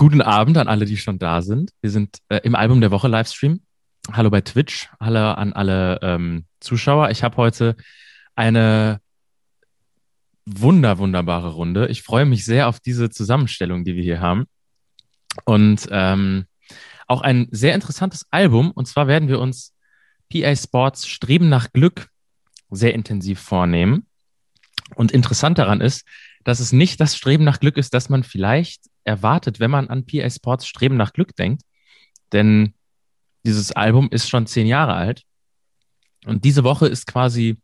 Guten Abend an alle, die schon da sind. Wir sind äh, im Album der Woche Livestream. Hallo bei Twitch, hallo an alle ähm, Zuschauer. Ich habe heute eine wunder, wunderbare Runde. Ich freue mich sehr auf diese Zusammenstellung, die wir hier haben. Und ähm, auch ein sehr interessantes Album. Und zwar werden wir uns PA Sports Streben nach Glück sehr intensiv vornehmen. Und interessant daran ist, dass es nicht das Streben nach Glück ist, das man vielleicht erwartet, wenn man an PA Sports Streben nach Glück denkt. Denn dieses Album ist schon zehn Jahre alt. Und diese Woche ist quasi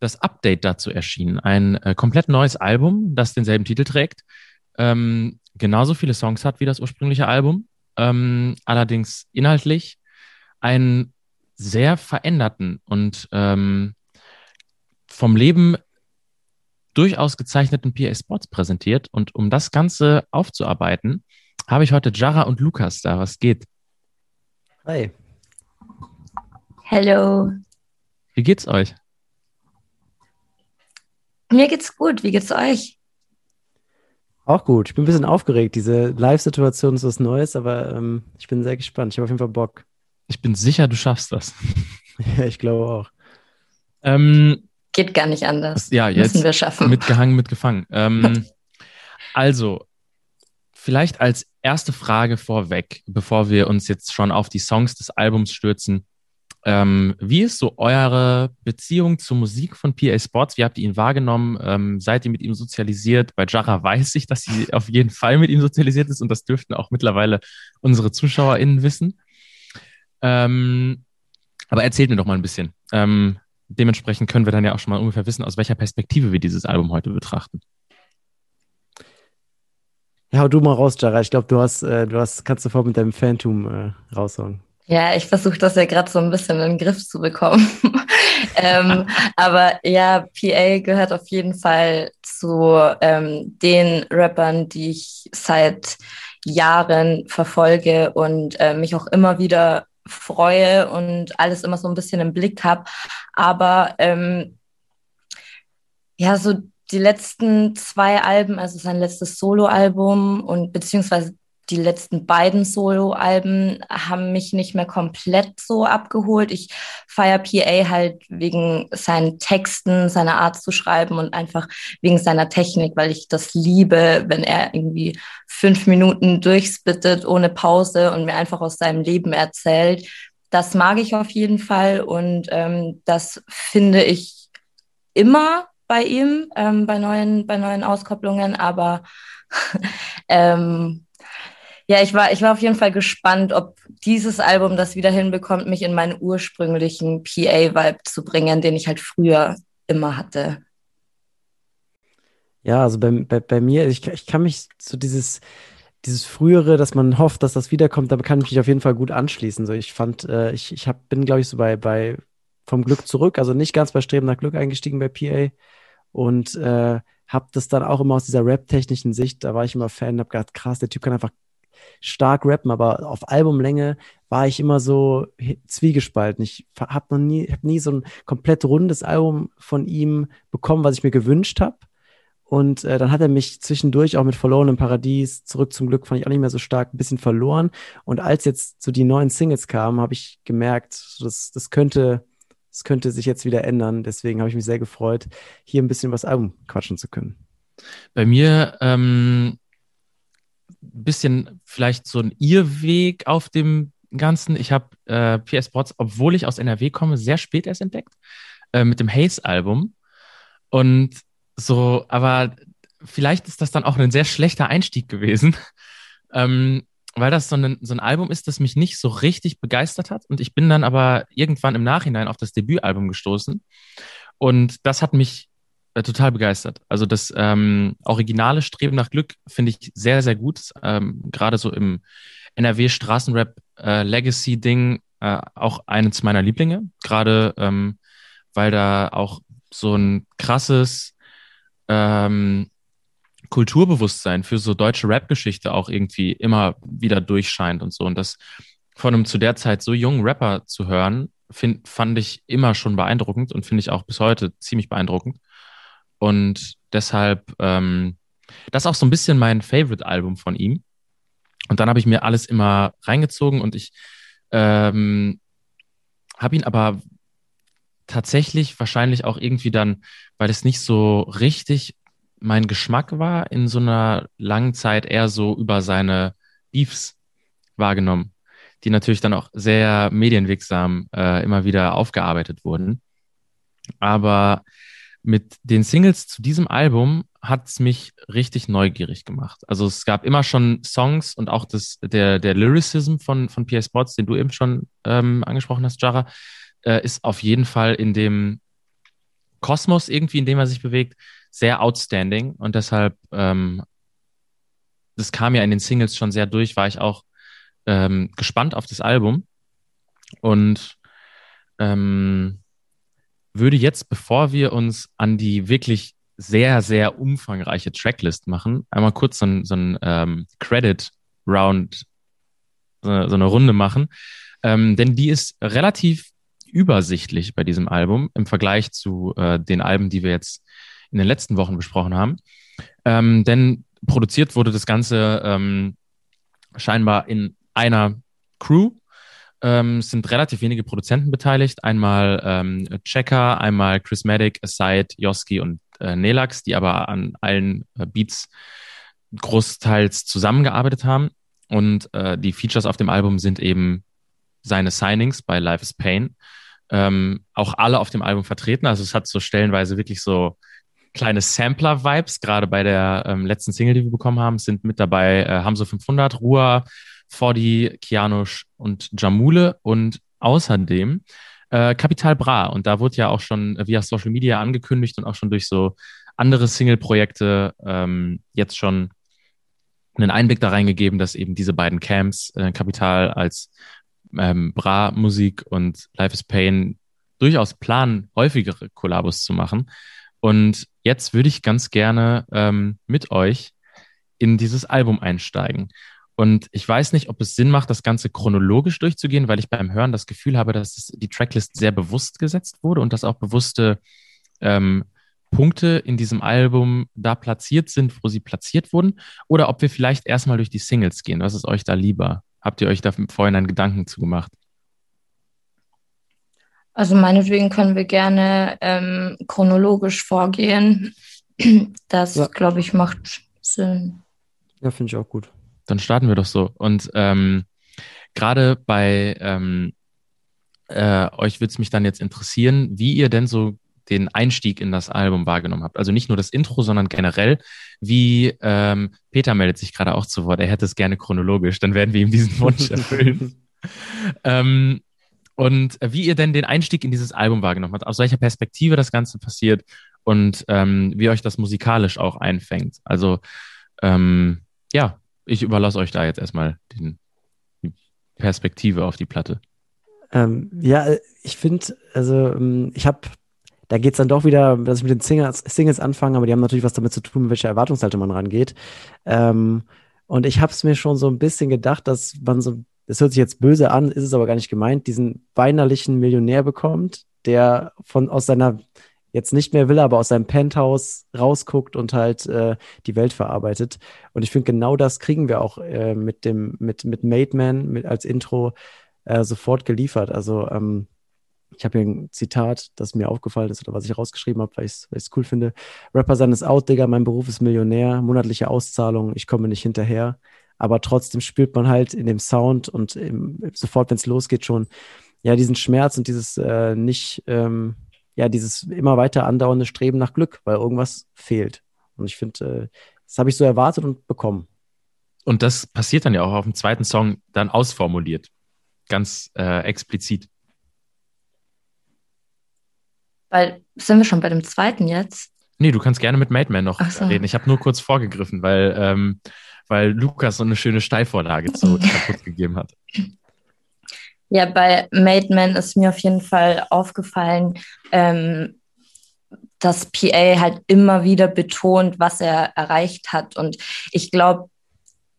das Update dazu erschienen. Ein äh, komplett neues Album, das denselben Titel trägt, ähm, genauso viele Songs hat wie das ursprüngliche Album, ähm, allerdings inhaltlich einen sehr veränderten und ähm, vom Leben durchaus gezeichneten PA Sports präsentiert. Und um das Ganze aufzuarbeiten, habe ich heute Jara und Lukas da. Was geht? Hi. Hello. Wie geht's euch? Mir geht's gut. Wie geht's euch? Auch gut. Ich bin ein bisschen aufgeregt. Diese Live-Situation ist was Neues, aber ähm, ich bin sehr gespannt. Ich habe auf jeden Fall Bock. Ich bin sicher, du schaffst das. ja, ich glaube auch. Ähm, Geht gar nicht anders. Ja, jetzt Müssen wir schaffen. mitgehangen, mitgefangen. Ähm, also, vielleicht als erste Frage vorweg, bevor wir uns jetzt schon auf die Songs des Albums stürzen. Ähm, wie ist so eure Beziehung zur Musik von PA Sports? Wie habt ihr ihn wahrgenommen? Ähm, seid ihr mit ihm sozialisiert? Bei Jara weiß ich, dass sie auf jeden Fall mit ihm sozialisiert ist und das dürften auch mittlerweile unsere ZuschauerInnen wissen. Ähm, aber erzählt mir doch mal ein bisschen. Ähm, dementsprechend können wir dann ja auch schon mal ungefähr wissen, aus welcher Perspektive wir dieses Album heute betrachten. Ja, hau du mal raus, Jara. Ich glaube, du hast, äh, du hast, kannst sofort mit deinem Phantom äh, raushauen. Ja, ich versuche das ja gerade so ein bisschen in den Griff zu bekommen. ähm, aber ja, PA gehört auf jeden Fall zu ähm, den Rappern, die ich seit Jahren verfolge und äh, mich auch immer wieder freue und alles immer so ein bisschen im Blick habe. Aber ähm, ja, so die letzten zwei Alben, also sein letztes Soloalbum und beziehungsweise die letzten beiden Solo-Alben haben mich nicht mehr komplett so abgeholt. Ich feiere PA halt wegen seinen Texten, seiner Art zu schreiben und einfach wegen seiner Technik, weil ich das liebe, wenn er irgendwie fünf Minuten durchspittet ohne Pause und mir einfach aus seinem Leben erzählt. Das mag ich auf jeden Fall und ähm, das finde ich immer bei ihm, ähm, bei, neuen, bei neuen Auskopplungen, aber ähm, ja, ich war, ich war auf jeden Fall gespannt, ob dieses Album das wieder hinbekommt, mich in meinen ursprünglichen PA-Vibe zu bringen, den ich halt früher immer hatte. Ja, also bei, bei, bei mir, ich, ich kann mich so dieses, dieses frühere, dass man hofft, dass das wiederkommt, da kann ich mich auf jeden Fall gut anschließen. So, ich fand, äh, ich, ich hab, bin, glaube ich, so bei, bei vom Glück zurück, also nicht ganz bei Streben nach Glück eingestiegen bei PA und äh, habe das dann auch immer aus dieser rap-technischen Sicht, da war ich immer Fan, habe gedacht, krass, der Typ kann einfach stark rappen, aber auf Albumlänge war ich immer so zwiegespalten. Ich habe noch nie, hab nie so ein komplett rundes Album von ihm bekommen, was ich mir gewünscht habe. Und äh, dann hat er mich zwischendurch auch mit Verloren im Paradies, zurück zum Glück, fand ich auch nicht mehr so stark, ein bisschen verloren. Und als jetzt so die neuen Singles kamen, habe ich gemerkt, das, das könnte, das könnte sich jetzt wieder ändern. Deswegen habe ich mich sehr gefreut, hier ein bisschen über das Album quatschen zu können. Bei mir ähm, bisschen vielleicht so ein Irrweg auf dem Ganzen. Ich habe äh, PS Sports, obwohl ich aus NRW komme, sehr spät erst entdeckt äh, mit dem Haze-Album. Und so, aber vielleicht ist das dann auch ein sehr schlechter Einstieg gewesen, ähm, weil das so ein, so ein Album ist, das mich nicht so richtig begeistert hat. Und ich bin dann aber irgendwann im Nachhinein auf das Debütalbum gestoßen. Und das hat mich äh, total begeistert. Also das ähm, originale Streben nach Glück finde ich sehr, sehr gut. Ähm, Gerade so im NRW Straßenrap äh, äh, auch eines meiner Lieblinge. Gerade ähm, weil da auch so ein krasses ähm, Kulturbewusstsein für so deutsche Rap-Geschichte auch irgendwie immer wieder durchscheint und so. Und das von einem zu der Zeit so jungen Rapper zu hören, find, fand ich immer schon beeindruckend und finde ich auch bis heute ziemlich beeindruckend. Und deshalb, ähm, das ist auch so ein bisschen mein Favorite-Album von ihm. Und dann habe ich mir alles immer reingezogen und ich ähm, habe ihn aber tatsächlich wahrscheinlich auch irgendwie dann, weil es nicht so richtig mein Geschmack war, in so einer langen Zeit eher so über seine Beefs wahrgenommen, die natürlich dann auch sehr medienwirksam äh, immer wieder aufgearbeitet wurden. Aber mit den Singles zu diesem Album hat es mich richtig neugierig gemacht. Also es gab immer schon Songs und auch das, der, der Lyricism von, von PS Sports, den du eben schon ähm, angesprochen hast, Jara, äh, ist auf jeden Fall in dem Kosmos irgendwie, in dem er sich bewegt, sehr outstanding. Und deshalb, ähm, das kam ja in den Singles schon sehr durch, war ich auch ähm, gespannt auf das Album. Und ähm, würde jetzt, bevor wir uns an die wirklich sehr, sehr umfangreiche Tracklist machen, einmal kurz so ein, so ein ähm, Credit-Round, so, so, eine Runde machen. Ähm, denn die ist relativ übersichtlich bei diesem Album im Vergleich zu äh, den Alben, die wir jetzt in den letzten Wochen besprochen haben. Ähm, denn produziert wurde das Ganze ähm, scheinbar in einer Crew ähm, sind relativ wenige Produzenten beteiligt. Einmal ähm, Checker, einmal Chrismatic, Aside, Yoski und äh, Nelax, die aber an allen äh, Beats großteils zusammengearbeitet haben. Und äh, die Features auf dem Album sind eben seine Signings bei Life is Pain. Ähm, auch alle auf dem Album vertreten. Also es hat so stellenweise wirklich so kleine Sampler-Vibes. Gerade bei der ähm, letzten Single, die wir bekommen haben, sind mit dabei äh, Hamso 500, Ruhr, Fordi, Kianosch und Jamule und außerdem äh, Capital Bra. Und da wurde ja auch schon via Social Media angekündigt und auch schon durch so andere Single-Projekte ähm, jetzt schon einen Einblick da reingegeben, dass eben diese beiden Camps, äh, Capital als ähm, Bra-Musik und Life is Pain, durchaus planen, häufigere Kollabos zu machen. Und jetzt würde ich ganz gerne ähm, mit euch in dieses Album einsteigen. Und ich weiß nicht, ob es Sinn macht, das Ganze chronologisch durchzugehen, weil ich beim Hören das Gefühl habe, dass die Tracklist sehr bewusst gesetzt wurde und dass auch bewusste ähm, Punkte in diesem Album da platziert sind, wo sie platziert wurden. Oder ob wir vielleicht erstmal durch die Singles gehen. Was ist euch da lieber? Habt ihr euch da vorhin einen Gedanken zugemacht? Also meinetwegen können wir gerne ähm, chronologisch vorgehen. Das, ja. glaube ich, macht Sinn. Ja, finde ich auch gut. Dann starten wir doch so. Und ähm, gerade bei ähm, äh, euch würde es mich dann jetzt interessieren, wie ihr denn so den Einstieg in das Album wahrgenommen habt. Also nicht nur das Intro, sondern generell, wie ähm, Peter meldet sich gerade auch zu Wort. Er hätte es gerne chronologisch, dann werden wir ihm diesen Wunsch erfüllen. ähm, und wie ihr denn den Einstieg in dieses Album wahrgenommen habt, aus welcher Perspektive das Ganze passiert und ähm, wie euch das musikalisch auch einfängt. Also ähm, ja, ich überlasse euch da jetzt erstmal den, die Perspektive auf die Platte. Ähm, ja, ich finde, also ähm, ich habe, da geht es dann doch wieder, dass ich mit den Singles, Singles anfange, aber die haben natürlich was damit zu tun, mit welcher Erwartungshaltung man rangeht. Ähm, und ich habe es mir schon so ein bisschen gedacht, dass man so, das hört sich jetzt böse an, ist es aber gar nicht gemeint, diesen weinerlichen Millionär bekommt, der von aus seiner jetzt nicht mehr will, aber aus seinem Penthouse rausguckt und halt äh, die Welt verarbeitet. Und ich finde, genau das kriegen wir auch äh, mit dem, mit, mit Made Man mit, als Intro äh, sofort geliefert. Also ähm, ich habe hier ein Zitat, das mir aufgefallen ist oder was ich rausgeschrieben habe, weil ich es cool finde. Rapper sein ist out, Digga, mein Beruf ist Millionär, monatliche Auszahlung, ich komme nicht hinterher. Aber trotzdem spürt man halt in dem Sound und im, sofort, wenn es losgeht, schon ja diesen Schmerz und dieses äh, nicht ähm, ja, dieses immer weiter andauernde Streben nach Glück, weil irgendwas fehlt. Und ich finde, äh, das habe ich so erwartet und bekommen. Und das passiert dann ja auch auf dem zweiten Song dann ausformuliert. Ganz äh, explizit. Weil, sind wir schon bei dem zweiten jetzt? Nee, du kannst gerne mit Maidman noch so. reden. Ich habe nur kurz vorgegriffen, weil, ähm, weil Lukas so eine schöne Steilvorlage zu kaputt gegeben hat. Ja, bei Maidman ist mir auf jeden Fall aufgefallen, ähm, dass PA halt immer wieder betont, was er erreicht hat. Und ich glaube,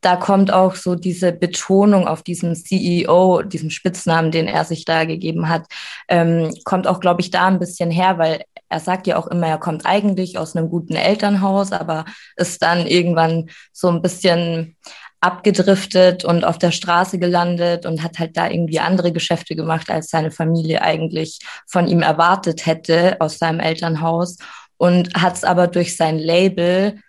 da kommt auch so diese Betonung auf diesen CEO, diesem Spitznamen, den er sich da gegeben hat, ähm, kommt auch, glaube ich, da ein bisschen her, weil er sagt ja auch immer, er kommt eigentlich aus einem guten Elternhaus, aber ist dann irgendwann so ein bisschen abgedriftet und auf der Straße gelandet und hat halt da irgendwie andere Geschäfte gemacht, als seine Familie eigentlich von ihm erwartet hätte aus seinem Elternhaus und hat es aber durch sein Label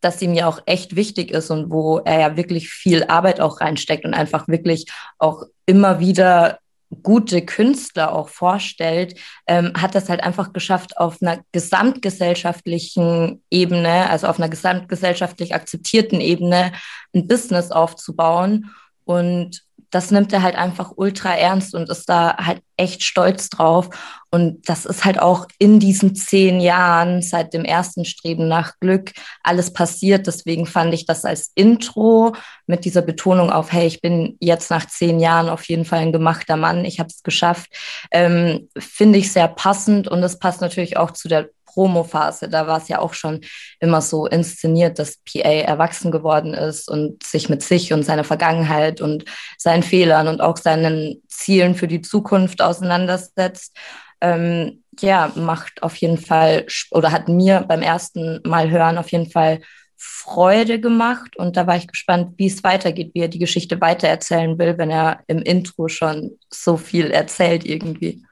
das ihm ja auch echt wichtig ist und wo er ja wirklich viel Arbeit auch reinsteckt und einfach wirklich auch immer wieder gute Künstler auch vorstellt, ähm, hat das halt einfach geschafft, auf einer gesamtgesellschaftlichen Ebene, also auf einer gesamtgesellschaftlich akzeptierten Ebene, ein Business aufzubauen. Und das nimmt er halt einfach ultra ernst und ist da halt echt stolz drauf. Und das ist halt auch in diesen zehn Jahren seit dem ersten Streben nach Glück alles passiert. Deswegen fand ich das als Intro mit dieser Betonung auf, hey, ich bin jetzt nach zehn Jahren auf jeden Fall ein gemachter Mann, ich habe es geschafft, ähm, finde ich sehr passend. Und es passt natürlich auch zu der Promo-Phase, da war es ja auch schon immer so inszeniert, dass PA erwachsen geworden ist und sich mit sich und seiner Vergangenheit und seinen Fehlern und auch seinen Zielen für die Zukunft auseinandersetzt. Ähm, ja, macht auf jeden Fall oder hat mir beim ersten Mal hören auf jeden Fall Freude gemacht und da war ich gespannt, wie es weitergeht, wie er die Geschichte weitererzählen will, wenn er im Intro schon so viel erzählt irgendwie.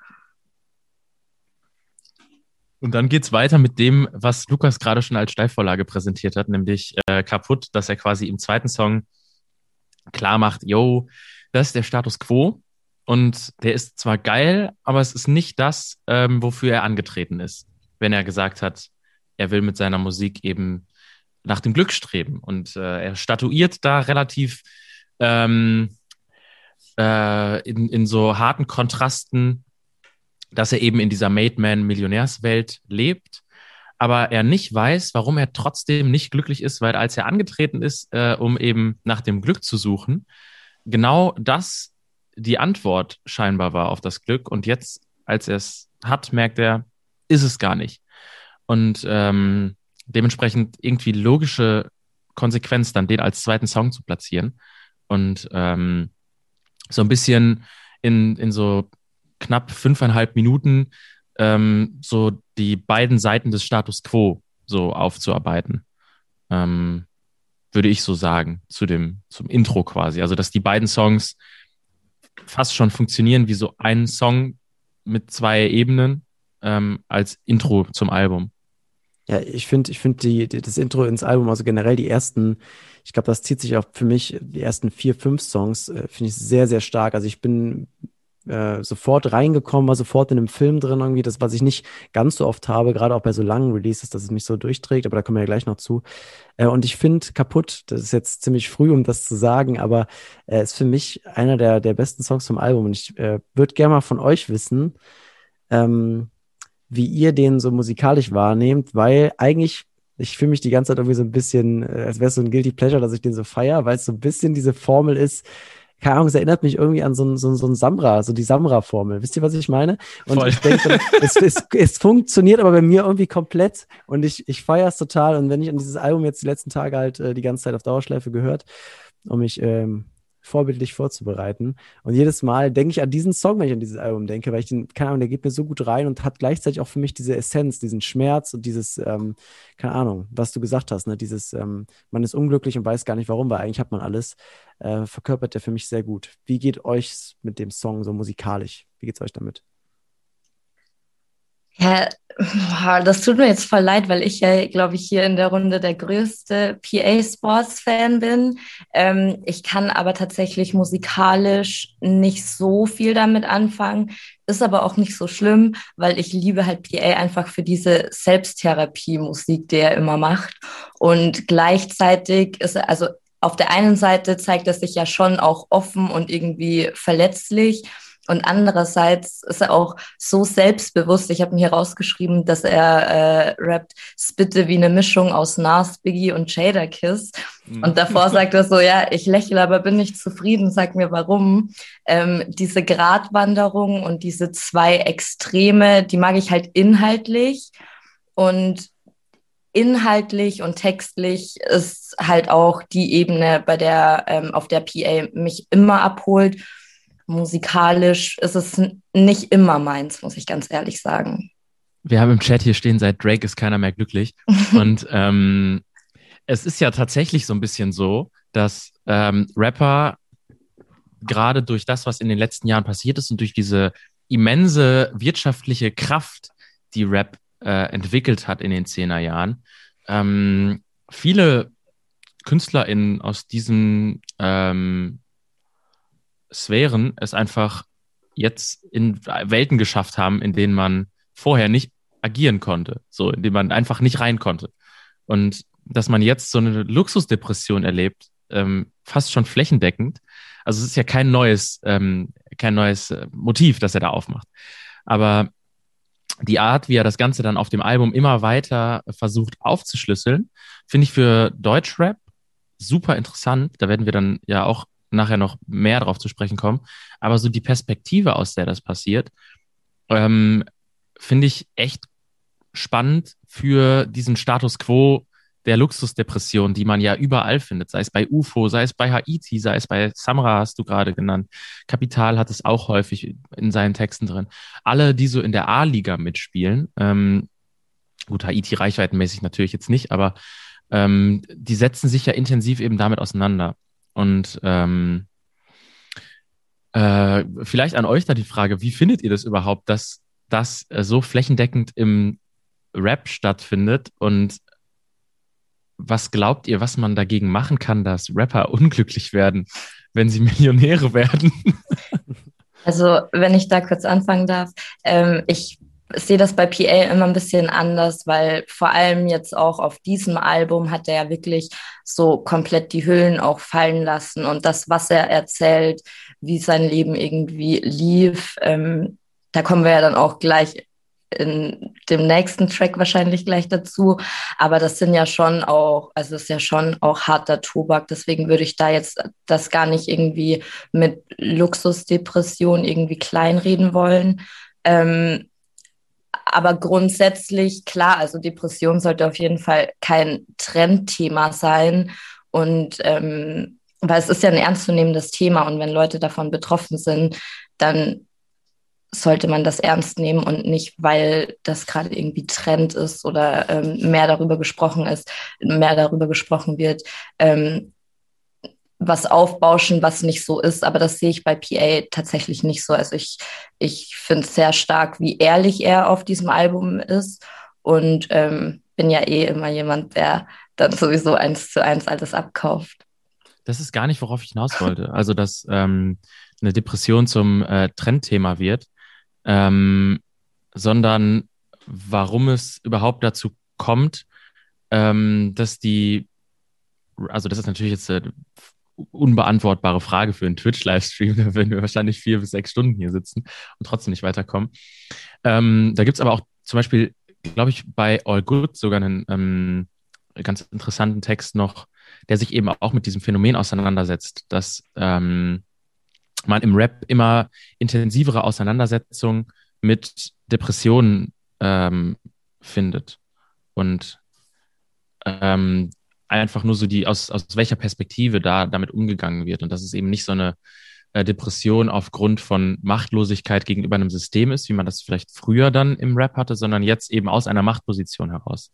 Und dann geht's weiter mit dem, was Lukas gerade schon als Steilvorlage präsentiert hat, nämlich äh, kaputt, dass er quasi im zweiten Song klar macht, yo, das ist der Status quo und der ist zwar geil, aber es ist nicht das, ähm, wofür er angetreten ist, wenn er gesagt hat, er will mit seiner Musik eben nach dem Glück streben. Und äh, er statuiert da relativ ähm, äh, in, in so harten Kontrasten dass er eben in dieser Made Man Millionärswelt lebt, aber er nicht weiß, warum er trotzdem nicht glücklich ist, weil als er angetreten ist, äh, um eben nach dem Glück zu suchen, genau das die Antwort scheinbar war auf das Glück. Und jetzt, als er es hat, merkt er, ist es gar nicht. Und ähm, dementsprechend irgendwie logische Konsequenz, dann den als zweiten Song zu platzieren. Und ähm, so ein bisschen in, in so knapp fünfeinhalb Minuten ähm, so die beiden Seiten des Status quo so aufzuarbeiten. Ähm, würde ich so sagen, zu dem, zum Intro quasi. Also, dass die beiden Songs fast schon funktionieren wie so ein Song mit zwei Ebenen ähm, als Intro zum Album. Ja, ich finde, ich finde die, die, das Intro ins Album, also generell die ersten, ich glaube, das zieht sich auch für mich, die ersten vier, fünf Songs, äh, finde ich sehr, sehr stark. Also ich bin äh, sofort reingekommen, war sofort in einem Film drin irgendwie, das, was ich nicht ganz so oft habe, gerade auch bei so langen Releases, dass es mich so durchträgt, aber da kommen wir ja gleich noch zu. Äh, und ich finde kaputt, das ist jetzt ziemlich früh, um das zu sagen, aber äh, ist für mich einer der, der besten Songs vom Album und ich äh, würde gerne mal von euch wissen, ähm, wie ihr den so musikalisch wahrnehmt, weil eigentlich ich fühle mich die ganze Zeit irgendwie so ein bisschen, äh, als wäre es so ein Guilty Pleasure, dass ich den so feier, weil es so ein bisschen diese Formel ist, keine Ahnung, es erinnert mich irgendwie an so ein, so, so ein Samra, so die Samra-Formel. Wisst ihr, was ich meine? Und Voll. ich denke, es, es, es funktioniert aber bei mir irgendwie komplett und ich, ich feiere es total. Und wenn ich an dieses Album jetzt die letzten Tage halt äh, die ganze Zeit auf Dauerschleife gehört, um mich ähm, vorbildlich vorzubereiten. Und jedes Mal denke ich an diesen Song, wenn ich an dieses Album denke, weil ich den, keine Ahnung, der geht mir so gut rein und hat gleichzeitig auch für mich diese Essenz, diesen Schmerz und dieses, ähm, keine Ahnung, was du gesagt hast, ne? dieses, ähm, man ist unglücklich und weiß gar nicht warum, weil eigentlich hat man alles, äh, verkörpert der für mich sehr gut. Wie geht euch mit dem Song so musikalisch? Wie geht es euch damit? Ja, das tut mir jetzt voll leid, weil ich ja, glaube ich, hier in der Runde der größte PA-Sports-Fan bin. Ähm, ich kann aber tatsächlich musikalisch nicht so viel damit anfangen. Ist aber auch nicht so schlimm, weil ich liebe halt PA einfach für diese Selbsttherapie-Musik, die er immer macht. Und gleichzeitig ist er, also auf der einen Seite zeigt er sich ja schon auch offen und irgendwie verletzlich. Und andererseits ist er auch so selbstbewusst. Ich habe mir hier rausgeschrieben, dass er äh, rappt, spitte wie eine Mischung aus Nas, Biggie und Jada Kiss. Mhm. Und davor sagt er so, ja, ich lächle, aber bin nicht zufrieden, sag mir warum. Ähm, diese Gratwanderung und diese zwei Extreme, die mag ich halt inhaltlich. Und inhaltlich und textlich ist halt auch die Ebene, bei der ähm, auf der PA mich immer abholt. Musikalisch ist es nicht immer meins, muss ich ganz ehrlich sagen. Wir haben im Chat hier stehen, seit Drake ist keiner mehr glücklich. und ähm, es ist ja tatsächlich so ein bisschen so, dass ähm, Rapper gerade durch das, was in den letzten Jahren passiert ist und durch diese immense wirtschaftliche Kraft, die Rap äh, entwickelt hat in den Zehnerjahren. Ähm, viele KünstlerInnen aus diesen ähm, Sphären es einfach jetzt in Welten geschafft haben, in denen man vorher nicht agieren konnte, so in denen man einfach nicht rein konnte. Und dass man jetzt so eine Luxusdepression erlebt, ähm, fast schon flächendeckend. Also es ist ja kein neues, ähm, kein neues äh, Motiv, das er da aufmacht. Aber die Art, wie er das Ganze dann auf dem Album immer weiter versucht aufzuschlüsseln, finde ich für Deutschrap super interessant. Da werden wir dann ja auch nachher noch mehr drauf zu sprechen kommen. Aber so die Perspektive, aus der das passiert, ähm, finde ich echt spannend für diesen Status quo der Luxusdepression, die man ja überall findet, sei es bei UFO, sei es bei Haiti, sei es bei Samra, hast du gerade genannt. Kapital hat es auch häufig in seinen Texten drin. Alle, die so in der A-Liga mitspielen, ähm, gut, Haiti reichweitenmäßig natürlich jetzt nicht, aber ähm, die setzen sich ja intensiv eben damit auseinander. Und ähm, äh, vielleicht an euch da die Frage, wie findet ihr das überhaupt, dass das äh, so flächendeckend im Rap stattfindet und was glaubt ihr, was man dagegen machen kann, dass Rapper unglücklich werden, wenn sie Millionäre werden? Also, wenn ich da kurz anfangen darf, ähm, ich sehe das bei PA immer ein bisschen anders, weil vor allem jetzt auch auf diesem Album hat er ja wirklich so komplett die Hüllen auch fallen lassen und das, was er erzählt, wie sein Leben irgendwie lief, ähm, da kommen wir ja dann auch gleich in dem nächsten Track wahrscheinlich gleich dazu. Aber das sind ja schon auch, also ist ja schon auch harter Tobak. Deswegen würde ich da jetzt das gar nicht irgendwie mit Luxusdepression irgendwie kleinreden wollen. Ähm, aber grundsätzlich, klar, also Depression sollte auf jeden Fall kein Trendthema sein. Und ähm, weil es ist ja ein ernstzunehmendes Thema und wenn Leute davon betroffen sind, dann sollte man das ernst nehmen und nicht, weil das gerade irgendwie Trend ist oder ähm, mehr darüber gesprochen ist, mehr darüber gesprochen wird, ähm, was aufbauschen, was nicht so ist. Aber das sehe ich bei PA tatsächlich nicht so. Also ich, ich finde es sehr stark, wie ehrlich er auf diesem Album ist und ähm, bin ja eh immer jemand, der dann sowieso eins zu eins alles abkauft. Das ist gar nicht, worauf ich hinaus wollte. Also, dass ähm, eine Depression zum äh, Trendthema wird ähm, sondern warum es überhaupt dazu kommt, ähm, dass die, also das ist natürlich jetzt eine unbeantwortbare Frage für einen Twitch-Livestream, da werden wir wahrscheinlich vier bis sechs Stunden hier sitzen und trotzdem nicht weiterkommen. Ähm, da gibt's aber auch zum Beispiel, glaube ich, bei All Good sogar einen ähm, ganz interessanten Text noch, der sich eben auch mit diesem Phänomen auseinandersetzt, dass ähm, man im Rap immer intensivere Auseinandersetzungen mit Depressionen ähm, findet. Und ähm, einfach nur so die, aus, aus welcher Perspektive da damit umgegangen wird. Und dass es eben nicht so eine äh, Depression aufgrund von Machtlosigkeit gegenüber einem System ist, wie man das vielleicht früher dann im Rap hatte, sondern jetzt eben aus einer Machtposition heraus.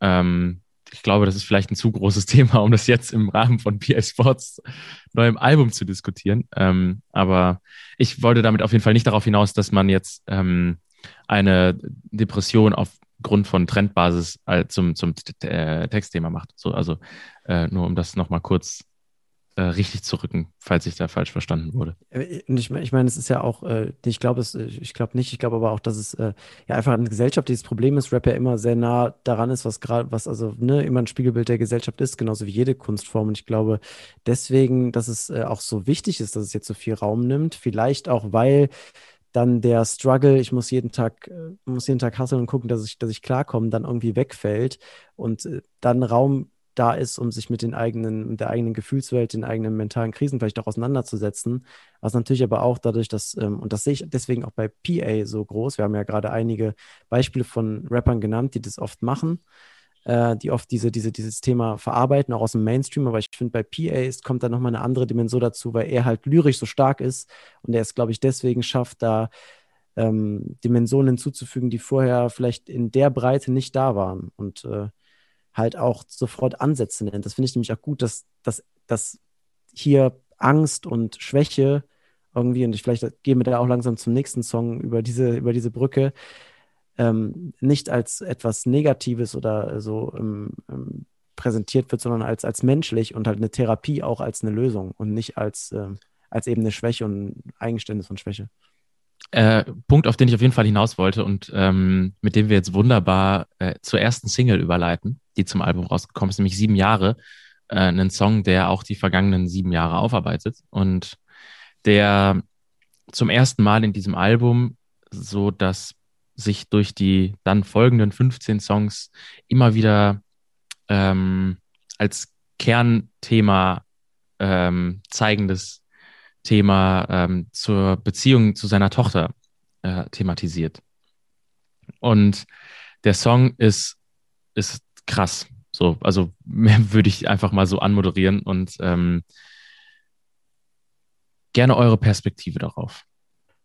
Ähm, ich glaube, das ist vielleicht ein zu großes Thema, um das jetzt im Rahmen von PA Sports neuem Album zu diskutieren. Ähm, aber ich wollte damit auf jeden Fall nicht darauf hinaus, dass man jetzt ähm, eine Depression aufgrund von Trendbasis äh, zum, zum äh, Textthema macht. So, also äh, nur um das nochmal kurz äh, richtig zu rücken, falls ich da falsch verstanden wurde. Äh, ich, ich meine, es ist ja auch, äh, ich glaube es, ich glaube nicht, ich glaube aber auch, dass es ja einfach eine gesellschaftliches Problem ist, Rap ja immer sehr nah daran ist, was gerade, was also ne, immer ein Spiegelbild der Gesellschaft ist, genauso wie jede Kunstform. Und ich glaube deswegen, dass es auch so wichtig ist, dass es jetzt so viel Raum nimmt. Vielleicht auch, weil dann der Struggle, ich muss jeden Tag, äh, muss jeden Tag hasseln und gucken, dass ich, dass ich klarkomme, dann irgendwie wegfällt und dann Raum da ist, um sich mit den eigenen, mit der eigenen Gefühlswelt, den eigenen mentalen Krisen vielleicht auch auseinanderzusetzen. Was natürlich aber auch dadurch, dass, ähm, und das sehe ich deswegen auch bei PA so groß, wir haben ja gerade einige Beispiele von Rappern genannt, die das oft machen, äh, die oft diese, diese, dieses Thema verarbeiten, auch aus dem Mainstream, aber ich finde, bei PA ist, kommt da nochmal eine andere Dimension dazu, weil er halt lyrisch so stark ist und er es, glaube ich, deswegen schafft, da ähm, Dimensionen hinzuzufügen, die vorher vielleicht in der Breite nicht da waren. Und äh, halt auch sofort Ansätze nennt. Das finde ich nämlich auch gut, dass, dass, dass hier Angst und Schwäche irgendwie, und ich vielleicht gehe wir da auch langsam zum nächsten Song über diese, über diese Brücke, ähm, nicht als etwas Negatives oder so ähm, ähm, präsentiert wird, sondern als, als menschlich und halt eine Therapie auch als eine Lösung und nicht als, ähm, als eben eine Schwäche und Eingeständnis von Schwäche. Äh, Punkt, auf den ich auf jeden Fall hinaus wollte und ähm, mit dem wir jetzt wunderbar äh, zur ersten Single überleiten, die zum Album rausgekommen ist, nämlich sieben Jahre. Äh, einen Song, der auch die vergangenen sieben Jahre aufarbeitet und der zum ersten Mal in diesem Album so, dass sich durch die dann folgenden 15 Songs immer wieder ähm, als Kernthema ähm, zeigendes Thema ähm, zur Beziehung zu seiner Tochter äh, thematisiert. Und der Song ist, ist krass. So, also mehr würde ich einfach mal so anmoderieren und ähm, gerne eure Perspektive darauf.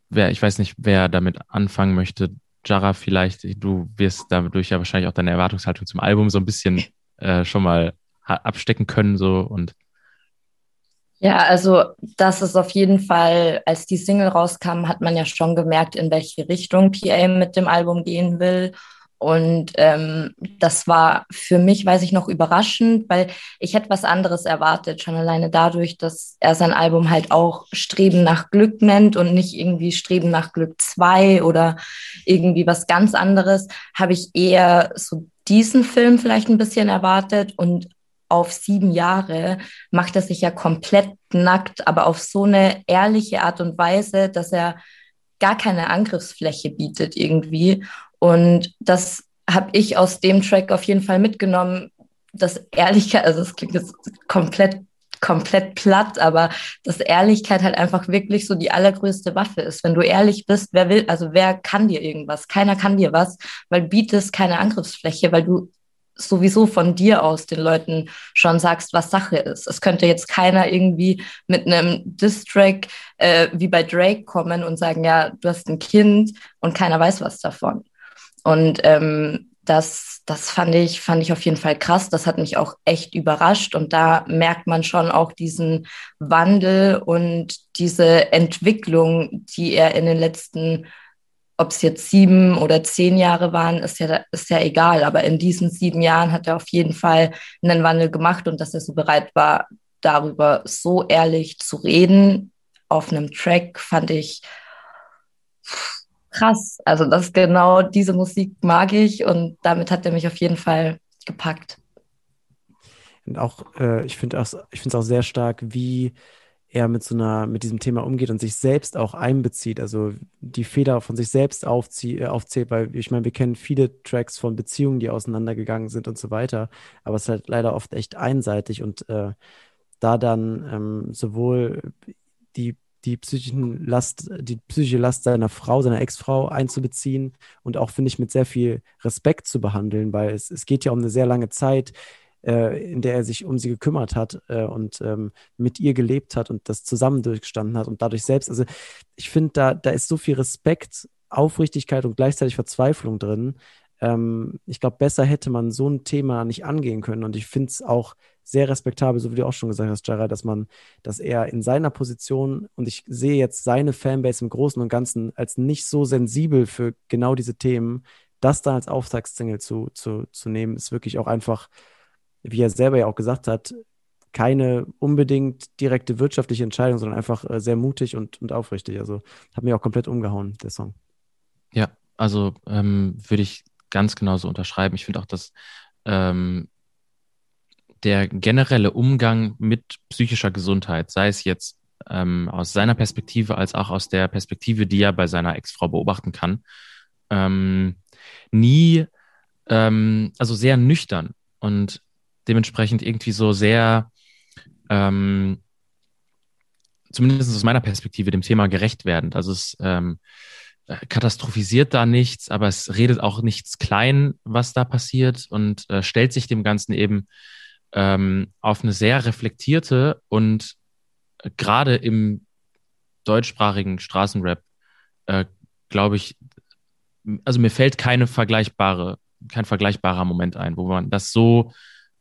Wer, ich weiß nicht, wer damit anfangen möchte. Jara, vielleicht, du wirst dadurch ja wahrscheinlich auch deine Erwartungshaltung zum Album so ein bisschen äh, schon mal abstecken können, so und ja, also das ist auf jeden Fall, als die Single rauskam, hat man ja schon gemerkt, in welche Richtung PA mit dem Album gehen will. Und ähm, das war für mich, weiß ich noch, überraschend, weil ich hätte was anderes erwartet, schon alleine dadurch, dass er sein Album halt auch Streben nach Glück nennt und nicht irgendwie Streben nach Glück 2 oder irgendwie was ganz anderes, habe ich eher so diesen Film vielleicht ein bisschen erwartet und auf sieben Jahre macht er sich ja komplett nackt, aber auf so eine ehrliche Art und Weise, dass er gar keine Angriffsfläche bietet irgendwie. Und das habe ich aus dem Track auf jeden Fall mitgenommen, dass Ehrlichkeit, also es klingt jetzt komplett komplett platt, aber dass Ehrlichkeit halt einfach wirklich so die allergrößte Waffe ist. Wenn du ehrlich bist, wer will, also wer kann dir irgendwas? Keiner kann dir was, weil bietest keine Angriffsfläche, weil du sowieso von dir aus den Leuten schon sagst, was Sache ist. Es könnte jetzt keiner irgendwie mit einem Distrack äh, wie bei Drake kommen und sagen, ja, du hast ein Kind und keiner weiß was davon. Und ähm, das, das fand ich, fand ich auf jeden Fall krass. Das hat mich auch echt überrascht. Und da merkt man schon auch diesen Wandel und diese Entwicklung, die er in den letzten ob es jetzt sieben oder zehn Jahre waren, ist ja, ist ja egal. Aber in diesen sieben Jahren hat er auf jeden Fall einen Wandel gemacht und dass er so bereit war, darüber so ehrlich zu reden auf einem Track, fand ich krass. Also das genau diese Musik mag ich und damit hat er mich auf jeden Fall gepackt. Und auch, äh, ich finde es auch sehr stark, wie er mit so einer, mit diesem Thema umgeht und sich selbst auch einbezieht, also die Fehler von sich selbst aufzie äh, aufzählt, weil ich meine, wir kennen viele Tracks von Beziehungen, die auseinandergegangen sind und so weiter, aber es ist halt leider oft echt einseitig und äh, da dann ähm, sowohl die die psychischen Last, die psychische Last seiner Frau, seiner Ex-Frau einzubeziehen und auch, finde ich, mit sehr viel Respekt zu behandeln, weil es, es geht ja um eine sehr lange Zeit, äh, in der er sich um sie gekümmert hat äh, und ähm, mit ihr gelebt hat und das zusammen durchgestanden hat und dadurch selbst, also ich finde, da, da ist so viel Respekt, Aufrichtigkeit und gleichzeitig Verzweiflung drin. Ähm, ich glaube, besser hätte man so ein Thema nicht angehen können und ich finde es auch sehr respektabel, so wie du auch schon gesagt hast, Jara, dass man, dass er in seiner Position und ich sehe jetzt seine Fanbase im Großen und Ganzen als nicht so sensibel für genau diese Themen, das dann als Auftragssingle zu, zu, zu nehmen, ist wirklich auch einfach wie er selber ja auch gesagt hat, keine unbedingt direkte wirtschaftliche Entscheidung, sondern einfach äh, sehr mutig und, und aufrichtig. Also hat mir auch komplett umgehauen, der Song. Ja, also ähm, würde ich ganz genauso unterschreiben. Ich finde auch, dass ähm, der generelle Umgang mit psychischer Gesundheit, sei es jetzt ähm, aus seiner Perspektive als auch aus der Perspektive, die er bei seiner Ex-Frau beobachten kann, ähm, nie, ähm, also sehr nüchtern und dementsprechend irgendwie so sehr, ähm, zumindest aus meiner Perspektive, dem Thema gerecht werdend. Also es ähm, äh, katastrophisiert da nichts, aber es redet auch nichts klein, was da passiert und äh, stellt sich dem Ganzen eben ähm, auf eine sehr reflektierte und äh, gerade im deutschsprachigen Straßenrap, äh, glaube ich, also mir fällt keine vergleichbare, kein vergleichbarer Moment ein, wo man das so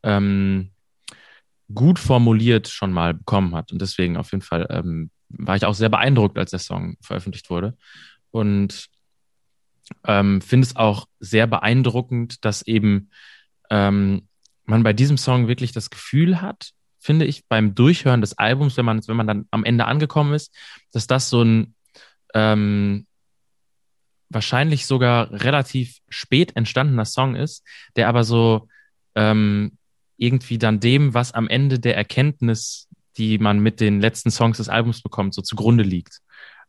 ähm, gut formuliert schon mal bekommen hat. Und deswegen auf jeden Fall ähm, war ich auch sehr beeindruckt, als der Song veröffentlicht wurde. Und ähm, finde es auch sehr beeindruckend, dass eben ähm, man bei diesem Song wirklich das Gefühl hat, finde ich, beim Durchhören des Albums, wenn man, wenn man dann am Ende angekommen ist, dass das so ein ähm, wahrscheinlich sogar relativ spät entstandener Song ist, der aber so ähm, irgendwie dann dem, was am Ende der Erkenntnis, die man mit den letzten Songs des Albums bekommt, so zugrunde liegt.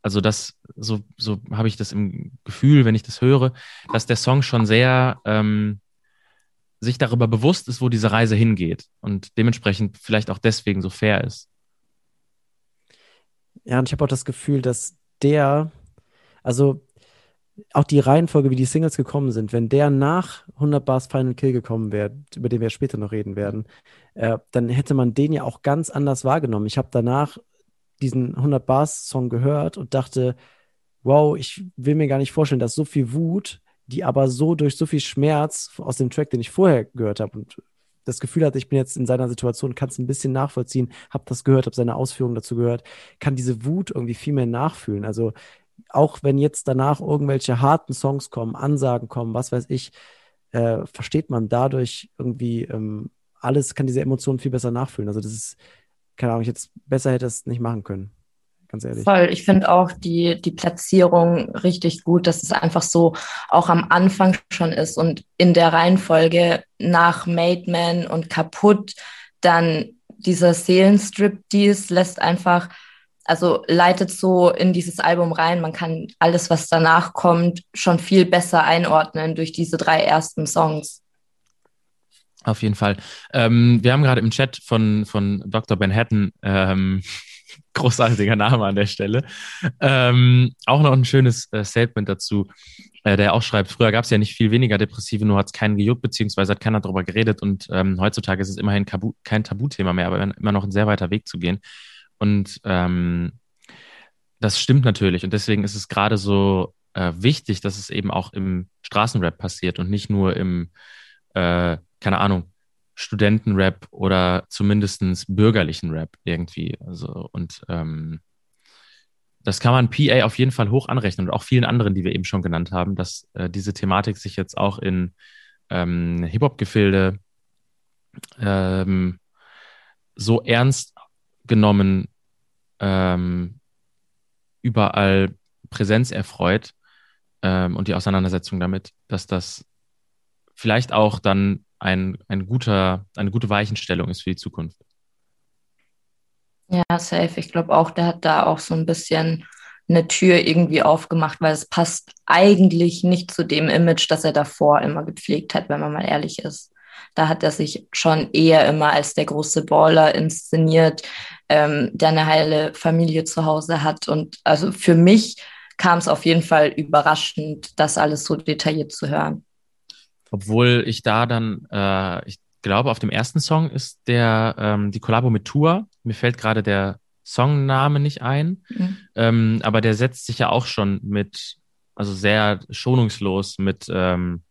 Also das, so, so habe ich das im Gefühl, wenn ich das höre, dass der Song schon sehr ähm, sich darüber bewusst ist, wo diese Reise hingeht und dementsprechend vielleicht auch deswegen so fair ist. Ja, und ich habe auch das Gefühl, dass der, also auch die Reihenfolge, wie die Singles gekommen sind, wenn der nach 100 Bars Final Kill gekommen wäre, über den wir später noch reden werden, äh, dann hätte man den ja auch ganz anders wahrgenommen. Ich habe danach diesen 100 Bars Song gehört und dachte, wow, ich will mir gar nicht vorstellen, dass so viel Wut, die aber so durch so viel Schmerz aus dem Track, den ich vorher gehört habe und das Gefühl hatte, ich bin jetzt in seiner Situation, kann es ein bisschen nachvollziehen, habe das gehört, habe seine Ausführungen dazu gehört, kann diese Wut irgendwie viel mehr nachfühlen. Also auch wenn jetzt danach irgendwelche harten Songs kommen, Ansagen kommen, was weiß ich, äh, versteht man dadurch irgendwie ähm, alles, kann diese Emotionen viel besser nachfühlen. Also das ist keine Ahnung, ich jetzt besser hätte es nicht machen können. Ganz ehrlich. Voll. Ich finde auch die, die Platzierung richtig gut, dass es einfach so auch am Anfang schon ist und in der Reihenfolge nach Made Man und kaputt dann dieser Seelenstrip, dies lässt einfach, also leitet so in dieses Album rein. Man kann alles, was danach kommt, schon viel besser einordnen durch diese drei ersten Songs. Auf jeden Fall. Ähm, wir haben gerade im Chat von, von Dr. Manhattan, ähm, großartiger Name an der Stelle, ähm, auch noch ein schönes äh, Statement dazu, äh, der auch schreibt, früher gab es ja nicht viel weniger Depressive, nur hat es keinen gejuckt, beziehungsweise hat keiner darüber geredet und ähm, heutzutage ist es immerhin Kabu kein Tabuthema mehr, aber immer noch ein sehr weiter Weg zu gehen. Und ähm, das stimmt natürlich und deswegen ist es gerade so äh, wichtig, dass es eben auch im Straßenrap passiert und nicht nur im äh, keine Ahnung, Studentenrap oder zumindestens bürgerlichen Rap irgendwie. Also, und ähm, das kann man PA auf jeden Fall hoch anrechnen und auch vielen anderen, die wir eben schon genannt haben, dass äh, diese Thematik sich jetzt auch in ähm, Hip-Hop-Gefilde ähm, so ernst genommen ähm, überall Präsenz erfreut ähm, und die Auseinandersetzung damit, dass das vielleicht auch dann ein, ein guter, eine gute Weichenstellung ist für die Zukunft. Ja, safe. Ich glaube auch, der hat da auch so ein bisschen eine Tür irgendwie aufgemacht, weil es passt eigentlich nicht zu dem Image, das er davor immer gepflegt hat, wenn man mal ehrlich ist. Da hat er sich schon eher immer als der große Baller inszeniert, ähm, der eine heile Familie zu Hause hat. Und also für mich kam es auf jeden Fall überraschend, das alles so detailliert zu hören. Obwohl ich da dann, äh, ich glaube, auf dem ersten Song ist der ähm, die Kollabo mit Tour. Mir fällt gerade der Songname nicht ein, mhm. ähm, aber der setzt sich ja auch schon mit, also sehr schonungslos mit ähm,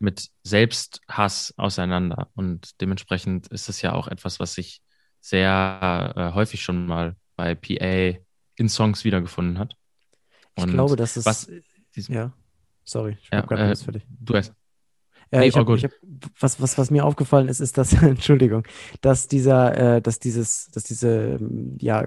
mit Selbsthass auseinander und dementsprechend ist es ja auch etwas, was sich sehr äh, häufig schon mal bei PA in Songs wiedergefunden hat. Und ich glaube, dass es was, ja, sorry, ich ja, äh, für dich. Du erst. Äh, Nee, ich all hab, ich hab, was, was, was mir aufgefallen ist, ist, dass, Entschuldigung, dass dieser, äh, dass dieses, dass diese, ähm, ja,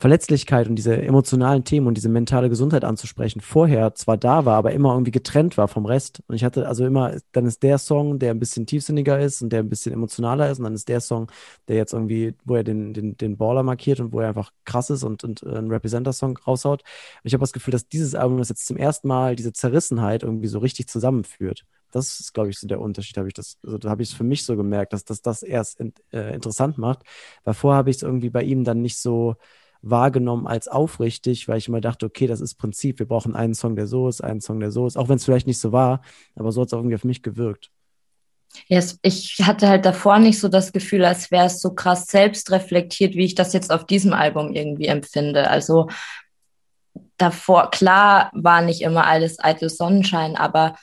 Verletzlichkeit und diese emotionalen Themen und diese mentale Gesundheit anzusprechen, vorher zwar da war, aber immer irgendwie getrennt war vom Rest. Und ich hatte also immer, dann ist der Song, der ein bisschen tiefsinniger ist und der ein bisschen emotionaler ist, und dann ist der Song, der jetzt irgendwie, wo er den, den, den Baller markiert und wo er einfach krass ist und, und äh, einen Representer-Song raushaut. Und ich habe das Gefühl, dass dieses Album das jetzt zum ersten Mal diese Zerrissenheit irgendwie so richtig zusammenführt. Das ist, glaube ich, so der Unterschied, habe ich das, also da habe ich es für mich so gemerkt, dass, dass das erst in, äh, interessant macht. Vorher habe ich es irgendwie bei ihm dann nicht so wahrgenommen als aufrichtig, weil ich immer dachte, okay, das ist Prinzip. Wir brauchen einen Song, der so ist, einen Song, der so ist, auch wenn es vielleicht nicht so war, aber so hat es auch irgendwie auf mich gewirkt. Yes, ich hatte halt davor nicht so das Gefühl, als wäre es so krass selbstreflektiert, wie ich das jetzt auf diesem Album irgendwie empfinde. Also davor, klar war nicht immer alles eitel Sonnenschein, aber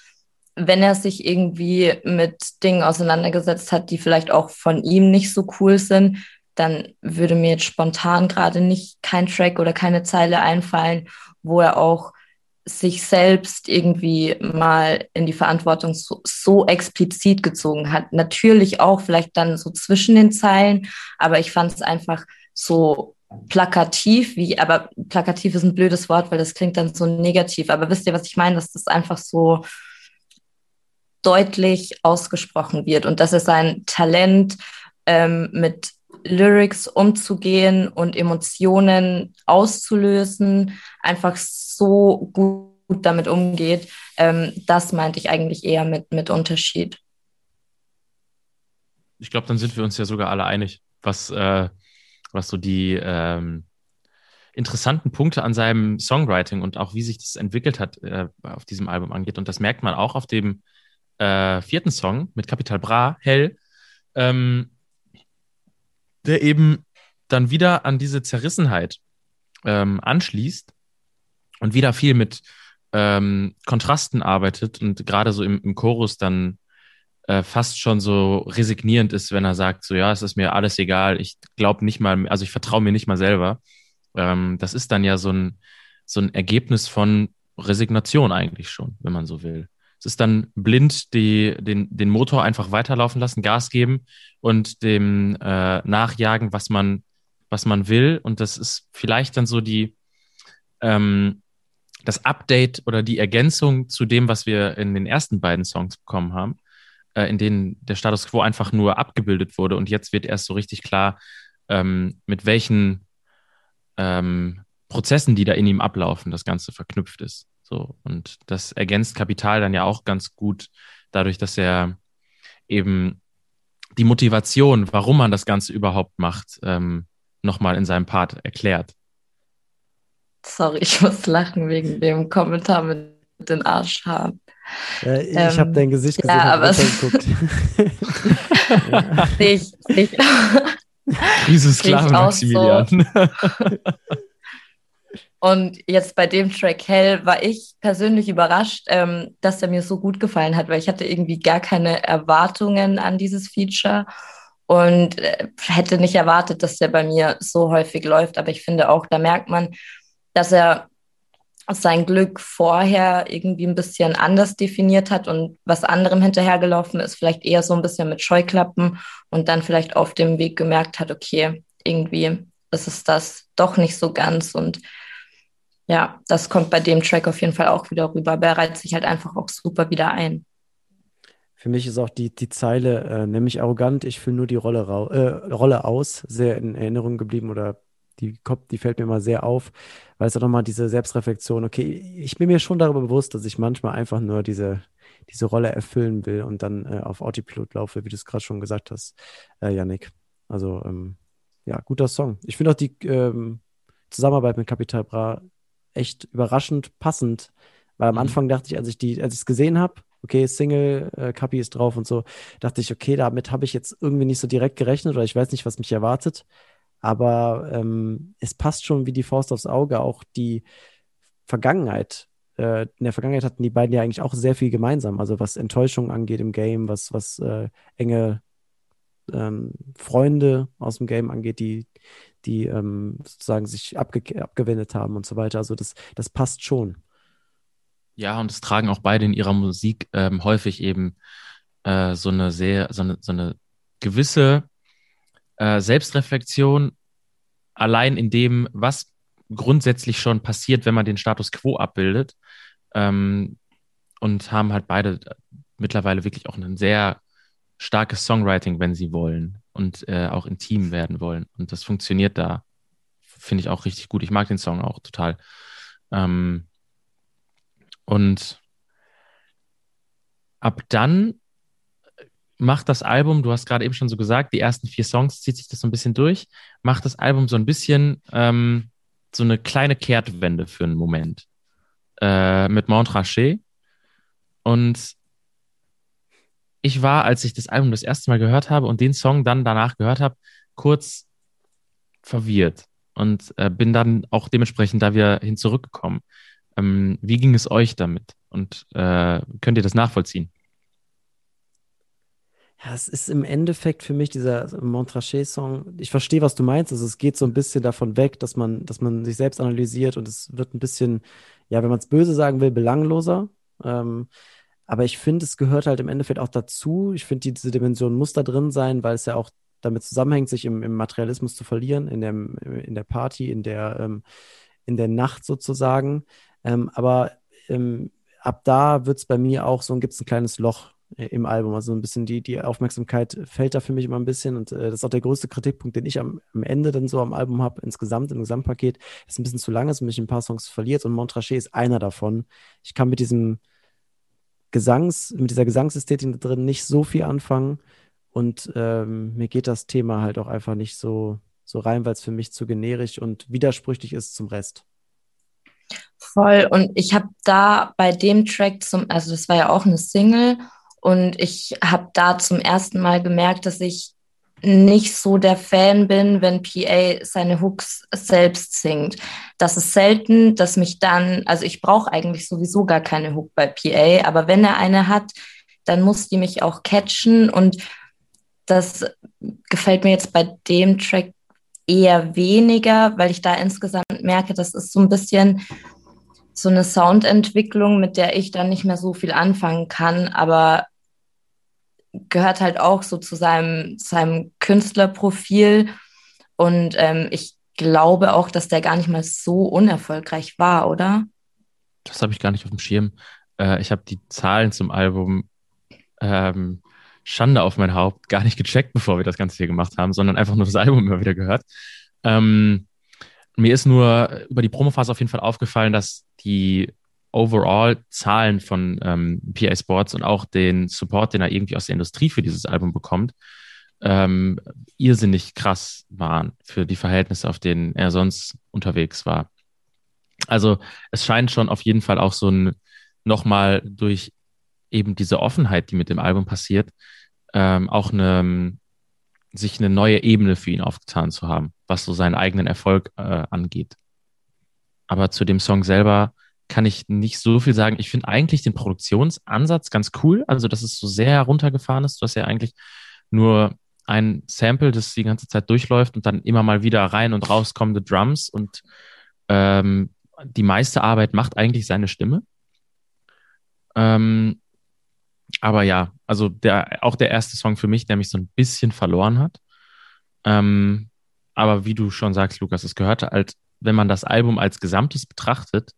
wenn er sich irgendwie mit Dingen auseinandergesetzt hat, die vielleicht auch von ihm nicht so cool sind, dann würde mir jetzt spontan gerade nicht kein Track oder keine Zeile einfallen, wo er auch sich selbst irgendwie mal in die Verantwortung so, so explizit gezogen hat. Natürlich auch vielleicht dann so zwischen den Zeilen, aber ich fand es einfach so plakativ, wie, aber plakativ ist ein blödes Wort, weil das klingt dann so negativ. Aber wisst ihr, was ich meine? Das einfach so deutlich ausgesprochen wird und dass er sein Talent ähm, mit Lyrics umzugehen und Emotionen auszulösen, einfach so gut damit umgeht. Ähm, das meinte ich eigentlich eher mit, mit Unterschied. Ich glaube, dann sind wir uns ja sogar alle einig, was, äh, was so die ähm, interessanten Punkte an seinem Songwriting und auch wie sich das entwickelt hat äh, auf diesem Album angeht. Und das merkt man auch auf dem äh, vierten Song mit Capital Bra, Hell, ähm, der eben dann wieder an diese Zerrissenheit ähm, anschließt und wieder viel mit ähm, Kontrasten arbeitet und gerade so im, im Chorus dann äh, fast schon so resignierend ist, wenn er sagt, so ja, es ist mir alles egal, ich glaube nicht mal, also ich vertraue mir nicht mal selber. Ähm, das ist dann ja so ein, so ein Ergebnis von Resignation eigentlich schon, wenn man so will. Es ist dann blind die, den, den Motor einfach weiterlaufen lassen, Gas geben und dem äh, nachjagen, was man, was man will. Und das ist vielleicht dann so die, ähm, das Update oder die Ergänzung zu dem, was wir in den ersten beiden Songs bekommen haben, äh, in denen der Status quo einfach nur abgebildet wurde. Und jetzt wird erst so richtig klar, ähm, mit welchen ähm, Prozessen, die da in ihm ablaufen, das Ganze verknüpft ist. So, und das ergänzt Kapital dann ja auch ganz gut dadurch, dass er eben die Motivation, warum man das Ganze überhaupt macht, ähm, nochmal in seinem Part erklärt. Sorry, ich muss lachen wegen dem Kommentar mit den Arschhaaren. Äh, ich Ähm, habe dein Gesicht gesehen, ja, aber. Sehe ich, ich, Diese Sehe ich Sklave auch so. Und jetzt bei dem Track Hell war ich persönlich überrascht, ähm, dass er mir so gut gefallen hat, weil ich hatte irgendwie gar keine Erwartungen an dieses Feature und äh, hätte nicht erwartet, dass der bei mir so häufig läuft. Aber ich finde auch, da merkt man, dass er sein Glück vorher irgendwie ein bisschen anders definiert hat und was anderem hinterhergelaufen ist, vielleicht eher so ein bisschen mit Scheuklappen und dann vielleicht auf dem Weg gemerkt hat, okay, irgendwie ist es das doch nicht so ganz und ja, das kommt bei dem Track auf jeden Fall auch wieder rüber. Aber er reiht sich halt einfach auch super wieder ein. Für mich ist auch die, die Zeile äh, nämlich arrogant, ich fülle nur die Rolle, äh, Rolle aus, sehr in Erinnerung geblieben oder die, kommt, die fällt mir mal sehr auf, weil es auch nochmal diese Selbstreflexion, okay, ich bin mir schon darüber bewusst, dass ich manchmal einfach nur diese, diese Rolle erfüllen will und dann äh, auf Autopilot laufe, wie du es gerade schon gesagt hast, äh, Yannick. Also, ähm, ja, guter Song. Ich finde auch die ähm, Zusammenarbeit mit Capital Bra echt überraschend passend, weil am Mhm. Anfang dachte ich, als ich die, als ich es gesehen habe, okay, Single, äh, Capi ist drauf und so, dachte ich, okay, damit habe ich jetzt irgendwie nicht so direkt gerechnet oder ich weiß nicht, was mich erwartet. Aber ähm, es passt schon wie die Faust aufs Auge, auch die Vergangenheit. Äh, in der Vergangenheit hatten die beiden ja eigentlich auch sehr viel gemeinsam. Also was Enttäuschung angeht im Game, was, was äh, enge ähm, Freunde aus dem Game angeht, die, die ähm, sozusagen sich abge abgewendet haben und so weiter. Also das, das passt schon. Ja, und es tragen auch beide in ihrer Musik ähm, häufig eben äh, so eine sehr, so eine, so eine gewisse äh, Selbstreflexion allein in dem, was grundsätzlich schon passiert, wenn man den Status quo abbildet. Ähm, und haben halt beide mittlerweile wirklich auch ein sehr starkes Songwriting, wenn sie wollen und äh, auch intim werden wollen. Und das funktioniert da, finde ich auch richtig gut. Ich mag den Song auch total. Ähm, und ab dann macht das Album, du hast gerade eben schon so gesagt, die ersten vier Songs zieht sich das so ein bisschen durch, macht das Album so ein bisschen ähm, so eine kleine Kehrtwende für einen Moment äh, mit Montrachet. Und ich war, als ich das Album das erste Mal gehört habe und den Song dann danach gehört habe, kurz verwirrt und äh, bin dann auch dementsprechend da wieder hin zurückgekommen. Ähm, wie ging es euch damit? Und äh, könnt ihr das nachvollziehen? Ja, es ist im Endeffekt für mich dieser Montrachet-Song. Ich verstehe, was du meinst. Also es geht so ein bisschen davon weg, dass man, dass man sich selbst analysiert und es wird ein bisschen, ja, wenn man es böse sagen will, belangloser. Ähm, aber ich finde, es gehört halt im Endeffekt auch dazu. Ich finde, diese Dimension muss da drin sein, weil es ja auch damit zusammenhängt, sich im, im Materialismus zu verlieren, in, dem, in der Party, in der, ähm, in der Nacht sozusagen. Ähm, aber ähm, ab da wird es bei mir auch so, gibt es ein kleines Loch äh, im Album. Also ein bisschen die, die Aufmerksamkeit fällt da für mich immer ein bisschen. Und äh, das ist auch der größte Kritikpunkt, den ich am, am Ende dann so am Album habe, insgesamt, im Gesamtpaket. Ist ein bisschen zu lang, ist mich ein paar Songs verliert und Montrachet ist einer davon. Ich kann mit diesem Gesangs, mit dieser Gesangsästhetik drin nicht so viel anfangen. Und ähm, mir geht das Thema halt auch einfach nicht so, so rein, weil es für mich zu generisch und widersprüchlich ist zum Rest. Voll. Und ich habe da bei dem Track zum, also das war ja auch eine Single, und ich habe da zum ersten Mal gemerkt, dass ich nicht so der Fan bin, wenn PA seine Hooks selbst singt. Das ist selten, dass mich dann, also ich brauche eigentlich sowieso gar keine Hook bei PA, aber wenn er eine hat, dann muss die mich auch catchen und das gefällt mir jetzt bei dem Track eher weniger, weil ich da insgesamt merke, das ist so ein bisschen so eine Soundentwicklung, mit der ich dann nicht mehr so viel anfangen kann, aber gehört halt auch so zu seinem, seinem Künstlerprofil. Und ähm, ich glaube auch, dass der gar nicht mal so unerfolgreich war, oder? Das habe ich gar nicht auf dem Schirm. Äh, ich habe die Zahlen zum Album ähm, Schande auf mein Haupt gar nicht gecheckt, bevor wir das Ganze hier gemacht haben, sondern einfach nur das Album immer wieder gehört. Ähm, mir ist nur über die Promophase auf jeden Fall aufgefallen, dass die Overall-Zahlen von ähm, PA Sports und auch den Support, den er irgendwie aus der Industrie für dieses Album bekommt, ähm, irrsinnig krass waren für die Verhältnisse, auf denen er sonst unterwegs war. Also es scheint schon auf jeden Fall auch so ein nochmal durch eben diese Offenheit, die mit dem Album passiert, ähm, auch eine, sich eine neue Ebene für ihn aufgetan zu haben, was so seinen eigenen Erfolg äh, angeht. Aber zu dem Song selber kann ich nicht so viel sagen. Ich finde eigentlich den Produktionsansatz ganz cool. Also, dass es so sehr runtergefahren ist. Du hast ja eigentlich nur ein Sample, das die ganze Zeit durchläuft und dann immer mal wieder rein und rauskommende Drums und ähm, die meiste Arbeit macht eigentlich seine Stimme. Ähm, aber ja, also der, auch der erste Song für mich, der mich so ein bisschen verloren hat. Ähm, aber wie du schon sagst, Lukas, es gehörte halt, wenn man das Album als Gesamtes betrachtet,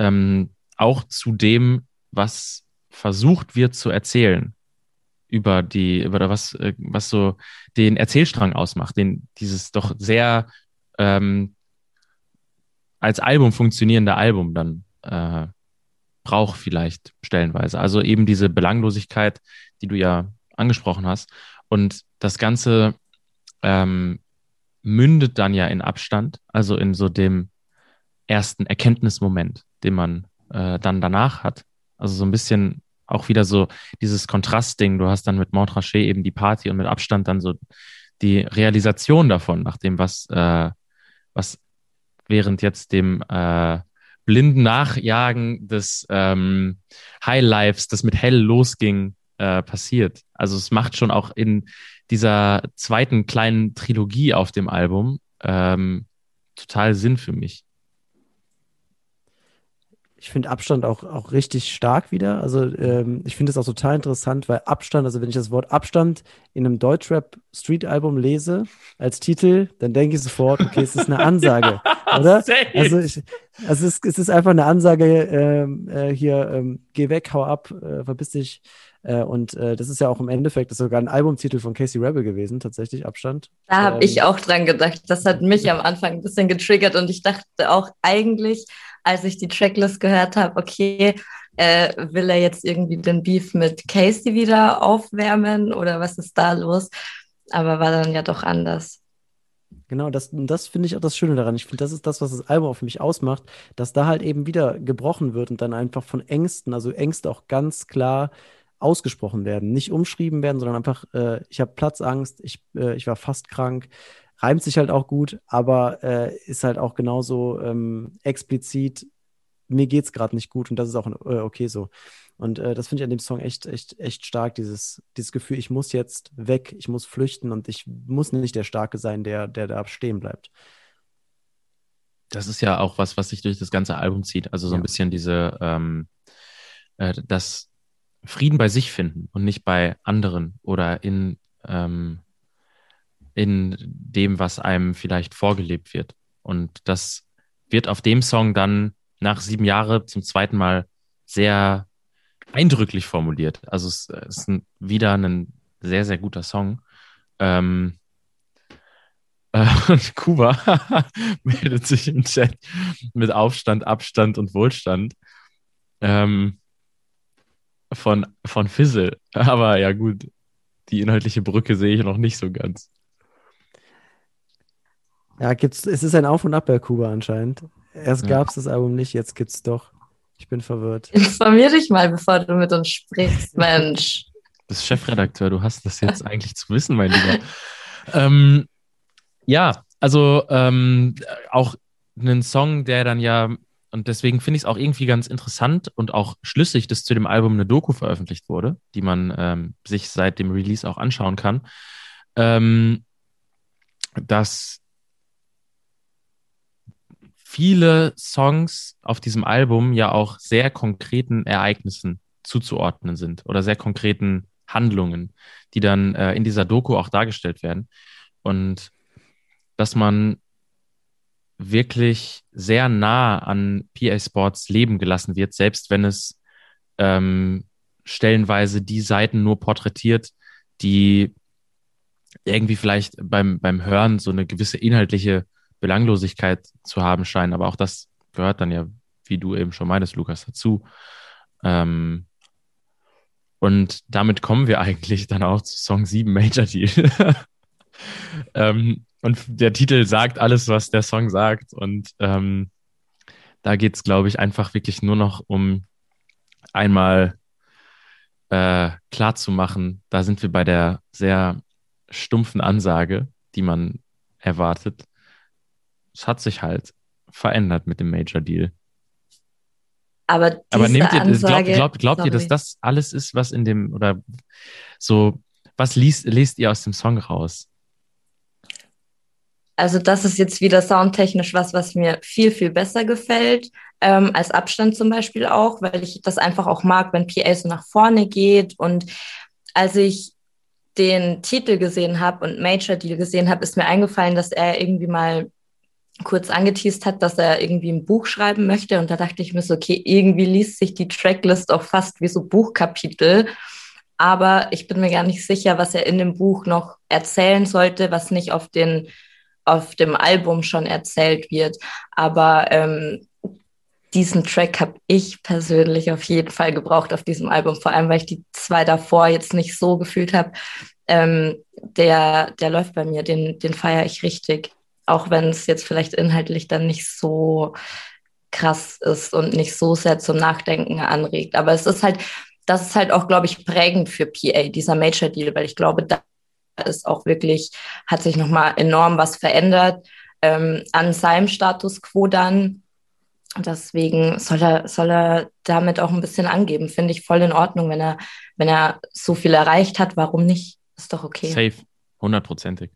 ähm, auch zu dem, was versucht wird zu erzählen über die, über was, äh, was so den Erzählstrang ausmacht, den dieses doch sehr ähm, als Album funktionierende Album dann äh, braucht vielleicht stellenweise. Also eben diese Belanglosigkeit, die du ja angesprochen hast. Und das Ganze ähm, mündet dann ja in Abstand, also in so dem ersten Erkenntnismoment den man äh, dann danach hat. Also so ein bisschen auch wieder so dieses Kontrastding. Du hast dann mit Montrachet eben die Party und mit Abstand dann so die Realisation davon, nach dem, was, äh, was während jetzt dem äh, blinden Nachjagen des ähm, Highlifes, das mit Hell losging, äh, passiert. Also es macht schon auch in dieser zweiten kleinen Trilogie auf dem Album ähm, total Sinn für mich ich finde Abstand auch, auch richtig stark wieder. Also ähm, ich finde es auch total interessant, weil Abstand, also wenn ich das Wort Abstand in einem Deutschrap-Street-Album lese als Titel, dann denke ich sofort, okay, es ist eine Ansage, oder? Also, ich, also es, es ist einfach eine Ansage, ähm, äh, hier, ähm, geh weg, hau ab, äh, verpiss dich. Äh, und äh, das ist ja auch im Endeffekt, das ist sogar ein Albumtitel von Casey Rebel gewesen, tatsächlich, Abstand. Da habe ähm, ich auch dran gedacht. Das hat mich am Anfang ein bisschen getriggert und ich dachte auch eigentlich, als ich die Tracklist gehört habe, okay, äh, will er jetzt irgendwie den Beef mit Casey wieder aufwärmen oder was ist da los? Aber war dann ja doch anders. Genau, das, das finde ich auch das Schöne daran. Ich finde, das ist das, was das Album auch für mich ausmacht, dass da halt eben wieder gebrochen wird und dann einfach von Ängsten, also Ängste auch ganz klar ausgesprochen werden, nicht umschrieben werden, sondern einfach, äh, ich habe Platzangst, ich, äh, ich war fast krank, reimt sich halt auch gut, aber äh, ist halt auch genauso ähm, explizit, mir geht's gerade nicht gut und das ist auch äh, okay so. Und äh, das finde ich an dem Song echt, echt, echt stark, dieses, dieses Gefühl, ich muss jetzt weg, ich muss flüchten und ich muss nicht der Starke sein, der, der da stehen bleibt. Das ist ja auch was, was sich durch das ganze Album zieht. Also so ein bisschen diese, ähm, äh, das, Frieden bei sich finden und nicht bei anderen oder in, ähm, in dem, was einem vielleicht vorgelebt wird. Und das wird auf dem Song dann nach sieben Jahren zum zweiten Mal sehr eindrücklich formuliert. Also es ist ein, wieder ein sehr, sehr guter Song. Ähm, äh, und Kuba meldet sich im Chat mit Aufstand, Abstand und Wohlstand. Ähm, von, von Fizzle. Aber ja, gut, die inhaltliche Brücke sehe ich noch nicht so ganz. Ja, gibt's, es ist ein Auf und Ab bei Kuba anscheinend. Erst ja. gab es das Album nicht, jetzt gibt's doch. Ich bin verwirrt. Informier dich mal, bevor du mit uns sprichst, Mensch. Du bist Chefredakteur, du hast das jetzt eigentlich zu wissen, mein Lieber. ähm, ja, also ähm, auch einen Song, der dann ja und deswegen finde ich es auch irgendwie ganz interessant und auch schlüssig, dass zu dem Album eine Doku veröffentlicht wurde, die man ähm, sich seit dem Release auch anschauen kann. Ähm, dass viele Songs auf diesem Album ja auch sehr konkreten Ereignissen zuzuordnen sind oder sehr konkreten Handlungen, die dann äh, in dieser Doku auch dargestellt werden. Und dass man wirklich sehr nah an PA Sports Leben gelassen wird, selbst wenn es ähm, stellenweise die Seiten nur porträtiert, die irgendwie vielleicht beim, beim Hören so eine gewisse inhaltliche Belanglosigkeit zu haben scheinen. Aber auch das gehört dann ja, wie du eben schon meintest, Lukas, dazu. Ähm, und damit kommen wir eigentlich dann auch zu Song 7 Major Deal. ähm, und der Titel sagt alles, was der Song sagt. Und ähm, da geht es, glaube ich, einfach wirklich nur noch um einmal äh, klar zu machen, da sind wir bei der sehr stumpfen Ansage, die man erwartet. Es hat sich halt verändert mit dem Major Deal. Aber, Aber nehmt ihr, glaubt, glaubt, glaubt ihr, dass das alles ist, was in dem, oder so, was liest, lest ihr aus dem Song raus? Also das ist jetzt wieder soundtechnisch was, was mir viel, viel besser gefällt, ähm, als Abstand zum Beispiel auch, weil ich das einfach auch mag, wenn PA so nach vorne geht. Und als ich den Titel gesehen habe und Major Deal gesehen habe, ist mir eingefallen, dass er irgendwie mal kurz angeteased hat, dass er irgendwie ein Buch schreiben möchte. Und da dachte ich mir so, okay, irgendwie liest sich die Tracklist auch fast wie so Buchkapitel. Aber ich bin mir gar nicht sicher, was er in dem Buch noch erzählen sollte, was nicht auf den auf dem Album schon erzählt wird. Aber ähm, diesen Track habe ich persönlich auf jeden Fall gebraucht auf diesem Album, vor allem weil ich die zwei davor jetzt nicht so gefühlt habe. Ähm, der, der läuft bei mir, den, den feiere ich richtig. Auch wenn es jetzt vielleicht inhaltlich dann nicht so krass ist und nicht so sehr zum Nachdenken anregt. Aber es ist halt, das ist halt auch, glaube ich, prägend für PA, dieser Major Deal, weil ich glaube, da ist auch wirklich, hat sich nochmal enorm was verändert ähm, an seinem Status quo dann. Deswegen soll er, soll er damit auch ein bisschen angeben. Finde ich voll in Ordnung, wenn er, wenn er so viel erreicht hat. Warum nicht? Ist doch okay. Safe, hundertprozentig.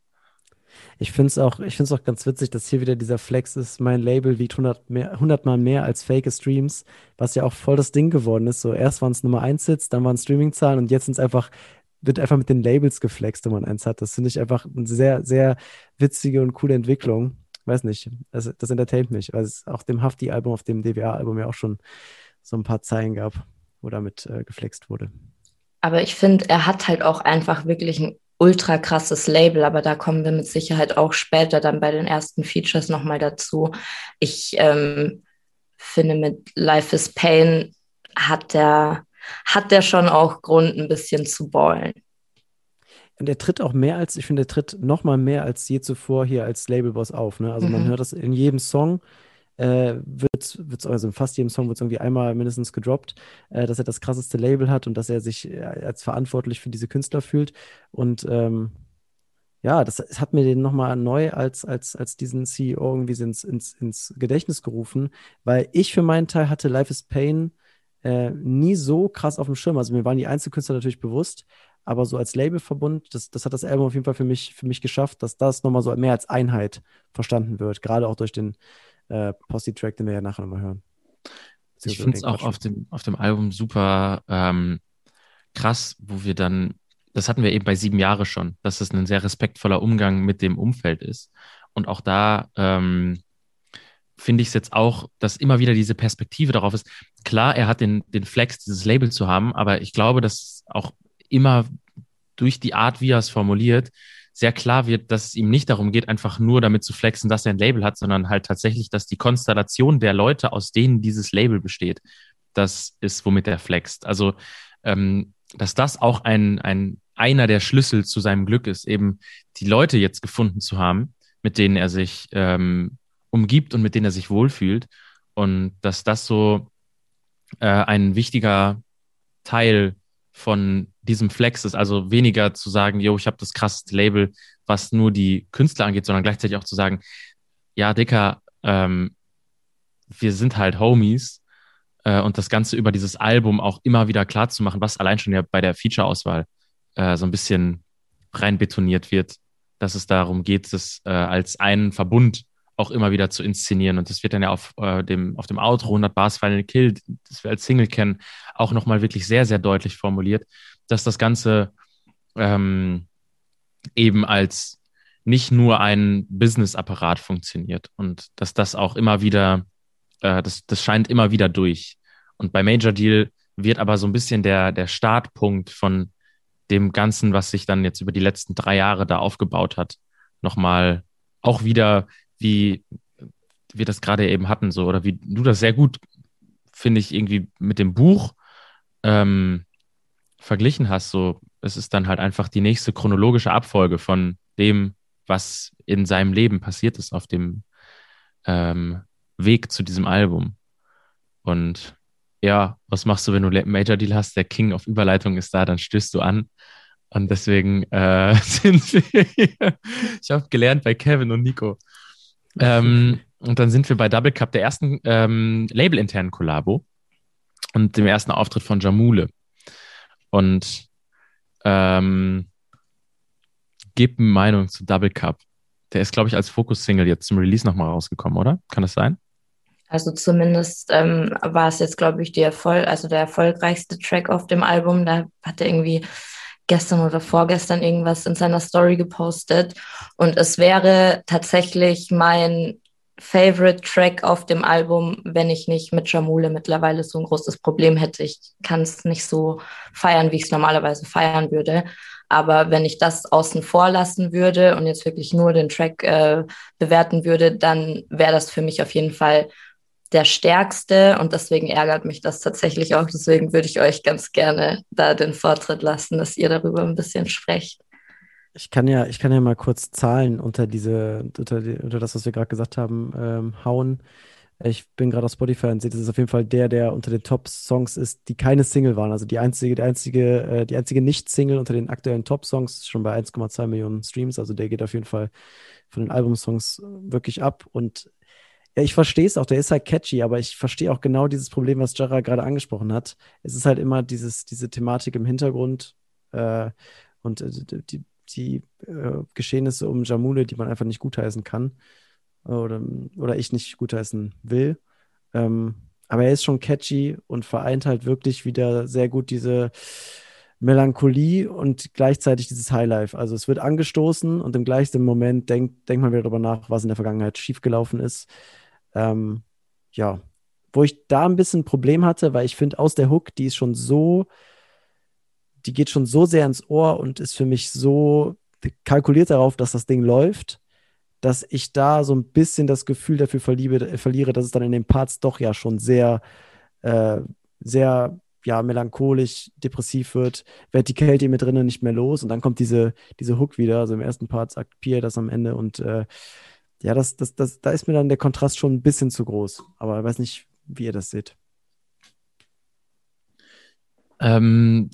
Ich finde es auch, auch ganz witzig, dass hier wieder dieser Flex ist. Mein Label wiegt 100, mehr, 100 Mal mehr als fake Streams, was ja auch voll das Ding geworden ist. So erst waren es Nummer 1 Hits, dann waren Streaming-Zahlen und jetzt sind es einfach, wird einfach mit den Labels geflext, wenn man eins hat. Das finde ich einfach eine sehr, sehr witzige und coole Entwicklung. Weiß nicht, das, das entertaint mich, weil es auch dem Hafti-Album, auf dem DWA-Album ja auch schon so ein paar Zeilen gab, wo damit äh, geflext wurde. Aber ich finde, er hat halt auch einfach wirklich ein ultra krasses Label, aber da kommen wir mit Sicherheit auch später dann bei den ersten Features nochmal dazu. Ich ähm, finde, mit Life is Pain hat der, hat der schon auch Grund, ein bisschen zu ballen. Und er tritt auch mehr als, ich finde, er tritt noch mal mehr als je zuvor hier als Labelboss auf. Ne? Also mhm. man hört das in jedem Song, äh, wird es, also fast jedem Song wird es irgendwie einmal mindestens gedroppt, äh, dass er das krasseste Label hat und dass er sich äh, als verantwortlich für diese Künstler fühlt. Und ähm, ja, das, das, hat mir den nochmal neu als, als, als diesen CEO irgendwie ins, ins, ins Gedächtnis gerufen, weil ich für meinen Teil hatte Life is Pain äh, nie so krass auf dem Schirm. Also mir waren die Einzelkünstler natürlich bewusst, aber so als Labelverbund, das, das hat das Album auf jeden Fall für mich, für mich geschafft, dass das nochmal so mehr als Einheit verstanden wird, gerade auch durch den äh, Posse-Track, den wir ja nachher nochmal hören. Ich finde es auch auf dem, auf dem Album super ähm, krass, wo wir dann, das hatten wir eben bei sieben Jahre schon, dass es ein sehr respektvoller Umgang mit dem Umfeld ist. Und auch da ähm, finde ich es jetzt auch, dass immer wieder diese Perspektive darauf ist. Klar, er hat den, den Flex, dieses Label zu haben, aber ich glaube, dass auch immer durch die Art, wie er es formuliert, sehr klar wird, dass es ihm nicht darum geht, einfach nur damit zu flexen, dass er ein Label hat, sondern halt tatsächlich, dass die Konstellation der Leute, aus denen dieses Label besteht, das ist, womit er flext. Also, ähm, dass das auch ein, ein, einer der Schlüssel zu seinem Glück ist, eben die Leute jetzt gefunden zu haben, mit denen er sich ähm, umgibt und mit denen er sich wohlfühlt. Und dass das so äh, ein wichtiger Teil von diesem Flex ist. Also weniger zu sagen, yo, ich habe das krasseste Label, was nur die Künstler angeht, sondern gleichzeitig auch zu sagen, ja, Dicker, ähm, wir sind halt Homies äh, und das Ganze über dieses Album auch immer wieder klar zu machen, was allein schon ja bei der Feature-Auswahl äh, so ein bisschen rein betoniert wird, dass es darum geht, es äh, als einen Verbund auch immer wieder zu inszenieren. Und das wird dann ja auf, äh, dem, auf dem Outro 100 Bars Final Kill, das wir als Single kennen, auch nochmal wirklich sehr, sehr deutlich formuliert, dass das Ganze ähm, eben als nicht nur ein Business-Apparat funktioniert und dass das auch immer wieder, äh, das, das scheint immer wieder durch. Und bei Major Deal wird aber so ein bisschen der, der Startpunkt von dem Ganzen, was sich dann jetzt über die letzten drei Jahre da aufgebaut hat, nochmal auch wieder wie wir das gerade eben hatten, so, oder wie du das sehr gut, finde ich, irgendwie mit dem Buch ähm, verglichen hast. So, es ist dann halt einfach die nächste chronologische Abfolge von dem, was in seinem Leben passiert ist auf dem ähm, Weg zu diesem Album. Und ja, was machst du, wenn du Major Deal hast? Der King of Überleitung ist da, dann stößt du an. Und deswegen äh, sind wir hier. Ich habe gelernt bei Kevin und Nico. Ähm, und dann sind wir bei Double Cup, der ersten ähm, Label-internen Kollabo und dem ersten Auftritt von Jamule. Und ähm, gebt eine Meinung zu Double Cup. Der ist, glaube ich, als Fokus-Single jetzt zum Release nochmal rausgekommen, oder? Kann das sein? Also zumindest ähm, war es jetzt, glaube ich, die Erfolg also der erfolgreichste Track auf dem Album. Da hat er irgendwie gestern oder vorgestern irgendwas in seiner Story gepostet. Und es wäre tatsächlich mein Favorite Track auf dem Album, wenn ich nicht mit Jamule mittlerweile so ein großes Problem hätte. Ich kann es nicht so feiern, wie ich es normalerweise feiern würde. Aber wenn ich das außen vor lassen würde und jetzt wirklich nur den Track äh, bewerten würde, dann wäre das für mich auf jeden Fall der stärkste und deswegen ärgert mich das tatsächlich auch. Deswegen würde ich euch ganz gerne da den Vortritt lassen, dass ihr darüber ein bisschen sprecht. Ich kann ja, ich kann ja mal kurz Zahlen unter diese, unter, die, unter das, was wir gerade gesagt haben, ähm, hauen. Ich bin gerade auf Spotify und sehe, das ist auf jeden Fall der, der unter den Top-Songs ist, die keine Single waren. Also die einzige, die einzige, äh, die einzige Nicht-Single unter den aktuellen Top-Songs ist schon bei 1,2 Millionen Streams. Also der geht auf jeden Fall von den Albumsongs wirklich ab. Und ja, ich verstehe es auch, der ist halt catchy, aber ich verstehe auch genau dieses Problem, was Jara gerade angesprochen hat. Es ist halt immer dieses, diese Thematik im Hintergrund äh, und äh, die, die äh, Geschehnisse um Jamule, die man einfach nicht gutheißen kann oder, oder ich nicht gutheißen will. Ähm, aber er ist schon catchy und vereint halt wirklich wieder sehr gut diese Melancholie und gleichzeitig dieses Highlife. Also es wird angestoßen und im gleichen Moment denkt, denkt man wieder darüber nach, was in der Vergangenheit schiefgelaufen ist. Ähm, ja, wo ich da ein bisschen ein Problem hatte, weil ich finde, aus der Hook, die ist schon so, die geht schon so sehr ins Ohr und ist für mich so kalkuliert darauf, dass das Ding läuft, dass ich da so ein bisschen das Gefühl dafür verliebe, verliere, dass es dann in den Parts doch ja schon sehr, äh, sehr ja, melancholisch, depressiv wird, wird die Kälte mit drinnen nicht mehr los und dann kommt diese, diese Hook wieder. Also im ersten Part sagt Pierre das am Ende und äh, ja, das, das, das, da ist mir dann der Kontrast schon ein bisschen zu groß. Aber ich weiß nicht, wie ihr das seht. Ähm,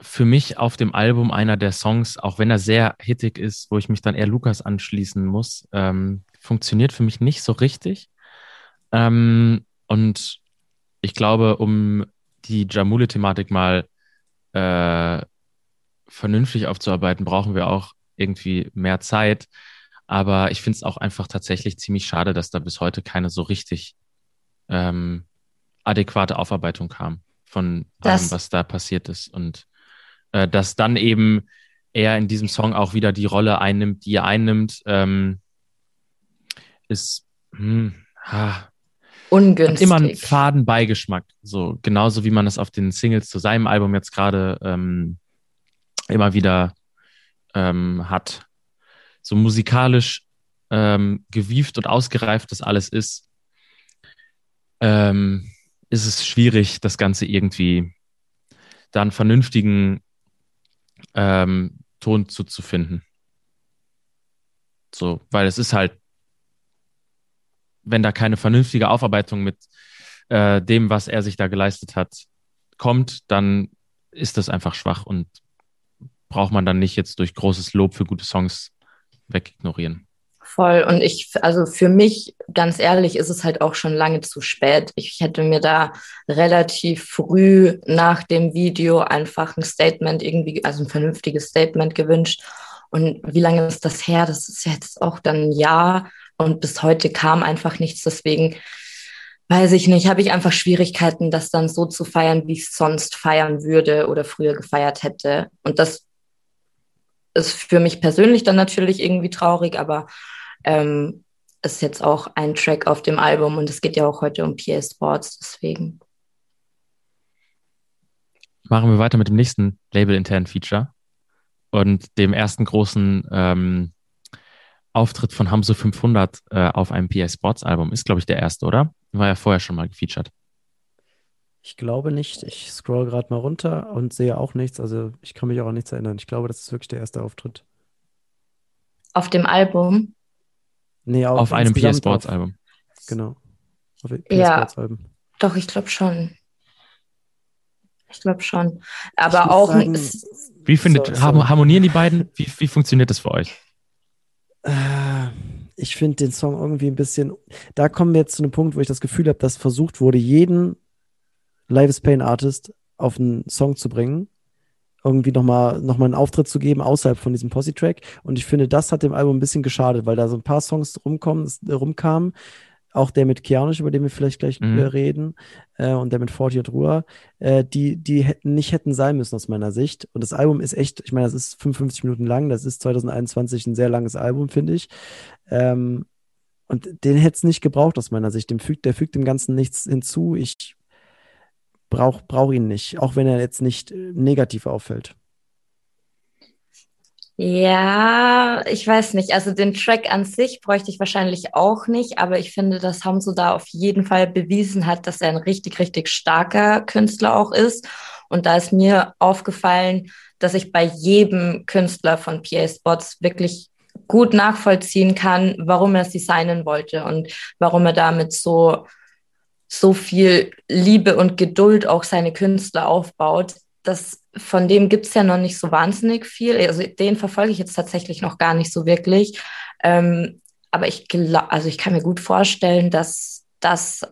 für mich auf dem Album einer der Songs, auch wenn er sehr hittig ist, wo ich mich dann eher Lukas anschließen muss, ähm, funktioniert für mich nicht so richtig. Ähm, und ich glaube, um die Jamule-Thematik mal äh, vernünftig aufzuarbeiten, brauchen wir auch irgendwie mehr Zeit. Aber ich finde es auch einfach tatsächlich ziemlich schade, dass da bis heute keine so richtig ähm, adäquate Aufarbeitung kam von das. allem, was da passiert ist. Und äh, dass dann eben er in diesem Song auch wieder die Rolle einnimmt, die er einnimmt, ähm, ist hm, ha, ungünstig. immer einen faden Beigeschmack. So genauso wie man es auf den Singles zu seinem Album jetzt gerade ähm, immer wieder ähm, hat. So musikalisch ähm, gewieft und ausgereift das alles ist, ähm, ist es schwierig, das Ganze irgendwie da einen vernünftigen ähm, Ton zuzufinden. So, weil es ist halt wenn da keine vernünftige Aufarbeitung mit äh, dem, was er sich da geleistet hat, kommt, dann ist das einfach schwach und braucht man dann nicht jetzt durch großes Lob für gute Songs wegignorieren. Voll. Und ich, also für mich, ganz ehrlich, ist es halt auch schon lange zu spät. Ich hätte mir da relativ früh nach dem Video einfach ein Statement irgendwie, also ein vernünftiges Statement gewünscht. Und wie lange ist das her? Das ist jetzt auch dann ein Jahr. Und bis heute kam einfach nichts. Deswegen weiß ich nicht, habe ich einfach Schwierigkeiten, das dann so zu feiern, wie ich es sonst feiern würde oder früher gefeiert hätte. Und das ist für mich persönlich dann natürlich irgendwie traurig, aber ähm, ist jetzt auch ein Track auf dem Album und es geht ja auch heute um PA Sports, deswegen. Machen wir weiter mit dem nächsten Label-internen Feature und dem ersten großen ähm, Auftritt von Hamso 500 äh, auf einem PA Sports Album. Ist, glaube ich, der erste, oder? War ja vorher schon mal gefeatured. Ich glaube nicht. Ich scroll gerade mal runter und sehe auch nichts. Also ich kann mich auch an nichts erinnern. Ich glaube, das ist wirklich der erste Auftritt. Auf dem Album? Nee, auf, auf einem PA Sports auf, Album. Genau. Auf PA ja, Sports Album. Doch, ich glaube schon. Ich glaube schon. Aber auch. Sagen, wie findet, so, so. harmonieren die beiden? Wie, wie funktioniert das für euch? Äh, ich finde den Song irgendwie ein bisschen. Da kommen wir jetzt zu einem Punkt, wo ich das Gefühl habe, dass versucht wurde, jeden Live is Pain Artist auf einen Song zu bringen. Irgendwie nochmal noch mal einen Auftritt zu geben außerhalb von diesem Posse-Track. Und ich finde, das hat dem Album ein bisschen geschadet, weil da so ein paar Songs rumkommen, rumkamen, auch der mit Keanush, über den wir vielleicht gleich mhm. reden, äh, und der mit Forty und Ruhr, äh, die, die hätten nicht hätten sein müssen aus meiner Sicht. Und das Album ist echt, ich meine, das ist 55 Minuten lang, das ist 2021 ein sehr langes Album, finde ich. Ähm, und den hätte es nicht gebraucht aus meiner Sicht. Dem fügt, der fügt dem Ganzen nichts hinzu. Ich brauche brauch ihn nicht, auch wenn er jetzt nicht äh, negativ auffällt. Ja, ich weiß nicht. Also den Track an sich bräuchte ich wahrscheinlich auch nicht, aber ich finde, dass Hamso da auf jeden Fall bewiesen hat, dass er ein richtig, richtig starker Künstler auch ist. Und da ist mir aufgefallen, dass ich bei jedem Künstler von PA Spots wirklich gut nachvollziehen kann, warum er es designen wollte und warum er damit so, so viel Liebe und Geduld auch seine Künstler aufbaut. Das von dem gibt es ja noch nicht so wahnsinnig viel. Also den verfolge ich jetzt tatsächlich noch gar nicht so wirklich. Ähm, aber ich glaube, also ich kann mir gut vorstellen, dass das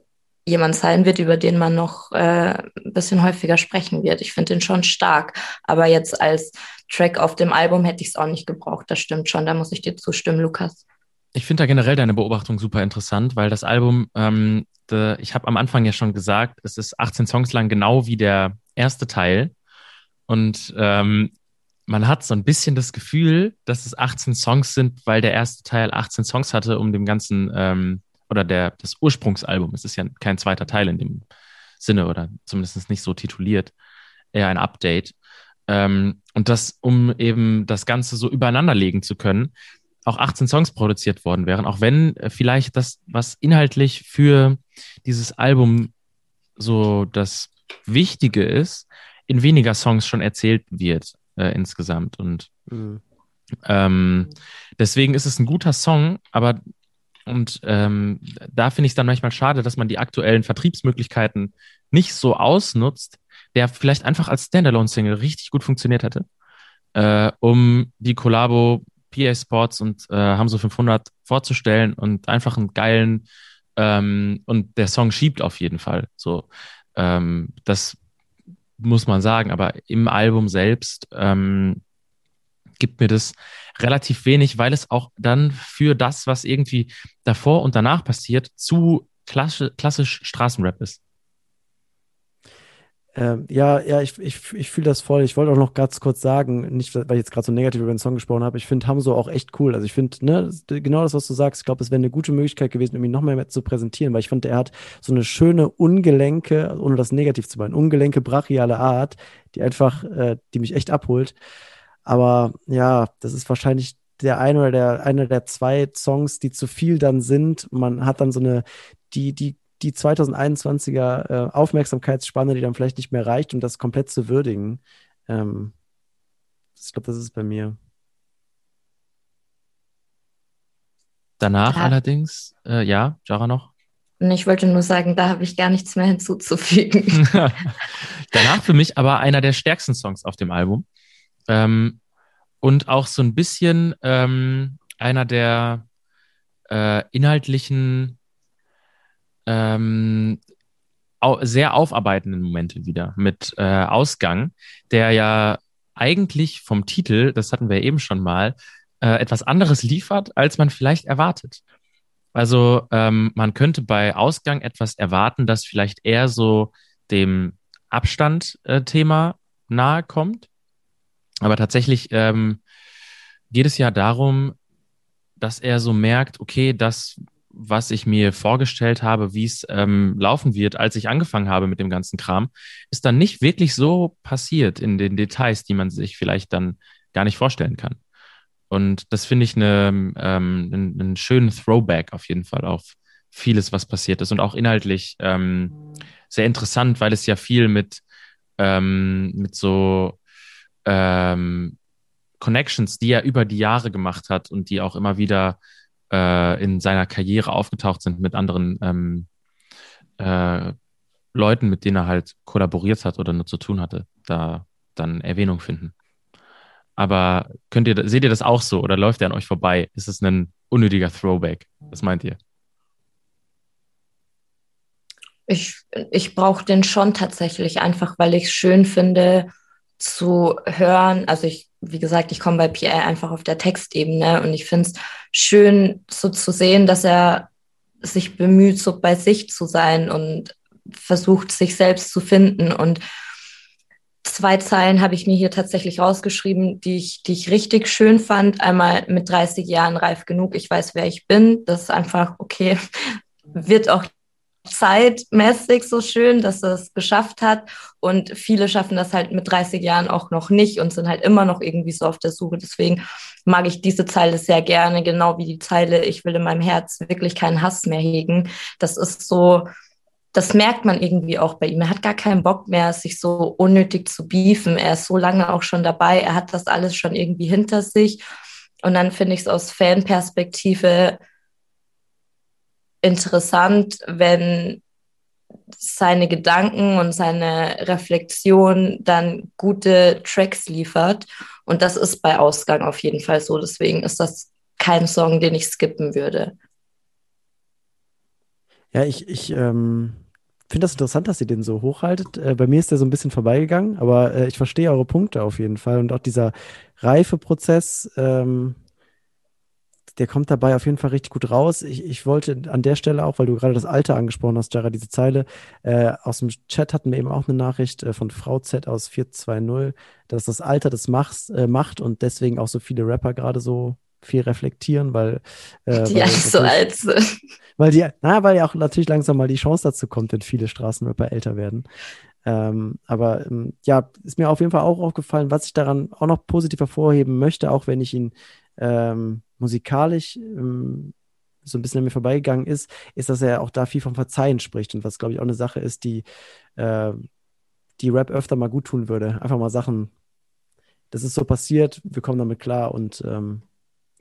jemand sein wird, über den man noch äh, ein bisschen häufiger sprechen wird. Ich finde den schon stark. Aber jetzt als Track auf dem Album hätte ich es auch nicht gebraucht. Das stimmt schon. Da muss ich dir zustimmen, Lukas. Ich finde da generell deine Beobachtung super interessant, weil das Album, ähm, de, ich habe am Anfang ja schon gesagt, es ist 18 Songs lang, genau wie der erste Teil. Und ähm, man hat so ein bisschen das Gefühl, dass es 18 Songs sind, weil der erste Teil 18 Songs hatte, um dem ganzen, ähm, oder der, das Ursprungsalbum, es ist ja kein zweiter Teil in dem Sinne oder zumindest nicht so tituliert, eher ein Update. Ähm, und das, um eben das Ganze so übereinander legen zu können, auch 18 Songs produziert worden wären, auch wenn äh, vielleicht das, was inhaltlich für dieses Album so das Wichtige ist, in weniger Songs schon erzählt wird äh, insgesamt. Und mhm. ähm, deswegen ist es ein guter Song, aber und ähm, da finde ich es dann manchmal schade, dass man die aktuellen Vertriebsmöglichkeiten nicht so ausnutzt, der vielleicht einfach als Standalone-Single richtig gut funktioniert hätte, äh, um die Kollabo PA Sports und äh, Hamso 500 vorzustellen und einfach einen geilen ähm, und der Song schiebt auf jeden Fall. So, ähm, das muss man sagen, aber im Album selbst ähm, gibt mir das relativ wenig, weil es auch dann für das, was irgendwie davor und danach passiert, zu klassisch, klassisch Straßenrap ist. Ähm, ja, ja, ich, ich, ich fühle das voll. Ich wollte auch noch ganz kurz sagen, nicht, weil ich jetzt gerade so negativ über den Song gesprochen habe, ich finde Hamso auch echt cool. Also ich finde, ne, genau das, was du sagst, ich glaube, es wäre eine gute Möglichkeit gewesen, ihn noch mehr zu präsentieren, weil ich fand, er hat so eine schöne, ungelenke, ohne das negativ zu meinen, ungelenke, brachiale Art, die einfach, äh, die mich echt abholt. Aber ja, das ist wahrscheinlich der eine oder der, einer der zwei Songs, die zu viel dann sind. Man hat dann so eine, die, die die 2021er äh, Aufmerksamkeitsspanne, die dann vielleicht nicht mehr reicht, um das komplett zu würdigen. Ähm, ich glaube, das ist bei mir. Danach ja. allerdings, äh, ja, Jara noch? Ich wollte nur sagen, da habe ich gar nichts mehr hinzuzufügen. Danach für mich aber einer der stärksten Songs auf dem Album. Ähm, und auch so ein bisschen ähm, einer der äh, inhaltlichen ähm, sehr aufarbeitenden Momente wieder mit äh, Ausgang, der ja eigentlich vom Titel, das hatten wir eben schon mal, äh, etwas anderes liefert, als man vielleicht erwartet. Also ähm, man könnte bei Ausgang etwas erwarten, das vielleicht eher so dem Abstand-Thema äh, nahe kommt. Aber tatsächlich ähm, geht es ja darum, dass er so merkt, okay, das, was ich mir vorgestellt habe, wie es ähm, laufen wird, als ich angefangen habe mit dem ganzen Kram, ist dann nicht wirklich so passiert in den Details, die man sich vielleicht dann gar nicht vorstellen kann. Und das finde ich eine, ähm, einen, einen, schönen Throwback auf jeden Fall auf vieles, was passiert ist und auch inhaltlich ähm, sehr interessant, weil es ja viel mit, ähm, mit so ähm, Connections, die er über die Jahre gemacht hat und die auch immer wieder äh, in seiner Karriere aufgetaucht sind mit anderen ähm, äh, Leuten, mit denen er halt kollaboriert hat oder nur zu tun hatte, da dann Erwähnung finden. Aber könnt ihr, seht ihr das auch so oder läuft er an euch vorbei? Ist es ein unnötiger Throwback? Was meint ihr? Ich, ich brauche den schon tatsächlich, einfach weil ich es schön finde zu hören. Also ich wie gesagt, ich komme bei Pierre einfach auf der Textebene und ich finde es schön, so zu sehen, dass er sich bemüht, so bei sich zu sein und versucht, sich selbst zu finden. Und zwei Zeilen habe ich mir hier tatsächlich rausgeschrieben, die ich, die ich richtig schön fand. Einmal mit 30 Jahren reif genug, ich weiß, wer ich bin. Das ist einfach okay. Wird auch zeitmäßig so schön, dass er es geschafft hat. Und viele schaffen das halt mit 30 Jahren auch noch nicht und sind halt immer noch irgendwie so auf der Suche. Deswegen mag ich diese Zeile sehr gerne, genau wie die Zeile, ich will in meinem Herz wirklich keinen Hass mehr hegen. Das ist so, das merkt man irgendwie auch bei ihm. Er hat gar keinen Bock mehr, sich so unnötig zu beefen. Er ist so lange auch schon dabei. Er hat das alles schon irgendwie hinter sich. Und dann finde ich es aus Fanperspektive interessant, wenn seine Gedanken und seine Reflexion dann gute Tracks liefert. Und das ist bei Ausgang auf jeden Fall so. Deswegen ist das kein Song, den ich skippen würde. Ja, ich, ich, ähm, finde das interessant, dass ihr den so hochhaltet. Äh, bei mir ist der so ein bisschen vorbeigegangen, aber äh, ich verstehe eure Punkte auf jeden Fall. Und auch dieser Reifeprozess, ähm, der kommt dabei auf jeden Fall richtig gut raus. Ich, ich wollte an der Stelle auch, weil du gerade das Alter angesprochen hast, Jara, diese Zeile, äh, aus dem Chat hatten wir eben auch eine Nachricht äh, von Frau Z aus 420, dass das Alter das Machs, äh, macht und deswegen auch so viele Rapper gerade so viel reflektieren, weil äh, die weil so alt sind. Weil die, na, weil ja auch natürlich langsam mal die Chance dazu kommt, wenn viele Straßenrapper älter werden. Ähm, aber ähm, ja, ist mir auf jeden Fall auch aufgefallen, was ich daran auch noch positiv hervorheben möchte, auch wenn ich ihn ähm, musikalisch ähm, so ein bisschen an mir vorbeigegangen ist, ist, dass er auch da viel vom Verzeihen spricht und was, glaube ich, auch eine Sache ist, die, äh, die Rap öfter mal gut tun würde. Einfach mal Sachen, das ist so passiert, wir kommen damit klar und ähm,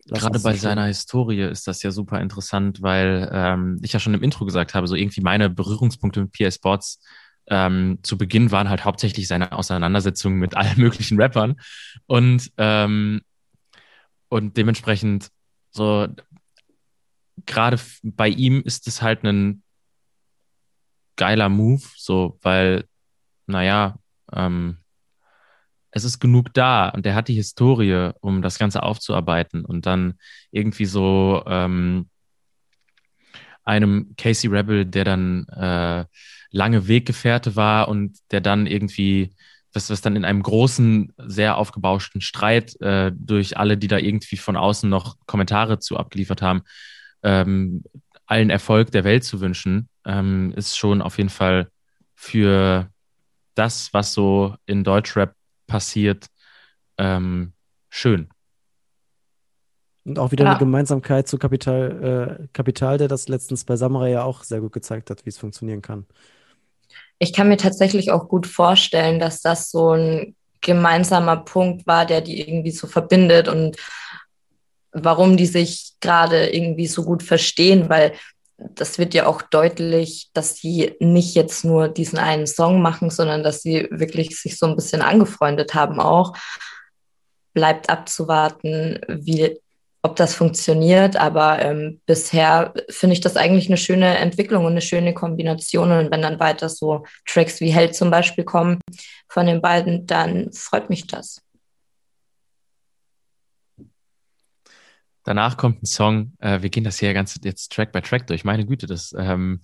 Gerade bei seiner Historie ist das ja super interessant, weil ähm, ich ja schon im Intro gesagt habe, so irgendwie meine Berührungspunkte mit PA Sports ähm, zu Beginn waren halt hauptsächlich seine Auseinandersetzungen mit allen möglichen Rappern und ähm, und dementsprechend so, gerade bei ihm ist es halt ein geiler Move, so, weil, naja, ähm, es ist genug da und der hat die Historie, um das Ganze aufzuarbeiten und dann irgendwie so ähm, einem Casey Rebel, der dann äh, lange Weggefährte war und der dann irgendwie was, was dann in einem großen, sehr aufgebauschten Streit äh, durch alle, die da irgendwie von außen noch Kommentare zu abgeliefert haben, ähm, allen Erfolg der Welt zu wünschen, ähm, ist schon auf jeden Fall für das, was so in Deutschrap passiert, ähm, schön. Und auch wieder ja. eine Gemeinsamkeit zu Kapital, äh, Kapital, der das letztens bei Samurai ja auch sehr gut gezeigt hat, wie es funktionieren kann ich kann mir tatsächlich auch gut vorstellen, dass das so ein gemeinsamer Punkt war, der die irgendwie so verbindet und warum die sich gerade irgendwie so gut verstehen, weil das wird ja auch deutlich, dass sie nicht jetzt nur diesen einen Song machen, sondern dass sie wirklich sich so ein bisschen angefreundet haben auch. Bleibt abzuwarten, wie ob das funktioniert, aber ähm, bisher finde ich das eigentlich eine schöne Entwicklung und eine schöne Kombination. Und wenn dann weiter so Tracks wie Held zum Beispiel kommen von den beiden, dann freut mich das. Danach kommt ein Song, äh, wir gehen das hier ganz jetzt Track by Track durch. Meine Güte, das ähm,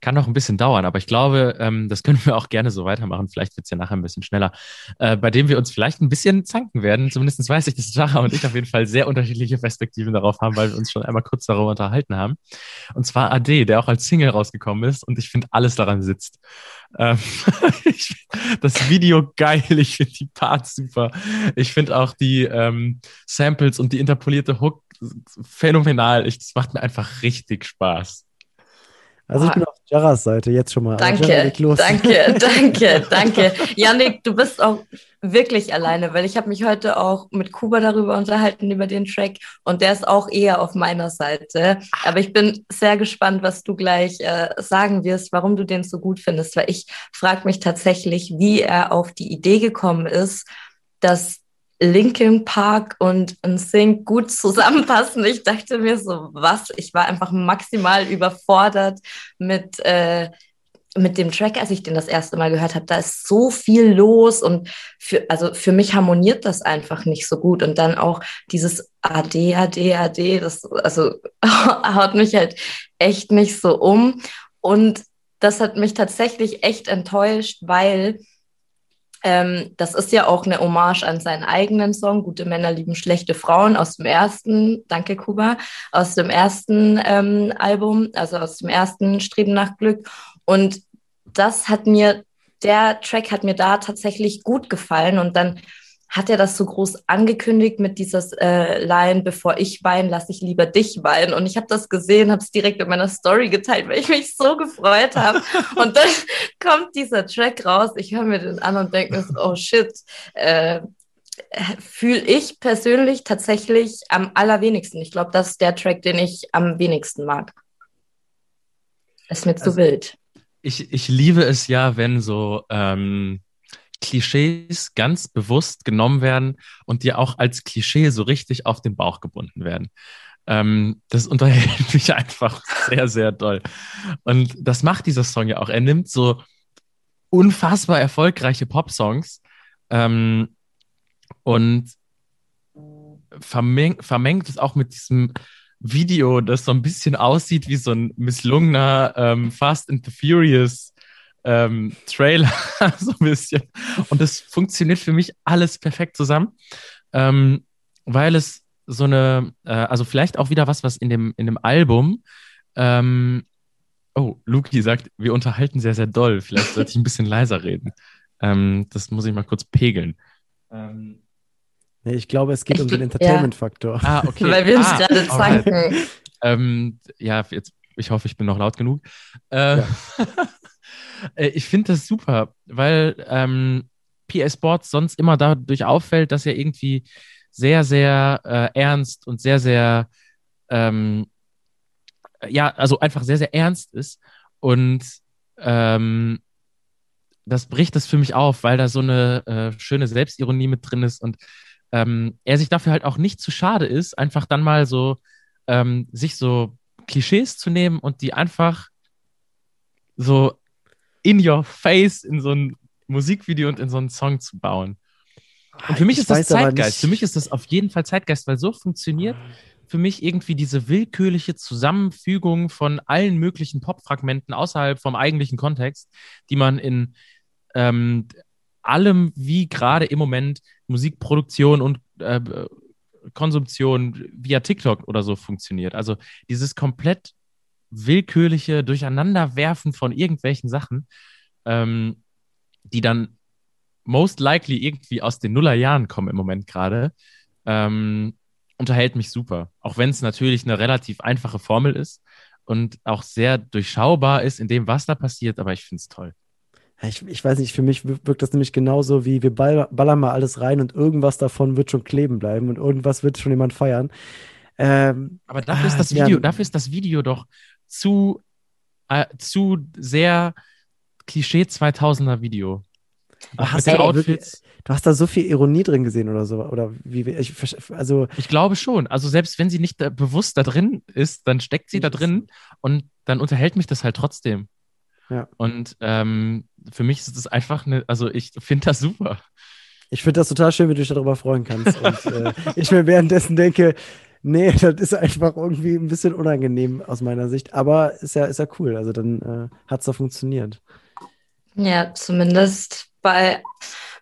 kann noch ein bisschen dauern, aber ich glaube, ähm, das können wir auch gerne so weitermachen. Vielleicht wird es ja nachher ein bisschen schneller, äh, bei dem wir uns vielleicht ein bisschen zanken werden. Zumindest weiß ich, dass Jara und ich auf jeden Fall sehr unterschiedliche Perspektiven darauf haben, weil wir uns schon einmal kurz darüber unterhalten haben. Und zwar AD, der auch als Single rausgekommen ist und ich finde, alles daran sitzt. Ähm, ich, das Video geil, ich finde die Parts super. Ich finde auch die ähm, Samples und die interpolierte Hook phänomenal. Ich, das macht mir einfach richtig Spaß. Also ich bin auf Jaras Seite jetzt schon mal. Danke, danke, danke, danke. Janik, du bist auch wirklich alleine, weil ich habe mich heute auch mit Kuba darüber unterhalten, über den Track und der ist auch eher auf meiner Seite. Aber ich bin sehr gespannt, was du gleich äh, sagen wirst, warum du den so gut findest, weil ich frage mich tatsächlich, wie er auf die Idee gekommen ist, dass Linkin Park und Sync gut zusammenpassen. Ich dachte mir so, was? Ich war einfach maximal überfordert mit, äh, mit dem Track, als ich den das erste Mal gehört habe. Da ist so viel los und für, also für mich harmoniert das einfach nicht so gut. Und dann auch dieses AD, AD, AD, das also haut mich halt echt nicht so um. Und das hat mich tatsächlich echt enttäuscht, weil ähm, das ist ja auch eine Hommage an seinen eigenen Song, Gute Männer lieben schlechte Frauen, aus dem ersten, danke Kuba, aus dem ersten ähm, Album, also aus dem ersten Streben nach Glück. Und das hat mir, der Track hat mir da tatsächlich gut gefallen. Und dann hat er das so groß angekündigt mit dieses äh, Line, bevor ich weine, lasse ich lieber dich weinen. Und ich habe das gesehen, habe es direkt in meiner Story geteilt, weil ich mich so gefreut habe. und dann kommt dieser Track raus, ich höre mir den an und denke mir so, oh shit, äh, fühle ich persönlich tatsächlich am allerwenigsten. Ich glaube, das ist der Track, den ich am wenigsten mag. ist mir also, zu wild. Ich, ich liebe es ja, wenn so ähm, Klischees ganz bewusst genommen werden und dir auch als Klischee so richtig auf den Bauch gebunden werden. Ähm, das unterhält mich einfach sehr, sehr doll. Und das macht dieser Song ja auch. Er nimmt so unfassbar erfolgreiche Pop-Songs ähm, und vermengt, vermengt es auch mit diesem Video, das so ein bisschen aussieht wie so ein misslungener ähm, Fast and the Furious ähm, Trailer, so ein bisschen. Und das funktioniert für mich alles perfekt zusammen, ähm, weil es so eine, äh, also vielleicht auch wieder was, was in dem, in dem Album, ähm, oh, Luki sagt, wir unterhalten sehr, sehr doll. Vielleicht sollte ich ein bisschen leiser reden. Ähm, das muss ich mal kurz pegeln. Ähm, Nee, ich glaube, es geht ich, um den Entertainment-Faktor. Ah, okay. Weil wir uns ah, gerade zanken. Ähm, ja, jetzt, ich hoffe, ich bin noch laut genug. Äh, ja. Äh, ich finde das super, weil ähm, PA Sports sonst immer dadurch auffällt, dass er irgendwie sehr, sehr äh, ernst und sehr, sehr, ähm, ja, also einfach sehr, sehr ernst ist. Und ähm, das bricht das für mich auf, weil da so eine äh, schöne Selbstironie mit drin ist und ähm, er sich dafür halt auch nicht zu schade ist, einfach dann mal so ähm, sich so Klischees zu nehmen und die einfach so in your face in so ein Musikvideo und in so einen Song zu bauen. Und für mich ich ist das Zeitgeist. Für mich ist das auf jeden Fall Zeitgeist, weil so funktioniert für mich irgendwie diese willkürliche Zusammenfügung von allen möglichen Pop-Fragmenten außerhalb vom eigentlichen Kontext, die man in ähm, allem, wie gerade im Moment Musikproduktion und äh, Konsumption via TikTok oder so funktioniert. Also dieses komplett willkürliche Durcheinanderwerfen von irgendwelchen Sachen, ähm, die dann most likely irgendwie aus den Nullerjahren kommen im Moment gerade, ähm, unterhält mich super. Auch wenn es natürlich eine relativ einfache Formel ist und auch sehr durchschaubar ist in dem, was da passiert, aber ich finde es toll. Ich, ich weiß nicht, für mich wirkt das nämlich genauso wie wir ballern mal alles rein und irgendwas davon wird schon kleben bleiben und irgendwas wird schon jemand feiern. Ähm, Aber dafür ist ah, das Video, ja, dafür ist das Video doch zu, äh, zu sehr Klischee 2000er Video. Du hast, da wirklich, du hast da so viel Ironie drin gesehen oder so, oder wie, ich, also. Ich glaube schon. Also selbst wenn sie nicht da bewusst da drin ist, dann steckt sie da drin und dann unterhält mich das halt trotzdem. Ja. Und ähm, für mich ist es einfach eine, also ich finde das super. Ich finde das total schön, wie du dich darüber freuen kannst. Und äh, ich mir währenddessen denke, nee, das ist einfach irgendwie ein bisschen unangenehm aus meiner Sicht. Aber ist ja, ist ja cool. Also dann äh, hat es doch funktioniert. Ja, zumindest bei,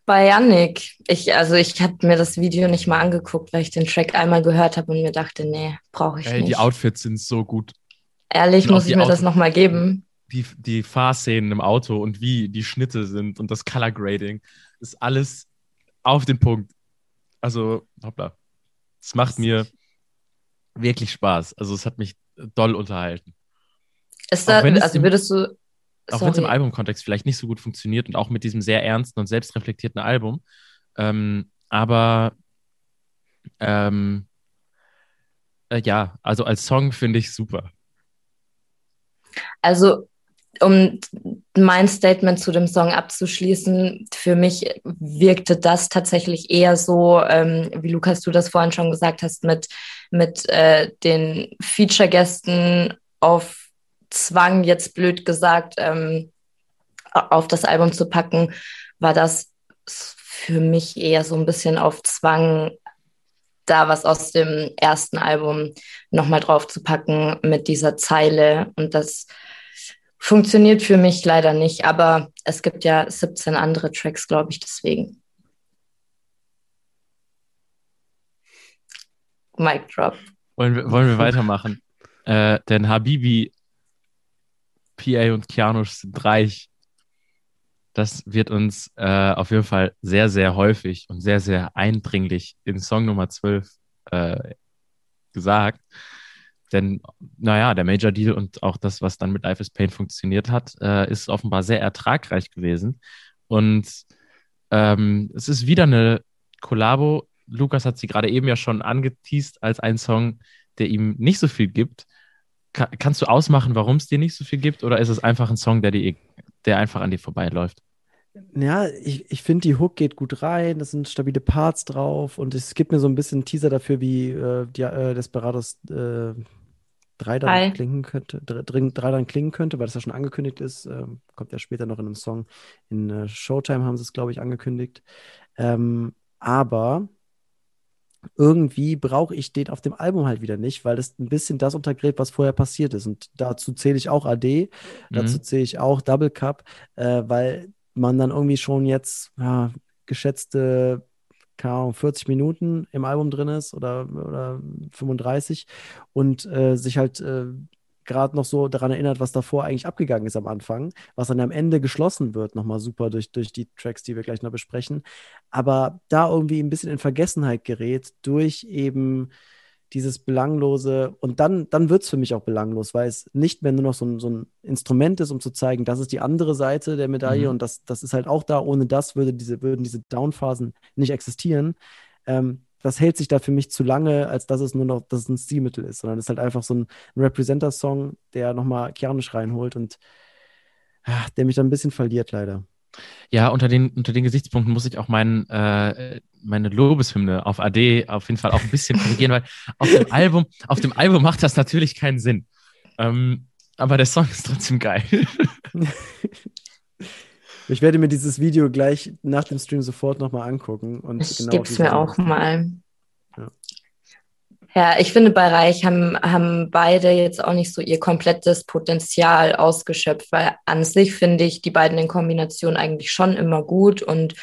bei Yannick. Ich, also ich habe mir das Video nicht mal angeguckt, weil ich den Track einmal gehört habe und mir dachte, nee, brauche ich Ey, nicht. Die Outfits sind so gut. Ehrlich, muss ich mir Out das nochmal geben die, die Fahrszenen im Auto und wie die Schnitte sind und das Color Grading ist alles auf den Punkt. Also, hoppla. Es macht mir wirklich Spaß. Also, es hat mich doll unterhalten. Ist da, also würdest du. Auch wenn es im Albumkontext vielleicht nicht so gut funktioniert und auch mit diesem sehr ernsten und selbstreflektierten Album. Ähm, aber ähm, äh, ja, also als Song finde ich super. Also um mein Statement zu dem Song abzuschließen, für mich wirkte das tatsächlich eher so, ähm, wie Lukas, du das vorhin schon gesagt hast, mit, mit äh, den Feature-Gästen auf Zwang, jetzt blöd gesagt, ähm, auf das Album zu packen, war das für mich eher so ein bisschen auf Zwang, da was aus dem ersten Album nochmal drauf zu packen mit dieser Zeile und das Funktioniert für mich leider nicht, aber es gibt ja 17 andere Tracks, glaube ich, deswegen. Mic drop. Wollen wir, wollen wir weitermachen? äh, denn Habibi, PA und Kianush sind reich. Das wird uns äh, auf jeden Fall sehr, sehr häufig und sehr, sehr eindringlich in Song Nummer 12 äh, gesagt. Denn, naja, der Major Deal und auch das, was dann mit Life is Pain funktioniert hat, äh, ist offenbar sehr ertragreich gewesen. Und ähm, es ist wieder eine Kollabo. Lukas hat sie gerade eben ja schon angeteased als ein Song, der ihm nicht so viel gibt. Ka kannst du ausmachen, warum es dir nicht so viel gibt? Oder ist es einfach ein Song, der, die, der einfach an dir vorbeiläuft? Ja, ich, ich finde, die Hook geht gut rein, das sind stabile Parts drauf und es gibt mir so ein bisschen Teaser dafür, wie äh, die, äh, Desperados äh, 3 dann Drei. klingen könnte, 3, dann klingen könnte, weil das ja schon angekündigt ist. Ähm, kommt ja später noch in einem Song. In äh, Showtime haben sie es, glaube ich, angekündigt. Ähm, aber irgendwie brauche ich den auf dem Album halt wieder nicht, weil das ein bisschen das untergräbt, was vorher passiert ist. Und dazu zähle ich auch AD, dazu Mhm. zähle ich auch Double Cup, äh, weil man dann irgendwie schon jetzt ja, geschätzte keine Ahnung, 40 Minuten im Album drin ist oder, oder 35 und äh, sich halt äh, gerade noch so daran erinnert, was davor eigentlich abgegangen ist am Anfang, was dann am Ende geschlossen wird, nochmal super durch, durch die Tracks, die wir gleich noch besprechen, aber da irgendwie ein bisschen in Vergessenheit gerät durch eben dieses Belanglose und dann, dann wird es für mich auch belanglos, weil es nicht mehr nur noch so ein, so ein Instrument ist, um zu zeigen, das ist die andere Seite der Medaille Mhm. und das, das ist halt auch da. Ohne das würde diese, würden diese Downphasen nicht existieren. Ähm, das hält sich da für mich zu lange, als dass es nur noch, dass es ein Stilmittel ist, sondern es ist halt einfach so ein, ein Representer-Song, der nochmal Kianisch reinholt und ah, der mich dann ein bisschen verliert, leider. Ja, unter den, unter den Gesichtspunkten muss ich auch mein, äh, meine Lobeshymne auf AD auf jeden Fall auch ein bisschen korrigieren, weil auf dem Album, auf dem Album macht das natürlich keinen Sinn. Ähm, aber der Song ist trotzdem geil. Ich werde mir dieses Video gleich nach dem Stream sofort nochmal angucken. Und Ich genau gebe es mir auch mal. Ja. Ja, ich finde, bei Reich haben, haben beide jetzt auch nicht so ihr komplettes Potenzial ausgeschöpft, weil an sich finde ich die beiden in Kombination eigentlich schon immer gut und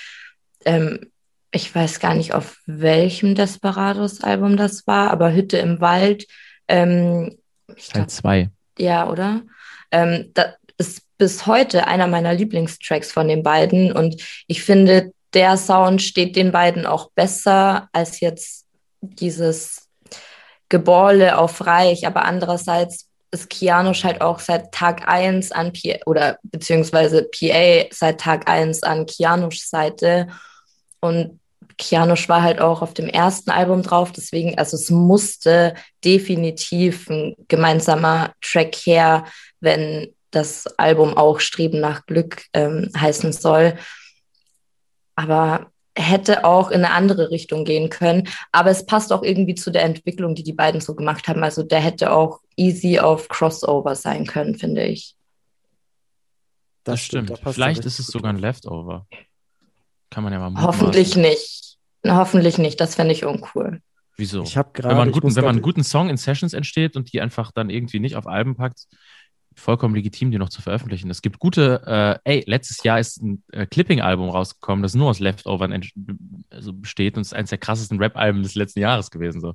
ähm, ich weiß gar nicht, auf welchem Desperados-Album das war, aber Hütte im Wald, ähm, ich Teil glaub, 2. ja, oder? Ähm, das ist bis heute einer meiner Lieblingstracks von den beiden. Und ich finde, der Sound steht den beiden auch besser als jetzt dieses Geborle auf Reich, aber andererseits ist Kianosch halt auch seit Tag 1 an P oder beziehungsweise PA seit Tag 1 an Kianoschs Seite. Und Kianosch war halt auch auf dem ersten Album drauf, deswegen, also es musste definitiv ein gemeinsamer Track her, wenn das Album auch Streben nach Glück ähm, heißen soll. Aber hätte auch in eine andere Richtung gehen können. Aber es passt auch irgendwie zu der Entwicklung, die die beiden so gemacht haben. Also der hätte auch easy auf Crossover sein können, finde ich. Das, stimmt. da Vielleicht ist es sogar ein. Leftover. Kann man ja mal mutmaßen. Hoffentlich nicht. Hoffentlich nicht. Das fände ich uncool. Wieso? Ich habe gerade. wenn man, einen guten, wenn man einen guten Song in Sessions entsteht und die einfach dann irgendwie nicht auf Alben packt, vollkommen legitim, die noch zu veröffentlichen. Es gibt gute, äh, ey, letztes Jahr ist ein äh, Clipping-Album rausgekommen, das nur aus Leftovern also besteht und es ist eines der krassesten Rap-Alben des letzten Jahres gewesen. So.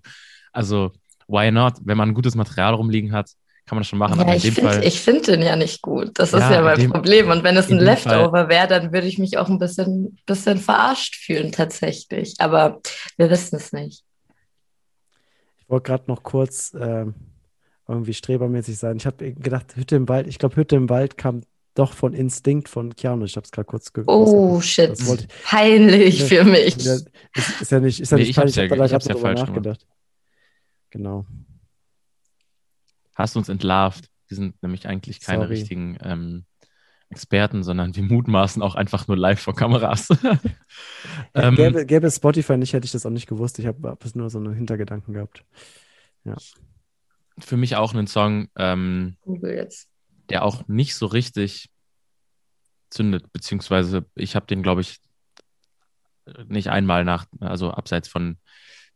Also, why not? Wenn man ein gutes Material rumliegen hat, kann man das schon machen. Ja, Aber in ich finde find den ja nicht gut. Das ist Ja, ja in mein dem- Problem. Und wenn es in ein Leftover wäre, dann würde ich mich auch ein bisschen, bisschen verarscht fühlen, tatsächlich. Aber wir wissen es nicht. Ich wollte gerade noch kurz ähm, irgendwie strebermäßig sein. Ich habe gedacht, Hütte im Wald, ich glaube, Hütte im Wald kam doch von Instinkt von Keanu. Ich habe es gerade kurz ge Oh, shit. Peinlich Ja, für mich. ich, ist, ist ja nicht, ist ja Nee, nicht ich peinlich, ja- aber ich hab's ja darüber falsch gemacht. nachgedacht. Genau. hast du uns entlarvt. Wir sind nämlich eigentlich keine Sorry. richtigen ähm, Experten, sondern wir mutmaßen auch einfach nur live vor Kameras. ähm, gäbe, gäbe es Spotify nicht, hätte ich das auch nicht gewusst. Ich habe hab es nur so einen Hintergedanken gehabt. Für mich auch ein Song, ähm, der auch nicht so richtig zündet, beziehungsweise ich habe den, glaube ich, nicht einmal nach, also abseits von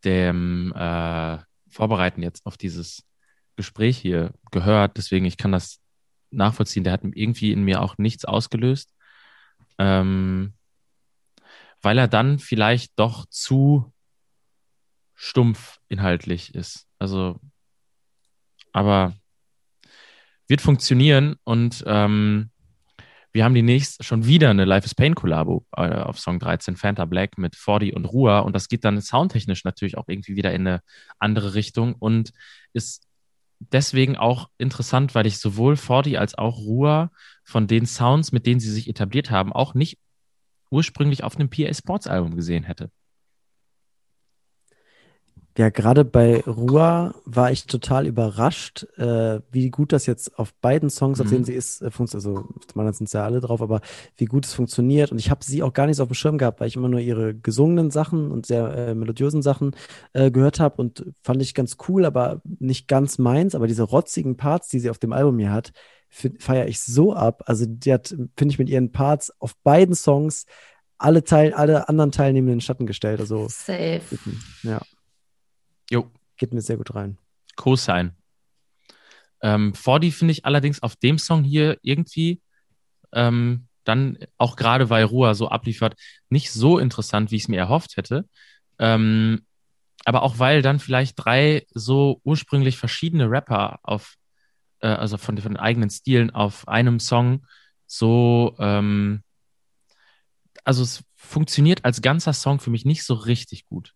dem äh, Vorbereiten jetzt auf dieses Gespräch hier gehört. Deswegen, ich kann das nachvollziehen. Der hat irgendwie in mir auch nichts ausgelöst, ähm, weil er dann vielleicht doch zu stumpf inhaltlich ist. Also, aber wird funktionieren und ähm, wir haben die nächste schon wieder eine Life is Pain Kollabo äh, auf Song 13, Fanta Black mit Fordi und Rua und das geht dann soundtechnisch natürlich auch irgendwie wieder in eine andere Richtung und ist deswegen auch interessant, weil ich sowohl Fordi als auch Rua von den Sounds, mit denen sie sich etabliert haben, auch nicht ursprünglich auf einem PA Sports Album gesehen hätte. Ja, gerade bei Rua war ich total überrascht, äh, wie gut das jetzt auf beiden Songs, auf Mhm. denen sie ist, äh, funktioniert. Also, man sind ja alle drauf, aber wie gut es funktioniert. Und ich habe sie auch gar nicht so auf dem Schirm gehabt, weil ich immer nur ihre gesungenen Sachen und sehr äh, melodiösen Sachen äh, gehört habe und fand ich ganz cool, aber nicht ganz meins. Aber diese rotzigen Parts, die sie auf dem Album hier hat, feiere ich so ab. Also, die hat, finde ich, mit ihren Parts auf beiden Songs alle, Teil, alle anderen Teilnehmenden in den Schatten gestellt. Also, Safe. ja, Jo, geht mir sehr gut rein. Co-Sign. Ähm, Fordi finde ich allerdings auf dem Song hier irgendwie ähm, dann auch gerade weil Rua so abliefert, nicht so interessant, wie ich es mir erhofft hätte. Ähm, aber auch weil dann vielleicht drei so ursprünglich verschiedene Rapper auf, äh, also von, von den eigenen Stilen auf einem Song so, ähm, also es funktioniert als ganzer Song für mich nicht so richtig gut,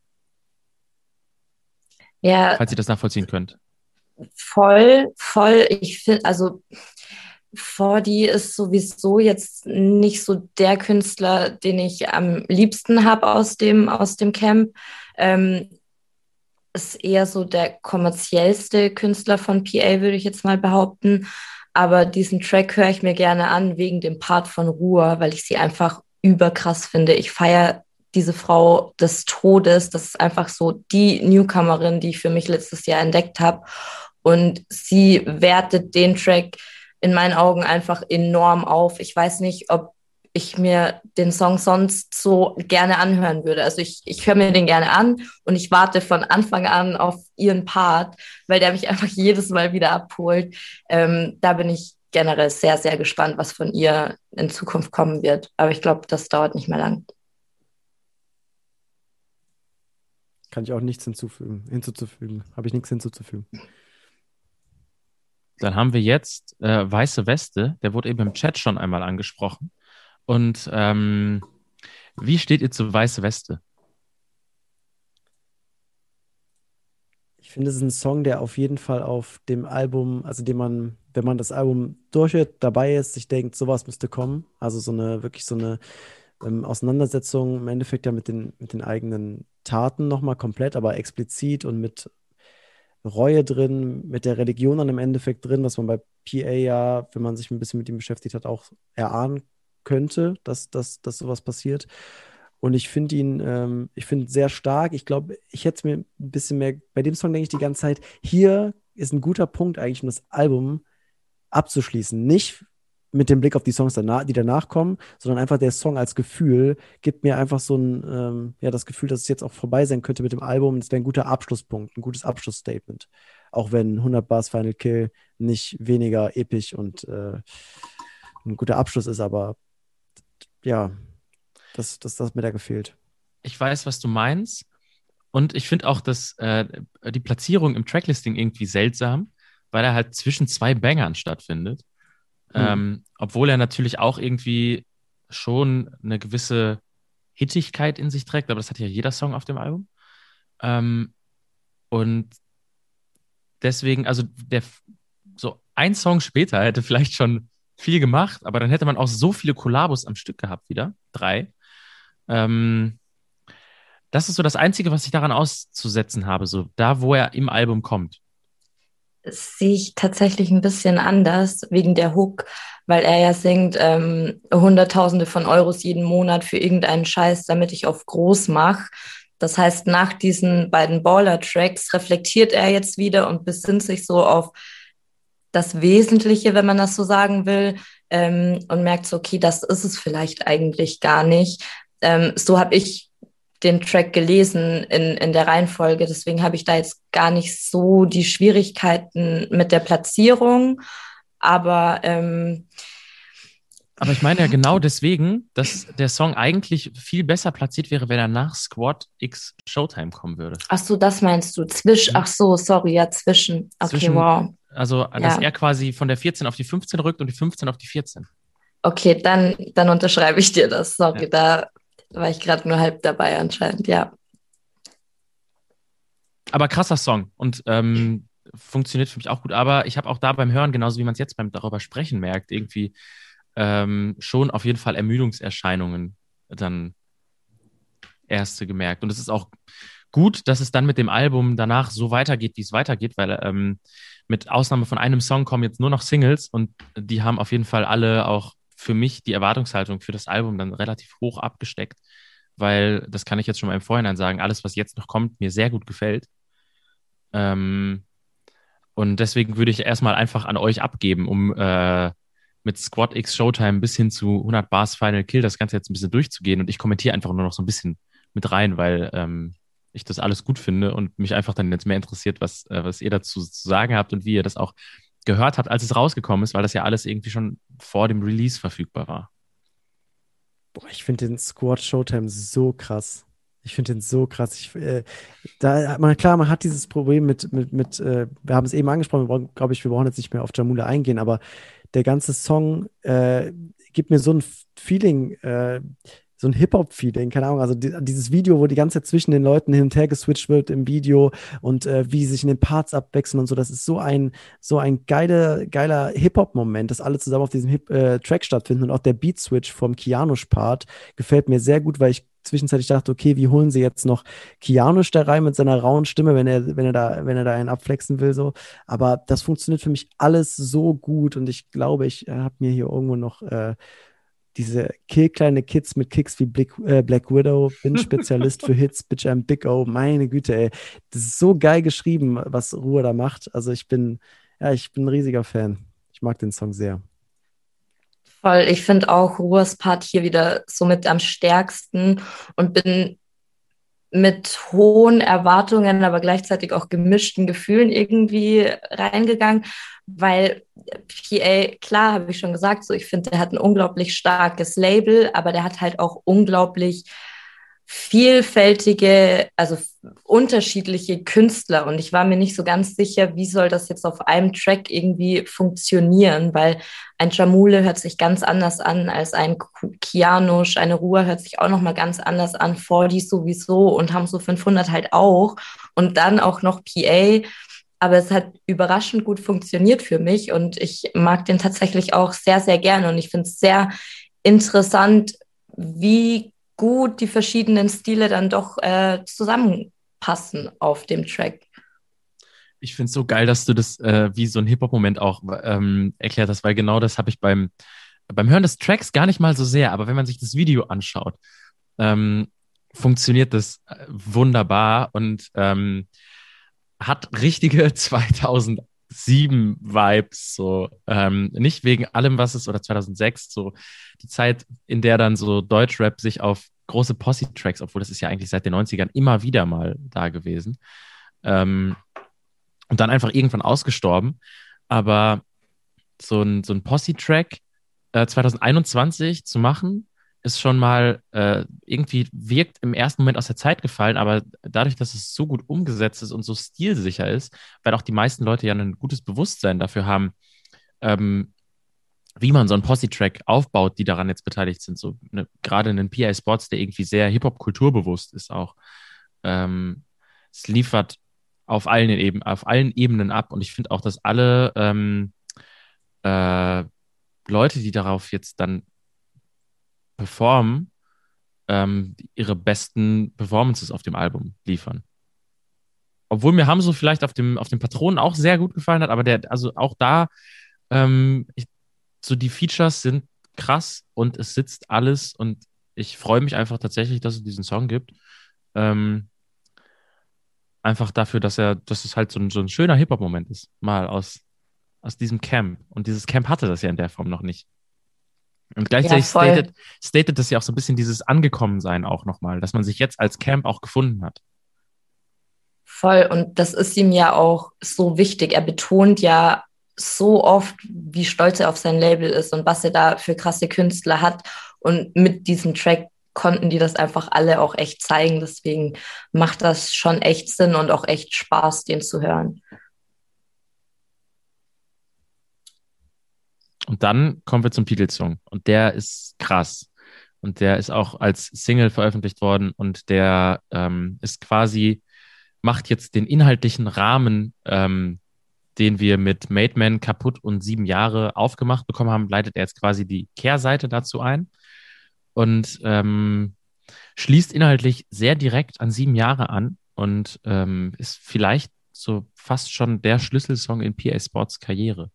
Ja, falls ihr das nachvollziehen könnt. voll, voll. Ich finde, also Fordi ist sowieso jetzt nicht so der Künstler, den ich am liebsten habe aus dem, aus dem Camp. Ähm, ist eher so der kommerziellste Künstler von PA, würde ich jetzt mal behaupten. Aber diesen Track höre ich mir gerne an wegen dem Part von Ruhr, weil ich sie einfach überkrass finde. Ich feiere diese Frau des Todes. Das ist einfach so die Newcomerin, die ich für mich letztes Jahr entdeckt habe. Und sie wertet den Track in meinen Augen einfach enorm auf. Ich weiß nicht, ob ich mir den Song sonst so gerne anhören würde. Also ich, ich höre mir den gerne an und ich warte von Anfang an auf ihren Part, weil der mich einfach jedes Mal wieder abholt. Ähm, da bin ich generell sehr, sehr gespannt, was von ihr in Zukunft kommen wird. Aber ich glaube, das dauert nicht mehr lang. Kann ich auch nichts hinzufügen, hinzuzufügen. Habe ich nichts hinzuzufügen. Dann haben wir jetzt äh, Weiße Weste, der wurde eben im Chat schon einmal angesprochen. Und ähm, wie steht ihr zu Weiße Weste? Ich finde, es ist ein Song, der auf jeden Fall auf dem Album, also den man, wenn man das Album durchhört, dabei ist, sich denkt, sowas müsste kommen. Also so eine, wirklich so eine ähm, Auseinandersetzung im Endeffekt ja mit den, mit den eigenen Taten nochmal komplett, aber explizit und mit Reue drin, mit der Religion dann im Endeffekt drin, was man bei PA ja, wenn man sich ein bisschen mit ihm beschäftigt hat, auch erahnen könnte, dass, dass, dass sowas passiert. Und ich finde ihn, ähm, ich finde sehr stark. Ich glaube, ich hätte mir ein bisschen mehr, bei dem Song denke ich die ganze Zeit, hier ist ein guter Punkt eigentlich, um das Album abzuschließen. Nicht mit dem Blick auf die Songs, danach, die danach kommen, sondern einfach der Song als Gefühl gibt mir einfach so ein, ähm, ja, das Gefühl, dass es jetzt auch vorbei sein könnte mit dem Album. Das wäre ein guter Abschlusspunkt, ein gutes Abschlussstatement. Auch wenn 100 Bars Final Kill nicht weniger episch und äh, ein guter Abschluss ist, aber ja, das, das, das hat mir da gefehlt. Ich weiß, was du meinst. Und ich finde auch, dass äh, die Platzierung im Tracklisting irgendwie seltsam, weil er halt zwischen zwei Bangern stattfindet. Hm. Ähm, obwohl er natürlich auch irgendwie schon eine gewisse Hittigkeit in sich trägt, aber das hat ja jeder Song auf dem Album. Ähm, und deswegen, also der so ein Song später hätte vielleicht schon viel gemacht, aber dann hätte man auch so viele Kollabos am Stück gehabt wieder. Drei. Ähm, das ist so das Einzige, was ich daran auszusetzen habe, so da, wo er im Album kommt. Sehe ich tatsächlich ein bisschen anders wegen der Hook, weil er ja singt ähm, Hunderttausende von Euros jeden Monat für irgendeinen Scheiß, damit ich auf groß mache. Das heißt, nach diesen beiden Baller-Tracks reflektiert er jetzt wieder und besinnt sich so auf das Wesentliche, wenn man das so sagen will, ähm, und merkt so, okay, das ist es vielleicht eigentlich gar nicht. Ähm, so habe ich den Track gelesen in, in der Reihenfolge. Deswegen habe ich da jetzt gar nicht so die Schwierigkeiten mit der Platzierung. Aber ähm, Aber ich meine ja genau deswegen, dass der Song eigentlich viel besser platziert wäre, wenn er nach Squad X Showtime kommen würde. ach so, das meinst du? Zwisch, ach so, sorry, ja, zwischen. Okay, Zwischen- wow. Also, dass Ja. er quasi von der 14 auf die 15 rückt und die 15 auf die 14. Okay, dann, dann unterschreibe ich dir das. Sorry, Ja. da war ich gerade nur halb dabei anscheinend, ja. Aber krasser Song und ähm, funktioniert für mich auch gut. Aber ich habe auch da beim Hören, genauso wie man es jetzt beim darüber sprechen merkt, irgendwie ähm, schon auf jeden Fall Ermüdungserscheinungen dann erste gemerkt. Und es ist auch gut, dass es dann mit dem Album danach so weitergeht, wie es weitergeht, weil ähm, mit Ausnahme von einem Song kommen jetzt nur noch Singles und die haben auf jeden Fall alle auch für mich die Erwartungshaltung für das Album dann relativ hoch abgesteckt, weil das kann ich jetzt schon mal im Vorhinein sagen, alles, was jetzt noch kommt, mir sehr gut gefällt. Ähm, und deswegen würde ich erstmal einfach an euch abgeben, um äh, mit Squad X Showtime bis hin zu 100 Bars Final Kill das Ganze jetzt ein bisschen durchzugehen. Und ich kommentiere einfach nur noch so ein bisschen mit rein, weil ähm, ich das alles gut finde und mich einfach dann jetzt mehr interessiert, was, äh, was ihr dazu zu sagen habt und wie ihr das auch gehört habt, als es rausgekommen ist, weil das ja alles irgendwie schon vor dem Release verfügbar war. Boah, ich finde den Squad Showtime so krass. Ich finde den so krass. Ich, äh, da, man, klar, man hat dieses Problem mit, mit, mit äh, wir haben es eben angesprochen, glaube ich, wir brauchen jetzt nicht mehr auf Jamula eingehen, aber der ganze Song äh, gibt mir so ein Feeling, äh, so ein Hip-Hop-Feeling, keine Ahnung. Also die, dieses Video, wo die ganze Zeit zwischen den Leuten hin und her geswitcht wird im Video und äh, wie sich in den Parts abwechseln und so, das ist so ein, so ein geiler, geiler Hip-Hop-Moment, dass alle zusammen auf diesem Hip äh, Track stattfinden und auch der Beat-Switch vom Kianush-Part gefällt mir sehr gut, weil ich zwischenzeitlich dachte, okay, wie holen sie jetzt noch Kianush da rein mit seiner rauen Stimme, wenn er, wenn er da, wenn er da einen abflexen will, so. Aber das funktioniert für mich alles so gut und ich glaube, ich äh, habe mir hier irgendwo noch äh, diese Kill kleine Kids mit Kicks wie Black, äh, Black Widow, bin Spezialist für Hits, Bitch, I'm Big O, meine Güte, ey. Das ist so geil geschrieben, was Ruhe da macht. Also ich bin, ja, ich bin ein riesiger Fan. Ich mag den Song sehr. Voll, ich finde auch Ruhrs Part hier wieder somit am stärksten und bin mit hohen Erwartungen, aber gleichzeitig auch gemischten Gefühlen irgendwie reingegangen, weil PA, klar, habe ich schon gesagt, so ich finde, der hat ein unglaublich starkes Label, aber der hat halt auch unglaublich vielfältige, also unterschiedliche Künstler. Und ich war mir nicht so ganz sicher, wie soll das jetzt auf einem Track irgendwie funktionieren, weil ein Jamule hört sich ganz anders an als ein Kianush, eine Ruhe hört sich auch nochmal ganz anders an, Fordi sowieso und haben so 500 halt auch. Und dann auch noch PA, aber es hat überraschend gut funktioniert für mich und ich mag den tatsächlich auch sehr, sehr gerne und ich finde es sehr interessant, wie gut die verschiedenen Stile dann doch äh, zusammenpassen auf dem Track. Ich finde es so geil, dass du das äh, wie so ein Hip-Hop-Moment auch ähm, erklärt hast, weil genau das habe ich beim, beim Hören des Tracks gar nicht mal so sehr, aber wenn man sich das Video anschaut, ähm, funktioniert das äh, wunderbar und ähm, hat richtige 2000 sieben Vibes, so ähm, nicht wegen allem, was es oder 2006 so die Zeit, in der dann so Deutschrap sich auf große Posse-Tracks, obwohl das ist ja eigentlich seit den 90ern immer wieder mal da gewesen ähm, und dann einfach irgendwann ausgestorben, aber so ein, so ein Posse-Track äh, 2021 zu machen, ist schon mal äh, irgendwie wirkt im ersten Moment aus der Zeit gefallen, aber dadurch, dass es so gut umgesetzt ist und so stilsicher ist, weil auch die meisten Leute ja ein gutes Bewusstsein dafür haben, ähm, wie man so einen Posse-Track aufbaut, die daran jetzt beteiligt sind. So ne, gerade einen PA Sports, der irgendwie sehr Hip-Hop-kulturbewusst ist auch. Ähm, es liefert auf allen, Eben, auf allen Ebenen ab und ich finde auch, dass alle ähm, äh, Leute, die darauf jetzt dann performen, ähm, ihre besten Performances auf dem Album liefern. Obwohl mir Hamso vielleicht auf dem, auf dem Patronen auch sehr gut gefallen hat, aber der, also auch da, ähm, ich, so die Features sind krass und es sitzt alles und ich freue mich einfach tatsächlich, dass es diesen Song gibt. Ähm, einfach dafür, dass er, dass es halt so ein, so ein schöner Hip-Hop-Moment ist, mal aus, aus diesem Camp. Und dieses Camp hatte das ja in der Form noch nicht. Und gleichzeitig ja, stated, stated das ja auch so ein bisschen dieses Angekommensein auch nochmal, dass man sich jetzt als Camp auch gefunden hat. Voll, und das ist ihm ja auch so wichtig. Er betont ja so oft, wie stolz er auf sein Label ist und was er da für krasse Künstler hat. Und mit diesem Track konnten die das einfach alle auch echt zeigen. Deswegen macht das schon echt Sinn und auch echt Spaß, den zu hören. Und dann kommen wir zum Titelsong. Und der ist krass. Und der ist auch als Single veröffentlicht worden. Und der ähm, ist quasi, macht jetzt den inhaltlichen Rahmen, ähm, den wir mit Made Man kaputt und sieben Jahre aufgemacht bekommen haben, leitet er jetzt quasi die Kehrseite dazu ein. Und ähm, schließt inhaltlich sehr direkt an sieben Jahre an und ähm, ist vielleicht so fast schon der Schlüsselsong in PA Sports Karriere.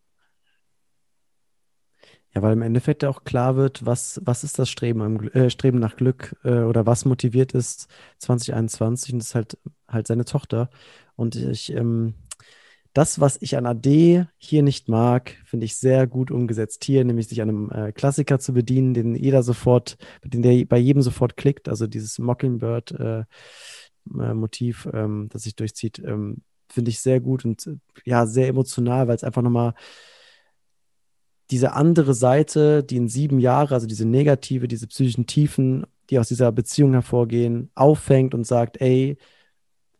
Ja, weil im Endeffekt auch klar wird, was, was ist das Streben, am, äh, Streben nach Glück äh, oder was motiviert ist 2021 und das ist halt, halt seine Tochter. Und ich, ähm, das, was ich an AD hier nicht mag, finde ich sehr gut umgesetzt. Hier, nämlich sich einem äh, Klassiker zu bedienen, den jeder sofort, den der bei jedem sofort klickt, also dieses Mockingbird-Motiv, äh, äh, ähm, das sich durchzieht, ähm, finde ich sehr gut und äh, ja, sehr emotional, weil es einfach nochmal diese andere Seite, die in sieben Jahre, also diese negative, diese psychischen Tiefen, die aus dieser Beziehung hervorgehen, auffängt und sagt, ey,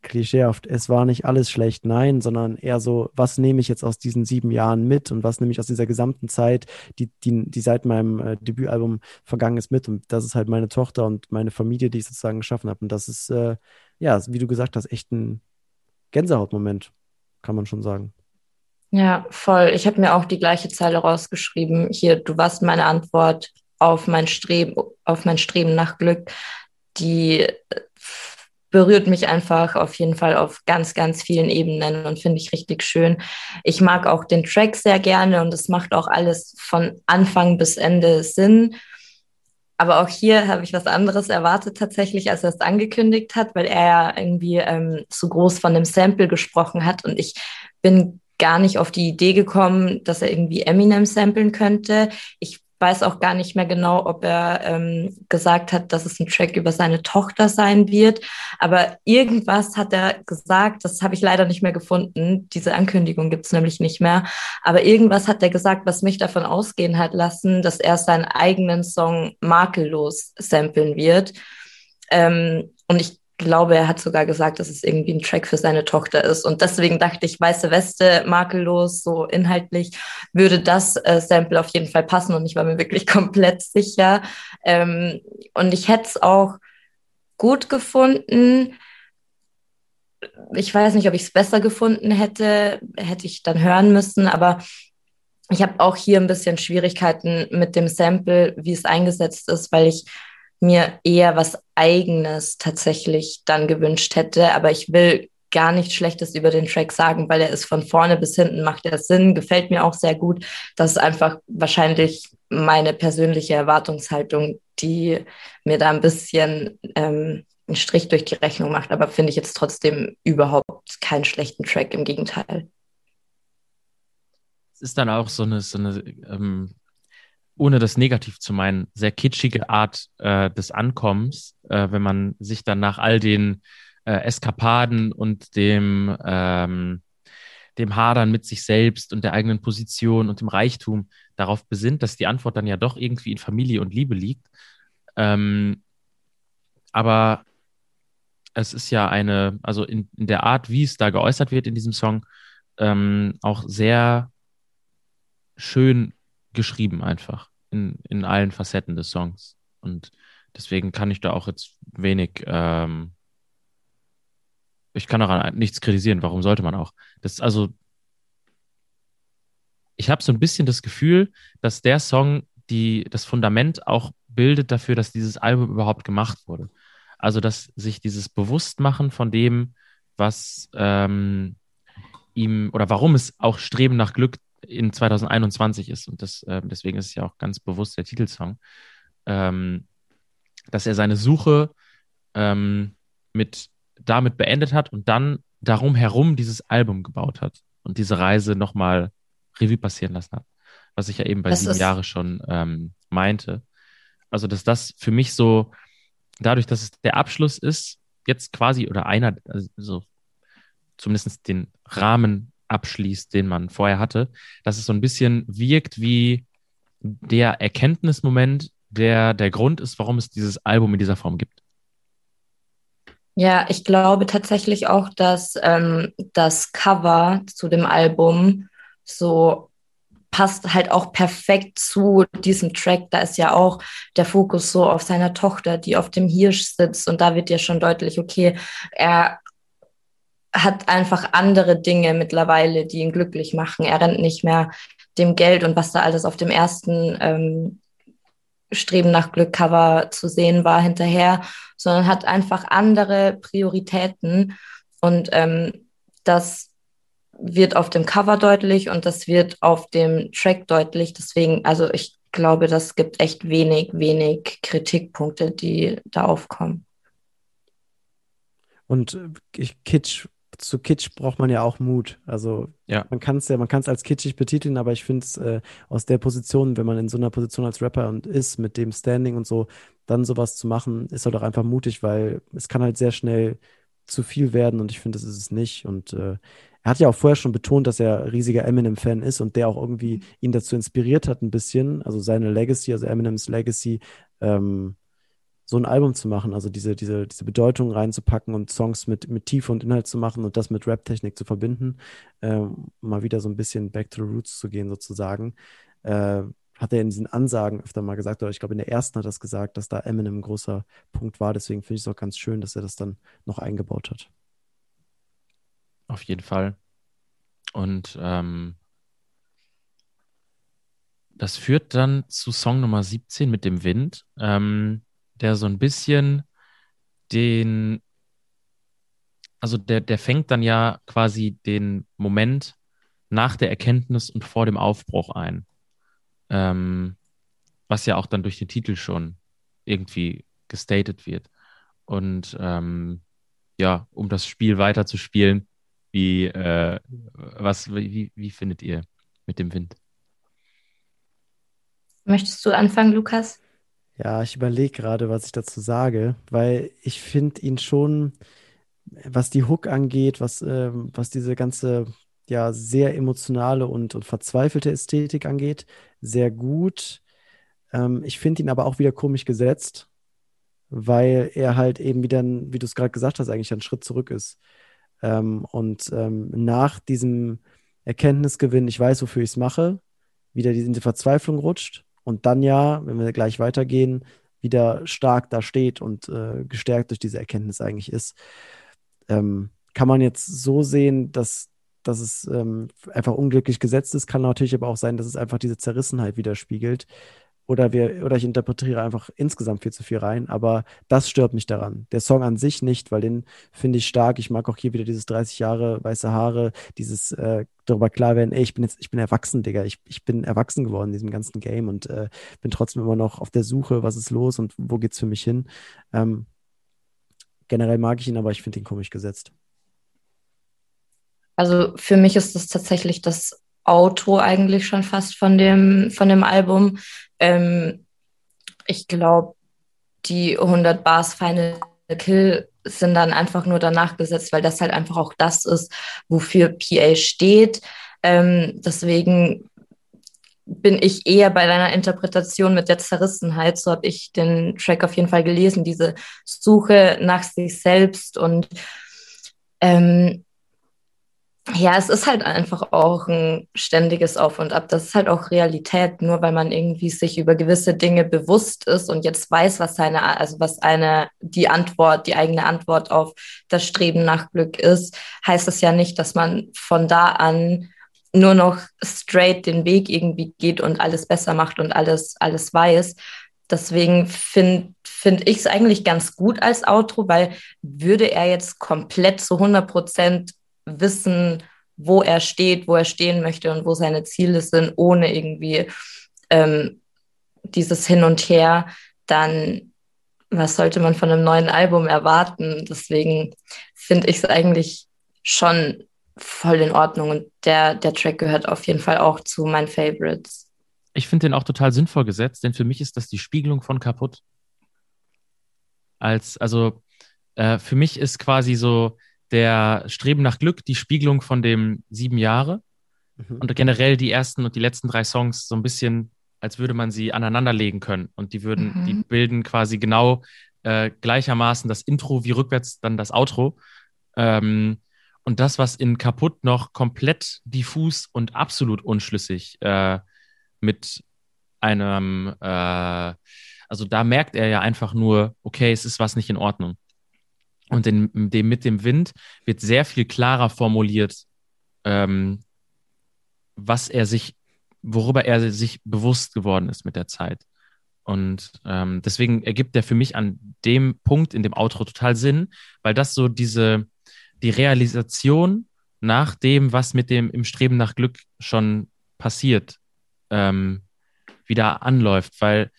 klischeehaft, es war nicht alles schlecht, nein, sondern eher so, was nehme ich jetzt aus diesen sieben Jahren mit und was nehme ich aus dieser gesamten Zeit, die, die, die seit meinem äh, Debütalbum vergangen ist mit. Und das ist halt meine Tochter und meine Familie, die ich sozusagen geschaffen habe. Und das ist, äh, ja, wie du gesagt hast, echt ein Gänsehautmoment, kann man schon sagen. Ja, voll. Ich habe mir auch die gleiche Zeile rausgeschrieben. Hier, du warst meine Antwort auf mein Streben, auf mein Streben nach Glück. Die berührt mich einfach auf jeden Fall auf ganz, ganz vielen Ebenen und finde ich richtig schön. Ich mag auch den Track sehr gerne und es macht auch alles von Anfang bis Ende Sinn. Aber auch hier habe ich was anderes erwartet tatsächlich, als er es angekündigt hat, weil er ja irgendwie ähm, so groß von dem Sample gesprochen hat und ich bin gar nicht auf die Idee gekommen, dass er irgendwie Eminem samplen könnte. Ich weiß auch gar nicht mehr genau, ob er ähm, gesagt hat, dass es ein Track über seine Tochter sein wird. Aber irgendwas hat er gesagt, das habe ich leider nicht mehr gefunden. Diese Ankündigung gibt es nämlich nicht mehr. Aber irgendwas hat er gesagt, was mich davon ausgehen hat lassen, dass er seinen eigenen Song makellos samplen wird. Ähm, und ich glaube, er hat sogar gesagt, dass es irgendwie ein Track für seine Tochter ist. Und deswegen dachte ich, Weiße Weste, makellos, so inhaltlich, würde das äh, Sample auf jeden Fall passen. Und ich war mir wirklich komplett sicher. Ähm, und ich hätte es auch gut gefunden. Ich weiß nicht, ob ich es besser gefunden hätte, hätte ich dann hören müssen, aber ich habe auch hier ein bisschen Schwierigkeiten mit dem Sample, wie es eingesetzt ist, weil ich mir eher was Eigenes tatsächlich dann gewünscht hätte. Aber ich will gar nichts Schlechtes über den Track sagen, weil er ist von vorne bis hinten, macht er Sinn, gefällt mir auch sehr gut. Das ist einfach wahrscheinlich meine persönliche Erwartungshaltung, die mir da ein bisschen ähm, einen Strich durch die Rechnung macht. Aber finde ich jetzt trotzdem überhaupt keinen schlechten Track, im Gegenteil. Es ist dann auch so eine, so eine ähm, ohne das negativ zu meinen, sehr kitschige Art äh, des Ankommens, äh, wenn man sich dann nach all den äh, Eskapaden und dem, ähm, dem Hadern mit sich selbst und der eigenen Position und dem Reichtum darauf besinnt, dass die Antwort dann ja doch irgendwie in Familie und Liebe liegt. Ähm, aber es ist ja eine, also in, in der Art, wie es da geäußert wird in diesem Song, ähm, auch sehr schön geschrieben einfach in, in allen Facetten des Songs. Und deswegen kann ich da auch jetzt wenig, ähm, ich kann daran nichts kritisieren. Warum sollte man auch? Das also, ich habe so ein bisschen das Gefühl, dass der Song die, das Fundament auch bildet dafür, dass dieses Album überhaupt gemacht wurde. Also, dass sich dieses Bewusstmachen von dem, was ähm, ihm oder warum es auch Streben nach Glück in 2021 ist. Und das, äh, deswegen ist es ja auch ganz bewusst der Titelsong, ähm, dass er seine Suche ähm, mit, damit beendet hat und dann darum herum dieses Album gebaut hat und diese Reise nochmal Revue passieren lassen hat. Was ich ja eben bei das sieben Jahre schon ähm, meinte. Also, dass das für mich so, dadurch, dass es der Abschluss ist, jetzt quasi oder einer, also zumindest den Rahmen abschließt, den man vorher hatte, dass es so ein bisschen wirkt wie der Erkenntnismoment, der der Grund ist, warum es dieses Album in dieser Form gibt. Ja, ich glaube tatsächlich auch, dass ähm, das Cover zu dem Album so passt halt auch perfekt zu diesem Track. Da ist ja auch der Fokus so auf seiner Tochter, die auf dem Hirsch sitzt. Und da wird ja schon deutlich, okay, er hat einfach andere Dinge mittlerweile, die ihn glücklich machen. Er rennt nicht mehr dem Geld und was da alles auf dem ersten ähm, Streben nach Glück Cover zu sehen war hinterher, sondern hat einfach andere Prioritäten. Und ähm, das wird auf dem Cover deutlich und das wird auf dem Track deutlich. Deswegen, also ich glaube, das gibt echt wenig, wenig Kritikpunkte, die da aufkommen. Und äh, Kitsch, zu Kitsch braucht man ja auch Mut. Also ja. man kann es ja, man kann es als kitschig betiteln, aber ich finde es äh, aus der Position, wenn man in so einer Position als Rapper und ist, mit dem Standing und so, dann sowas zu machen, ist halt auch einfach mutig, weil es kann halt sehr schnell zu viel werden und ich finde, das ist es nicht. Und äh, er hat ja auch vorher schon betont, dass er riesiger Eminem-Fan ist und der auch irgendwie ihn dazu inspiriert hat, ein bisschen, also seine Legacy, also Eminems Legacy, ähm, so ein Album zu machen, also diese, diese, diese Bedeutung reinzupacken und Songs mit, mit Tiefe und Inhalt zu machen und das mit Rap-Technik zu verbinden, ähm, mal wieder so ein bisschen back to the roots zu gehen, sozusagen. Äh, hat er in diesen Ansagen öfter mal gesagt, oder ich glaube in der ersten hat er es gesagt, dass da Eminem ein großer Punkt war. Deswegen finde ich es auch ganz schön, dass er das dann noch eingebaut hat. Auf jeden Fall. Und ähm, das führt dann zu Song Nummer 17 mit dem Wind, ähm, der so ein bisschen den, also der, der fängt dann ja quasi den Moment nach der Erkenntnis und vor dem Aufbruch ein. Ähm, was ja auch dann durch den Titel schon irgendwie gestated wird. Und ähm, ja, um das Spiel weiter zu spielen, wie, äh, was, wie, wie findet ihr mit dem Wind? Möchtest du anfangen, Lukas? Ja, ich überlege gerade, was ich dazu sage, weil ich finde ihn schon, was die Hook angeht, was, ähm, was diese ganze ja sehr emotionale und, und verzweifelte Ästhetik angeht, sehr gut. Ähm, ich finde ihn aber auch wieder komisch gesetzt, weil er halt eben wieder, wie du es gerade gesagt hast, eigentlich ein Schritt zurück ist. Ähm, und ähm, nach diesem Erkenntnisgewinn, ich weiß, wofür ich es mache, wieder diese Verzweiflung rutscht und dann ja, wenn wir gleich weitergehen, wieder stark da steht und äh, gestärkt durch diese Erkenntnis eigentlich ist. Ähm, kann man jetzt so sehen, dass dass es ähm, einfach unglücklich gesetzt ist, kann natürlich aber auch sein, dass es einfach diese Zerrissenheit widerspiegelt. Oder, wir, oder ich interpretiere einfach insgesamt viel zu viel rein, aber das stört mich daran. Der Song an sich nicht, weil den finde ich stark. Ich mag auch hier wieder dieses 30 Jahre weiße Haare, dieses äh, darüber klar werden, ey, ich bin jetzt, ich bin erwachsen, Digga. Ich, ich bin erwachsen geworden in diesem ganzen Game und äh, bin trotzdem immer noch auf der Suche, was ist los und wo geht's für mich hin. Ähm, generell mag ich ihn, aber ich finde ihn komisch gesetzt. Also für mich ist das tatsächlich das Auto eigentlich schon fast von dem, von dem Album. Ähm, ich glaube, die 100 Bars Final Kill sind dann einfach nur danach gesetzt, weil das halt einfach auch das ist, wofür PA steht. Ähm, deswegen bin ich eher bei deiner Interpretation mit der Zerrissenheit. So habe ich den Track auf jeden Fall gelesen, diese Suche nach sich selbst und ähm, ja, es ist halt einfach auch ein ständiges Auf und Ab. Das ist halt auch Realität, nur weil man irgendwie sich über gewisse Dinge bewusst ist und jetzt weiß, was seine, also was eine, die Antwort, die eigene Antwort auf das Streben nach Glück ist, heißt das ja nicht, dass man von da an nur noch straight den Weg irgendwie geht und alles besser macht und alles, alles weiß. Deswegen finde find ich es eigentlich ganz gut als Outro, weil würde er jetzt komplett zu 100 Prozent wissen, wo er steht, wo er stehen möchte und wo seine Ziele sind, ohne irgendwie ähm, dieses Hin und Her, dann was sollte man von einem neuen Album erwarten? Deswegen finde ich es eigentlich schon voll in Ordnung und der, der Track gehört auf jeden Fall auch zu meinen Favorites. Ich finde den auch total sinnvoll gesetzt, denn für mich ist das die Spiegelung von kaputt. Als, also äh, für mich ist quasi so, der Streben nach Glück die Spiegelung von dem sieben Jahre mhm. und generell die ersten und die letzten drei Songs so ein bisschen, als würde man sie aneinanderlegen können und die würden, mhm. die bilden quasi genau äh, gleichermaßen das Intro wie rückwärts dann das Outro. Ähm, und das, was in kaputt noch komplett diffus und absolut unschlüssig äh, mit einem, äh, also da merkt er ja einfach nur, okay, es ist was nicht in Ordnung. Und in dem, mit dem Wind wird sehr viel klarer formuliert, ähm, was er sich, worüber er sich bewusst geworden ist mit der Zeit. Und ähm, deswegen ergibt der für mich an dem Punkt in dem Outro total Sinn, weil das so diese, die Realisation nach dem, was mit dem im Streben nach Glück schon passiert, ähm, wieder anläuft. Weil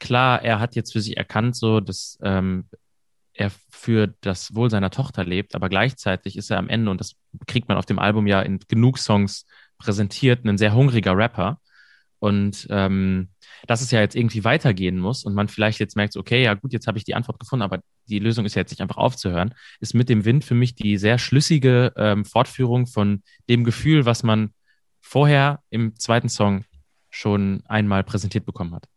klar, er hat jetzt für sich erkannt, so dass ähm, er für das Wohl seiner Tochter lebt, aber gleichzeitig ist er am Ende, und das kriegt man auf dem Album ja in genug Songs präsentiert, ein sehr hungriger Rapper. Und ähm, dass es ja jetzt irgendwie weitergehen muss und man vielleicht jetzt merkt, okay, ja gut, jetzt habe ich die Antwort gefunden, aber die Lösung ist ja jetzt nicht einfach aufzuhören, ist mit dem Wind für mich die sehr schlüssige ähm, Fortführung von dem Gefühl, was man vorher im zweiten Song schon einmal präsentiert bekommen hat.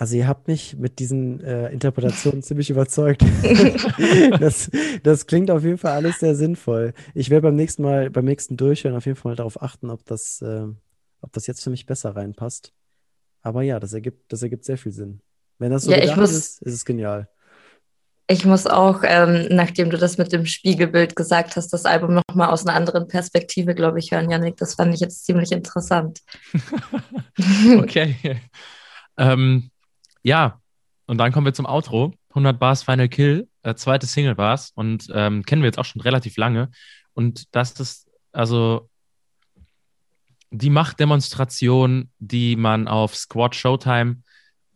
Also ihr habt mich mit diesen äh, Interpretationen ziemlich überzeugt. das, das klingt auf jeden Fall alles sehr sinnvoll. Ich werde beim nächsten Mal, beim nächsten Durchhören auf jeden Fall mal darauf achten, ob das, äh, ob das jetzt für mich besser reinpasst. Aber ja, das ergibt, das ergibt sehr viel Sinn. Wenn das so Ja, muss- ist, ist es genial. Ich muss auch, ähm, nachdem du das mit dem Spiegelbild gesagt hast, das Album nochmal aus einer anderen Perspektive, glaube ich, hören, Janik. Das fand ich jetzt ziemlich interessant. Okay. ähm, ja, und dann kommen wir zum Outro. 100 Bars Final Kill, äh, zweite Single war's und ähm, kennen wir jetzt auch schon relativ lange. Und das ist also die Machtdemonstration, die man auf Squad Showtime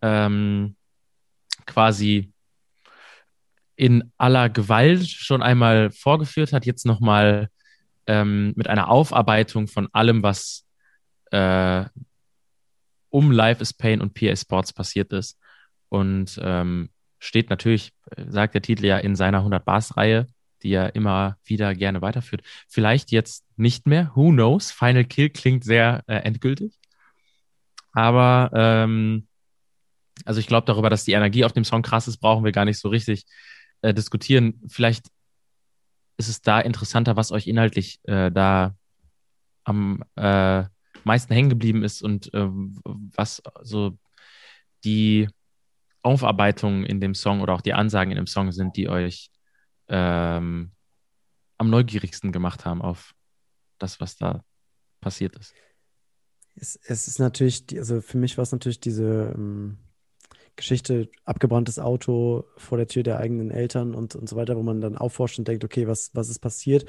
ähm, quasi in aller Gewalt schon einmal vorgeführt hat, jetzt nochmal ähm, mit einer Aufarbeitung von allem, was äh, um Life is Pain und PA Sports passiert ist. Und ähm, steht natürlich, äh, sagt der Titel ja, in seiner 100-Bars-Reihe, die er immer wieder gerne weiterführt. Vielleicht jetzt nicht mehr, who knows? Final Kill klingt sehr äh, endgültig. Aber ähm, also ich glaube darüber, dass die Energie auf dem Song krass ist, brauchen wir gar nicht so richtig äh, diskutieren. Vielleicht ist es da interessanter, was euch inhaltlich äh, da am äh, meisten hängen geblieben ist und ähm, was so die Aufarbeitungen in dem Song oder auch die Ansagen in dem Song sind, die euch ähm, am neugierigsten gemacht haben auf das, was da passiert ist. Es, es ist natürlich, also für mich war es natürlich diese ähm, Geschichte, abgebranntes Auto vor der Tür der eigenen Eltern und, und so weiter, wo man dann aufforscht und denkt, okay, was, was ist passiert?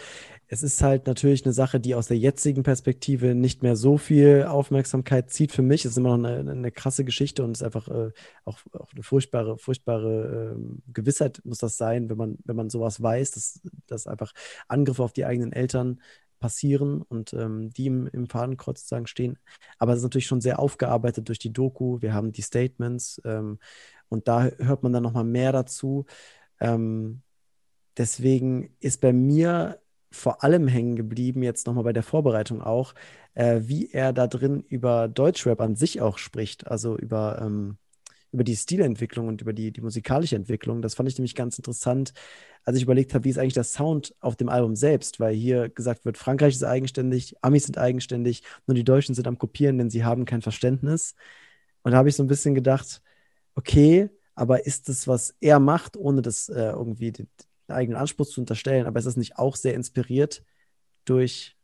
Es ist halt natürlich eine Sache, die aus der jetzigen Perspektive nicht mehr so viel Aufmerksamkeit zieht für mich. Es ist immer noch eine, eine krasse Geschichte und es ist einfach äh, auch, auch eine furchtbare, furchtbare ähm, Gewissheit muss das sein, wenn man, wenn man sowas weiß, dass, dass einfach Angriffe auf die eigenen Eltern passieren und ähm, die im, im Fadenkreuz sozusagen stehen. Aber es ist natürlich schon sehr aufgearbeitet durch die Doku. Wir haben die Statements ähm, und da hört man dann nochmal mehr dazu. Ähm, deswegen ist bei mir vor allem hängen geblieben, jetzt nochmal bei der Vorbereitung auch, äh, wie er da drin über Deutschrap an sich auch spricht, also über, ähm, über die Stilentwicklung und über die, die musikalische Entwicklung. Das fand ich nämlich ganz interessant, als ich überlegt habe, wie ist eigentlich der Sound auf dem Album selbst, weil hier gesagt wird, Frankreich ist eigenständig, Amis sind eigenständig, nur die Deutschen sind am Kopieren, denn sie haben kein Verständnis. Und da habe ich so ein bisschen gedacht, okay, aber ist das, was er macht, ohne das äh, irgendwie den, den eigenen Anspruch zu unterstellen, aber ist das nicht auch sehr inspiriert durch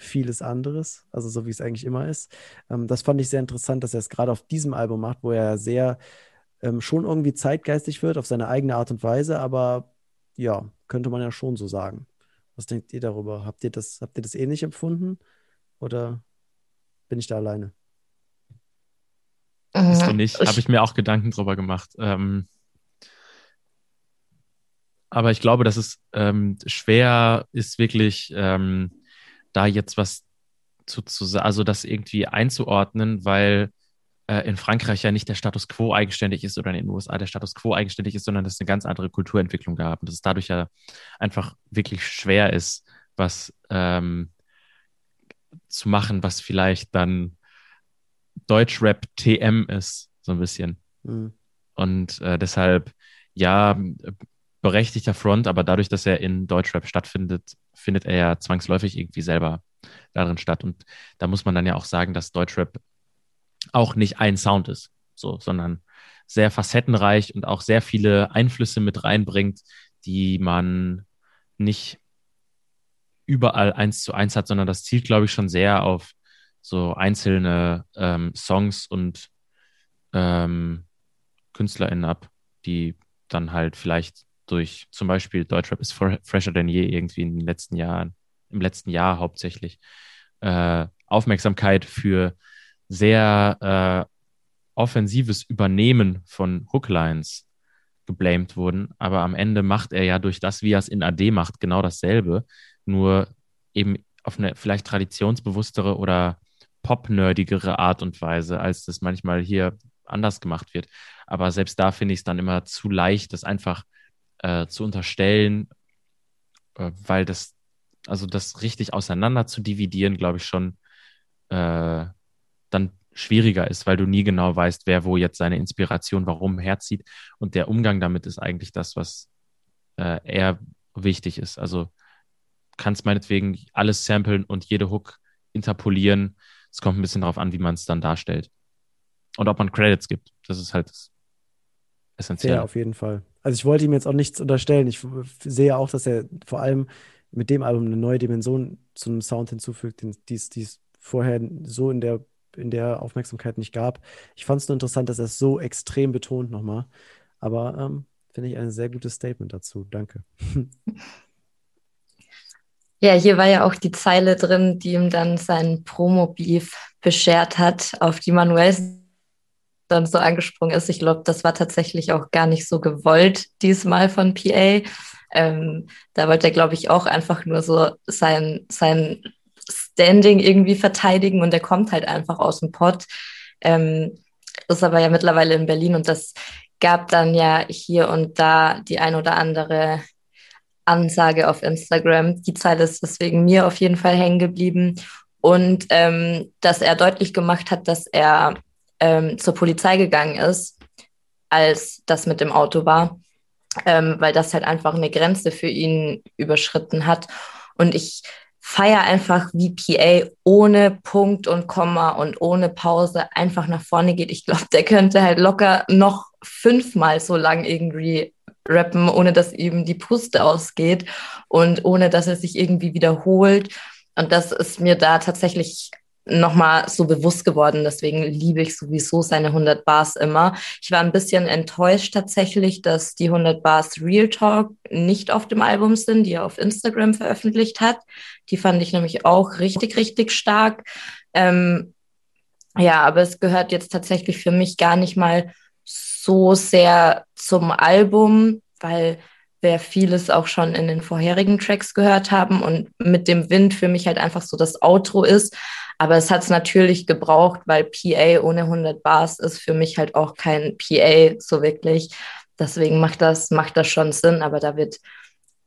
vieles anderes, also so wie es eigentlich immer ist. Ähm, das fand ich sehr interessant, dass er es gerade auf diesem Album macht, wo er sehr ähm, schon irgendwie zeitgeistig wird, auf seine eigene Art und Weise, aber ja, könnte man ja schon so sagen. Was denkt ihr darüber? Habt ihr das, habt ihr das ähnlich empfunden oder bin ich da alleine? Bist du nicht? Ich- Habe ich mir auch Gedanken drüber gemacht. Ähm, aber ich glaube, dass es ähm, schwer ist, wirklich ähm, da jetzt was zu, zu also das irgendwie einzuordnen, weil äh, in Frankreich ja nicht der Status quo eigenständig ist oder in den USA der Status quo eigenständig ist, sondern dass es eine ganz andere Kulturentwicklung gab und dass es dadurch ja einfach wirklich schwer ist, was ähm, zu machen, was vielleicht dann Deutschrap TM ist, so ein bisschen. Hm. Und äh, deshalb, ja, berechtigter Front, aber dadurch, dass er in Deutschrap stattfindet, findet er ja zwangsläufig irgendwie selber darin statt. Und da muss man dann ja auch sagen, dass Deutschrap auch nicht ein Sound ist, so, sondern sehr facettenreich und auch sehr viele Einflüsse mit reinbringt, die man nicht überall eins zu eins hat, sondern das zielt, glaube ich, schon sehr auf so einzelne ähm, Songs und ähm, KünstlerInnen ab, die dann halt vielleicht durch zum Beispiel Deutschrap ist fresher denn je irgendwie in den letzten Jahren, im letzten Jahr hauptsächlich, äh, Aufmerksamkeit für sehr äh, offensives Übernehmen von Hooklines geblamed wurden. Aber am Ende macht er ja durch das, wie er es in AD macht, genau dasselbe. Nur eben auf eine vielleicht traditionsbewusstere oder pop-nerdigere Art und Weise, als das manchmal hier anders gemacht wird. Aber selbst da finde ich es dann immer zu leicht, das einfach äh, zu unterstellen, äh, weil das, also das richtig auseinander zu dividieren, glaube ich schon, äh, dann schwieriger ist, weil du nie genau weißt, wer wo jetzt seine Inspiration warum herzieht. Und der Umgang damit ist eigentlich das, was äh, eher wichtig ist. Also kannst meinetwegen alles samplen und jede Hook interpolieren. Es kommt ein bisschen darauf an, wie man es dann darstellt. Und ob man Credits gibt. Das ist halt das Essentielle. Ja, auf jeden Fall. Also ich wollte ihm jetzt auch nichts unterstellen. Ich sehe auch, dass er vor allem mit dem Album eine neue Dimension zum Sound hinzufügt, die es vorher so in der in der Aufmerksamkeit nicht gab. Ich fand es nur interessant, dass er es so extrem betont nochmal. Aber ähm, finde ich ein sehr gutes Statement dazu. Danke. Ja, hier war ja auch die Zeile drin, die ihm dann seinen Promo-Beef beschert hat, auf die Manuel dann so angesprungen ist. Ich glaube, das war tatsächlich auch gar nicht so gewollt diesmal von PA. Ähm, da wollte er, glaube ich, auch einfach nur so sein, sein Standing irgendwie verteidigen und der kommt halt einfach aus dem Pott. Ähm, ist aber ja mittlerweile in Berlin und das gab dann ja hier und da die ein oder andere Ansage auf Instagram. Die Zeile ist deswegen mir auf jeden Fall hängen geblieben. Und ähm, dass er deutlich gemacht hat, dass er ähm, zur Polizei gegangen ist, als das mit dem Auto war, ähm, weil das halt einfach eine Grenze für ihn überschritten hat. Und ich feier einfach, wie PA ohne Punkt und Komma und ohne Pause einfach nach vorne geht. Ich glaube, der könnte halt locker noch fünfmal so lang irgendwie rappen, ohne dass ihm die Puste ausgeht und ohne dass er sich irgendwie wiederholt. Und das ist mir da tatsächlich nochmal so bewusst geworden. Deswegen liebe ich sowieso seine 100 Bars immer. Ich war ein bisschen enttäuscht tatsächlich, dass die 100 Bars Real Talk nicht auf dem Album sind, die er auf Instagram veröffentlicht hat. Die fand ich nämlich auch richtig, richtig stark. Ähm, ja, aber es gehört jetzt tatsächlich für mich gar nicht mal so sehr zum Album, weil wir vieles auch schon in den vorherigen Tracks gehört haben und mit dem Wind für mich halt einfach so das Outro ist. Aber es hat es natürlich gebraucht, weil PA ohne 100 Bars ist für mich halt auch kein PA so wirklich. Deswegen macht das, macht das schon Sinn, aber da wird,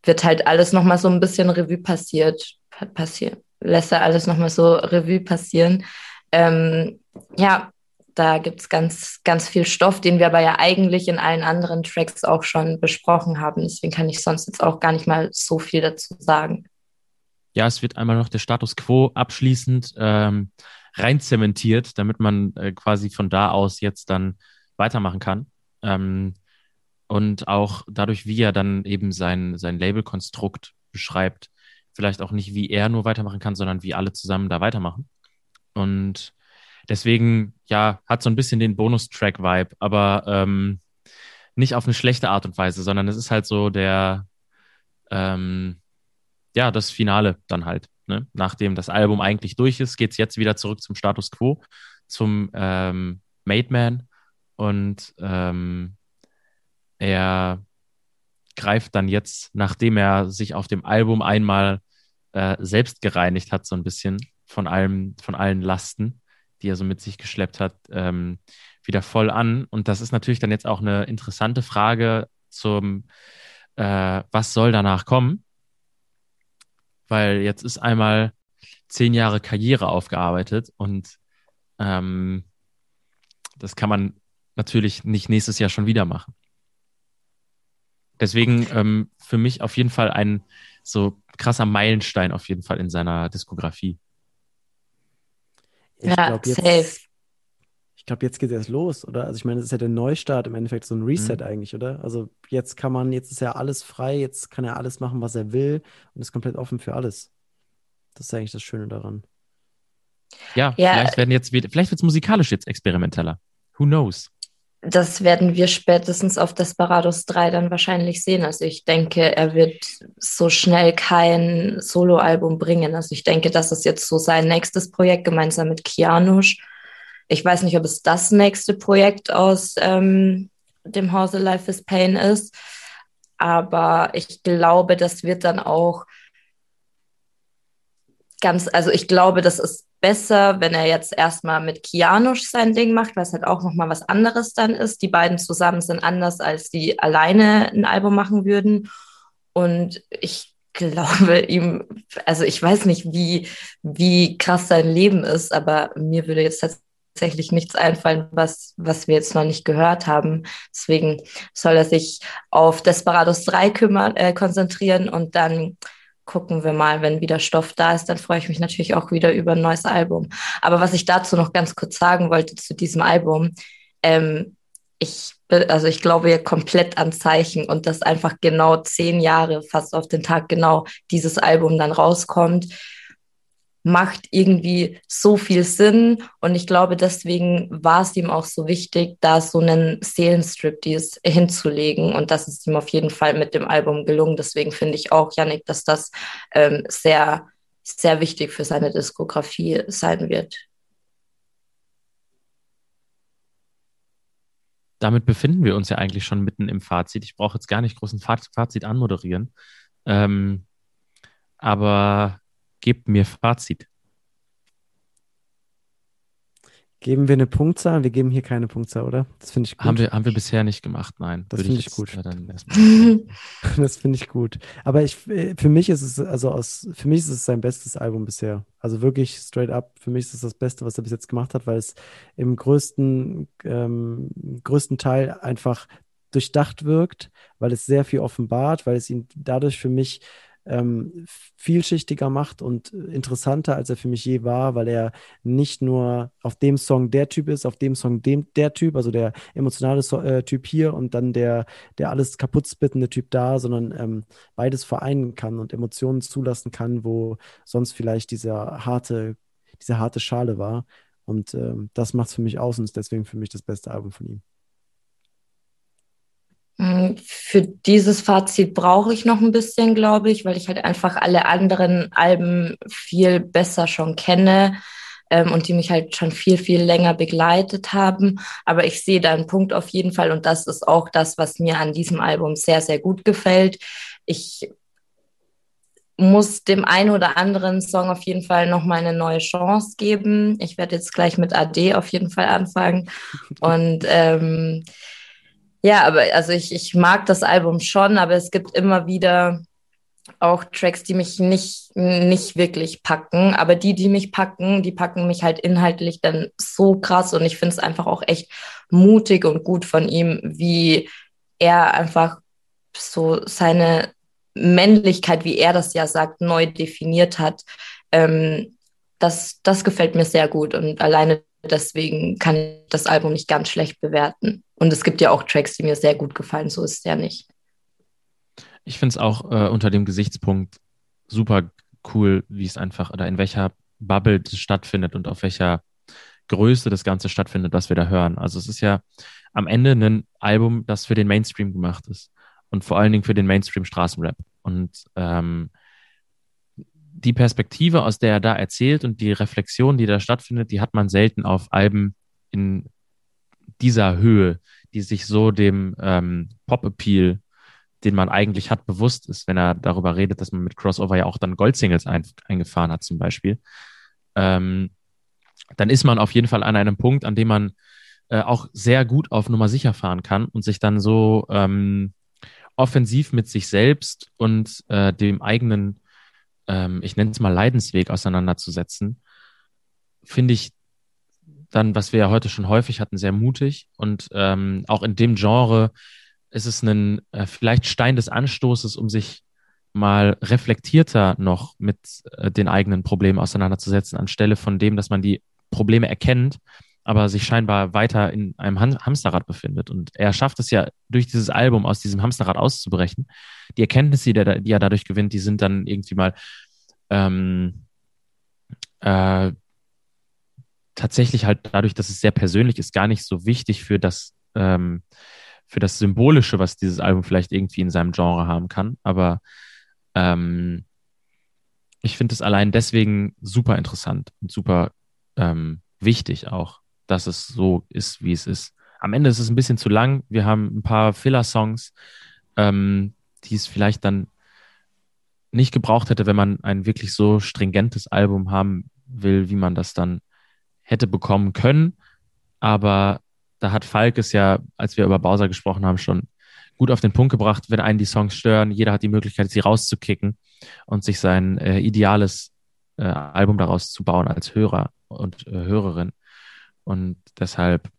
wird halt alles nochmal so ein bisschen Revue passiert, passiert, lässt er alles nochmal so Revue passieren. Ähm, ja, da gibt es ganz, ganz viel Stoff, den wir aber ja eigentlich in allen anderen Tracks auch schon besprochen haben. Deswegen kann ich sonst jetzt auch gar nicht mal so viel dazu sagen ja, es wird einmal noch der Status quo abschließend ähm, rein zementiert, damit man äh, quasi von da aus jetzt dann weitermachen kann. Ähm, und auch dadurch, wie er dann eben sein, sein Labelkonstrukt beschreibt, vielleicht auch nicht, wie er nur weitermachen kann, sondern wie alle zusammen da weitermachen. Und deswegen, ja, hat so ein bisschen den Bonustrack-Vibe, aber ähm, nicht auf eine schlechte Art und Weise, sondern es ist halt so der, ähm, ja, das Finale dann halt. Ne? Nachdem das Album eigentlich durch ist, geht es jetzt wieder zurück zum Status Quo, zum ähm, Made Man. Und ähm, er greift dann jetzt, nachdem er sich auf dem Album einmal äh, selbst gereinigt hat, so ein bisschen von allem, von allen Lasten, die er so mit sich geschleppt hat, ähm, wieder voll an. Und das ist natürlich dann jetzt auch eine interessante Frage zum, äh, was soll danach kommen? Weil jetzt ist einmal zehn Jahre Karriere aufgearbeitet und ähm, das kann man natürlich nicht nächstes Jahr schon wieder machen. Deswegen ähm, für mich auf jeden Fall ein so krasser Meilenstein auf jeden Fall in seiner Diskografie. Ich ja, glaub, jetzt, safe. Ich glaube, jetzt geht es erst los, oder? Also ich meine, es ist ja der Neustart im Endeffekt, so ein Reset mhm. eigentlich, oder? Also jetzt kann man, jetzt ist ja alles frei, jetzt kann er alles machen, was er will und ist komplett offen für alles. Das ist eigentlich das Schöne daran. Ja, ja. vielleicht werden jetzt, vielleicht wird es musikalisch jetzt experimenteller. Who who knows? Das werden wir spätestens auf Desperados 3 dann wahrscheinlich sehen. Also ich denke, er wird so schnell kein Soloalbum bringen. Also ich denke, das ist jetzt so sein nächstes Projekt gemeinsam mit Kianusch. Ich weiß nicht, ob es das nächste Projekt aus ähm, dem Hause Life is Pain ist, aber ich glaube, das wird dann auch ganz, also ich glaube, das ist besser, wenn er jetzt erstmal mit Kianusch sein Ding macht, was halt auch nochmal was anderes dann ist. Die beiden zusammen sind anders, als die alleine ein Album machen würden. Und ich glaube ihm, also ich weiß nicht, wie, wie krass sein Leben ist, aber mir würde jetzt tatsächlich nichts einfallen, was, was wir jetzt noch nicht gehört haben. Deswegen soll er sich auf Desperados 3 kümmern, äh, konzentrieren und dann gucken wir mal, wenn wieder Stoff da ist, dann freue ich mich natürlich auch wieder über ein neues Album. Aber was ich dazu noch ganz kurz sagen wollte zu diesem Album, ähm, ich, also ich glaube ja komplett an Zeichen und dass einfach genau zehn Jahre, fast auf den Tag genau, dieses Album dann rauskommt macht irgendwie so viel Sinn. Und ich glaube, deswegen war es ihm auch so wichtig, da so einen Seelenstriptease hinzulegen. Und das ist ihm auf jeden Fall mit dem Album gelungen. Deswegen finde ich auch, Yannick, dass das ähm, sehr, sehr wichtig für seine Diskografie sein wird. Damit befinden wir uns ja eigentlich schon mitten im Fazit. Ich brauche jetzt gar nicht großen Fazit anmoderieren. Ähm, aber gebt mir Fazit. Geben wir eine Punktzahl? Wir geben hier keine Punktzahl, oder? Das finde ich gut. Haben wir, haben wir bisher nicht gemacht, nein. Das finde ich, ich gut. Das finde ich gut. Aber ich, äh, für mich ist es, also aus, für mich ist es sein bestes Album bisher. Also wirklich straight up, für mich ist es das Beste, was er bis jetzt gemacht hat, weil es im größten, ähm, größten Teil einfach durchdacht wirkt, weil es sehr viel offenbart, weil es ihn dadurch für mich ähm, vielschichtiger macht und interessanter, als er für mich je war, weil er nicht nur auf dem Song der Typ ist, auf dem Song dem, der Typ, also der emotionale so äh, Typ hier und dann der, der alles kaputt spittende Typ da, sondern ähm, beides vereinen kann und Emotionen zulassen kann, wo sonst vielleicht dieser harte, diese harte Schale war. Und ähm, das macht es für mich aus und ist deswegen für mich das beste Album von ihm. Mm, für dieses Fazit brauche ich noch ein bisschen, glaube ich, weil ich halt einfach alle anderen Alben viel besser schon kenne ähm, und die mich halt schon viel, viel länger begleitet haben. Aber ich sehe da einen Punkt auf jeden Fall und das ist auch das, was mir an diesem Album sehr, sehr gut gefällt. Ich muss dem einen oder anderen Song auf jeden Fall noch mal eine neue Chance geben. Ich werde jetzt gleich mit AD auf jeden Fall anfangen und ähm, ja, aber also ich, ich mag das Album schon, aber es gibt immer wieder auch Tracks, die mich nicht, nicht wirklich packen. Aber die, die mich packen, die packen mich halt inhaltlich dann so krass. Und ich finde es einfach auch echt mutig und gut von ihm, wie er einfach so seine Männlichkeit, wie er das ja sagt, neu definiert hat. Ähm, das, das gefällt mir sehr gut. Und alleine deswegen kann ich das Album nicht ganz schlecht bewerten. Und es gibt ja auch Tracks, die mir sehr gut gefallen, so ist es ja nicht. Ich finde es auch äh, unter dem Gesichtspunkt super cool, wie es einfach oder in welcher Bubble das stattfindet und auf welcher Größe das Ganze stattfindet, was wir da hören. Also es ist ja am Ende ein Album, das für den Mainstream gemacht ist und vor allen Dingen für den Mainstream Straßenrap. Und ähm, die Perspektive, aus der er da erzählt und die Reflexion, die da stattfindet, die hat man selten auf Alben in dieser Höhe, die sich so dem ähm, Pop-Appeal, den man eigentlich hat, bewusst ist, wenn er darüber redet, dass man mit Crossover ja auch dann Goldsingles ein, eingefahren hat zum Beispiel, ähm, dann ist man auf jeden Fall an einem Punkt, an dem man äh, auch sehr gut auf Nummer sicher fahren kann und sich dann so ähm, offensiv mit sich selbst und äh, dem eigenen, ähm, ich nenne es mal Leidensweg auseinanderzusetzen, finde ich dann, was wir ja heute schon häufig hatten, sehr mutig. Und ähm, auch in dem Genre ist es ein äh, vielleicht Stein des Anstoßes, um sich mal reflektierter noch mit äh, den eigenen Problemen auseinanderzusetzen, anstelle von dem, dass man die Probleme erkennt, aber sich scheinbar weiter in einem Ham Hamsterrad befindet. Und er schafft es ja durch dieses Album aus diesem Hamsterrad auszubrechen. Die Erkenntnisse, die er, die er dadurch gewinnt, die sind dann irgendwie mal ähm, äh, tatsächlich halt dadurch, dass es sehr persönlich ist, gar nicht so wichtig für das, ähm, für das Symbolische, was dieses Album vielleicht irgendwie in seinem Genre haben kann. Aber ähm, ich finde es allein deswegen super interessant und super ähm, wichtig auch, dass es so ist, wie es ist. Am Ende ist es ein bisschen zu lang. Wir haben ein paar Filler-Songs, ähm, die es vielleicht dann nicht gebraucht hätte, wenn man ein wirklich so stringentes Album haben will, wie man das dann hätte bekommen können. Aber da hat Falk es ja, als wir über Bowser gesprochen haben, schon gut auf den Punkt gebracht, wenn einen die Songs stören, jeder hat die Möglichkeit, sie rauszukicken und sich sein äh, ideales äh, Album daraus zu bauen als Hörer und äh, Hörerin. Und deshalb,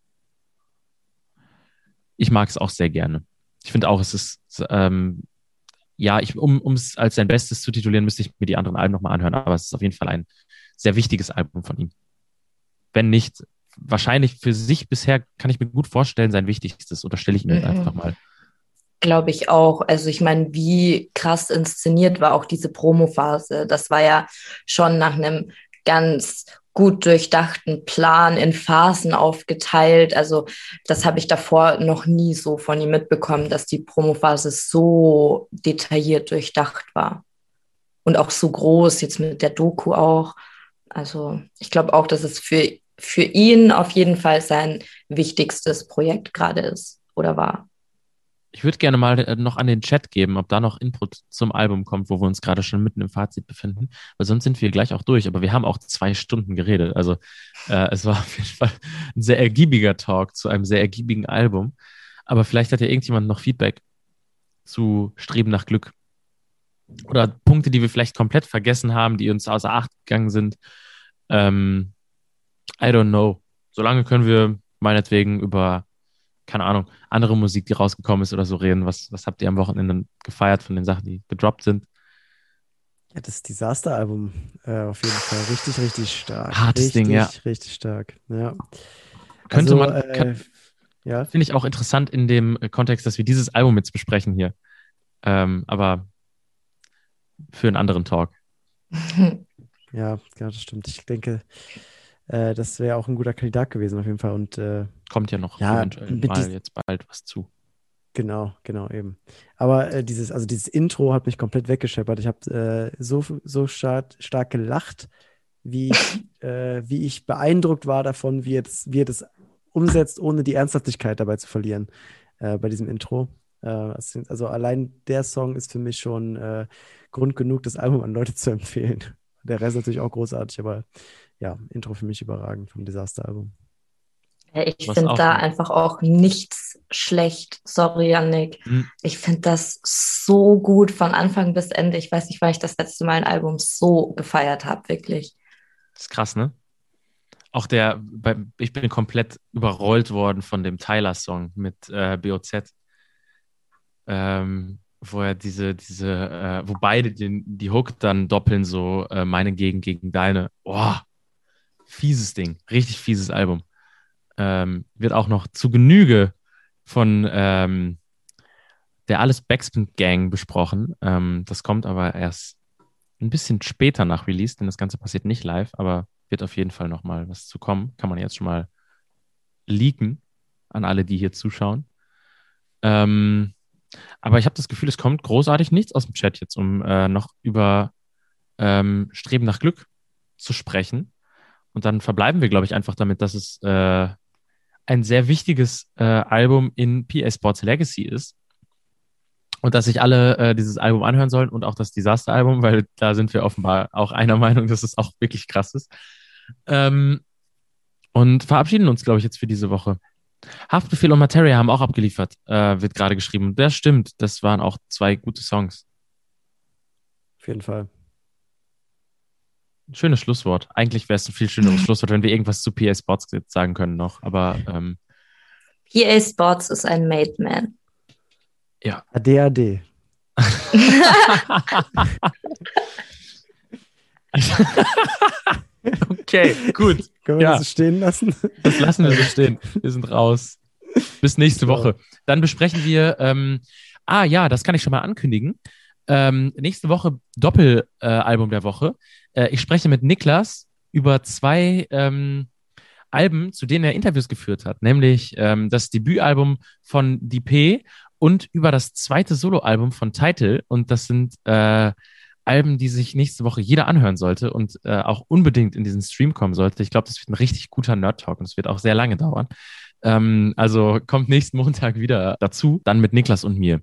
ich mag es auch sehr gerne. Ich finde auch, es ist, ähm, ja, ich, um es als sein Bestes zu titulieren, müsste ich mir die anderen Alben nochmal anhören, aber es ist auf jeden Fall ein sehr wichtiges Album von ihm. Wenn nicht, wahrscheinlich für sich bisher kann ich mir gut vorstellen, sein wichtigstes, oder stelle ich mir mhm. einfach mal. Glaube ich auch. Also ich meine, wie krass inszeniert war auch diese Promo-Phase. Das war ja schon nach einem ganz gut durchdachten Plan in Phasen aufgeteilt. Also das habe ich davor noch nie so von ihm mitbekommen, dass die Promophase so detailliert durchdacht war. Und auch so groß, jetzt mit der Doku auch. Also ich glaube auch, dass es für, für ihn auf jeden Fall sein wichtigstes Projekt gerade ist oder war. Ich würde gerne mal äh, noch an den Chat geben, ob da noch Input zum Album kommt, wo wir uns gerade schon mitten im Fazit befinden, weil sonst sind wir gleich auch durch. Aber wir haben auch zwei Stunden geredet. Also äh, es war auf jeden Fall ein sehr ergiebiger Talk zu einem sehr ergiebigen Album. Aber vielleicht hat ja irgendjemand noch Feedback zu Streben nach Glück. Oder Punkte, die wir vielleicht komplett vergessen haben, die uns außer Acht gegangen sind. Ähm, I don't know. Solange können wir meinetwegen über keine Ahnung, andere Musik, die rausgekommen ist oder so reden. Was, was habt ihr am Wochenende gefeiert von den Sachen, die gedroppt sind? Ja, das Disaster-Album äh, auf jeden Fall richtig, richtig stark. Hartes richtig, Ding, ja. Richtig stark, ja. Könnte also, man, äh, ja. Finde ich auch interessant in dem Kontext, dass wir dieses Album jetzt besprechen hier. Ähm, aber für einen anderen Talk. ja, ja, das stimmt. Ich denke, äh, das wäre auch ein guter Kandidat gewesen auf jeden Fall. Und äh, kommt ja noch ja, eventuell mal jetzt bald was zu. Genau, genau eben. Aber äh, dieses, also dieses Intro hat mich komplett weggescheppert. Ich habe äh, so, so stark, stark gelacht, wie, äh, wie ich beeindruckt war davon, wie jetzt, wie er das umsetzt, ohne die Ernsthaftigkeit dabei zu verlieren äh, bei diesem Intro. Also allein der Song ist für mich schon Grund genug, das Album an Leute zu empfehlen. Der Rest natürlich auch großartig, aber ja, Intro für mich überragend vom Desaster-Album. Ich finde da einfach auch nichts schlecht. Sorry, Yannick. Hm. Ich finde das so gut von Anfang bis Ende. Ich weiß nicht, wann ich das letzte Mal ein Album so gefeiert habe, wirklich. Das ist krass, ne? Auch der, bei, ich bin komplett überrollt worden von dem Tyler-Song mit äh, BOZ. Ähm, wo er diese, diese, äh, wo beide den, die Hook dann doppeln, so äh, meine Gegend gegen deine. Boah, fieses Ding, richtig fieses Album. Ähm, wird auch noch zu Genüge von ähm, der Alles Backspin Gang besprochen. Ähm, das kommt aber erst ein bisschen später nach Release, denn das Ganze passiert nicht live, aber wird auf jeden Fall noch mal was zu kommen. Kann man jetzt schon mal leaken an alle, die hier zuschauen. Ähm, aber ich habe das Gefühl, es kommt großartig nichts aus dem Chat jetzt, um äh, noch über ähm, Streben nach Glück zu sprechen. Und dann verbleiben wir, glaube ich, einfach damit, dass es äh, ein sehr wichtiges äh, Album in PA Sports Legacy ist. Und dass sich alle äh, dieses Album anhören sollen und auch das Disaster-Album, weil da sind wir offenbar auch einer Meinung, dass es auch wirklich krass ist. Ähm, und verabschieden uns, glaube ich, jetzt für diese Woche. Haftbefehl und Materia haben auch abgeliefert, äh, wird gerade geschrieben. Das stimmt, das waren auch zwei gute Songs. Auf jeden Fall. Schönes Schlusswort. Eigentlich wäre es ein viel schöneres Schlusswort, wenn wir irgendwas zu PA Sports sagen können noch. Aber ähm, PA Sports ist ein Made Man. Ja. ADAD. okay, gut. Können wir ja. das so stehen lassen? Das lassen wir so stehen. Wir sind raus. Bis nächste Woche. Dann besprechen wir, ähm, ah ja, das kann ich schon mal ankündigen. Ähm, nächste Woche Doppelalbum äh, der Woche. Äh, ich spreche mit Niklas über zwei ähm, Alben, zu denen er Interviews geführt hat, nämlich ähm, das Debütalbum von DP und über das zweite Soloalbum von Title. Und das sind äh, Alben, die sich nächste Woche jeder anhören sollte und äh, auch unbedingt in diesen Stream kommen sollte. Ich glaube, das wird ein richtig guter Nerd-Talk und es wird auch sehr lange dauern. Ähm, also kommt nächsten Montag wieder dazu, dann mit Niklas und mir.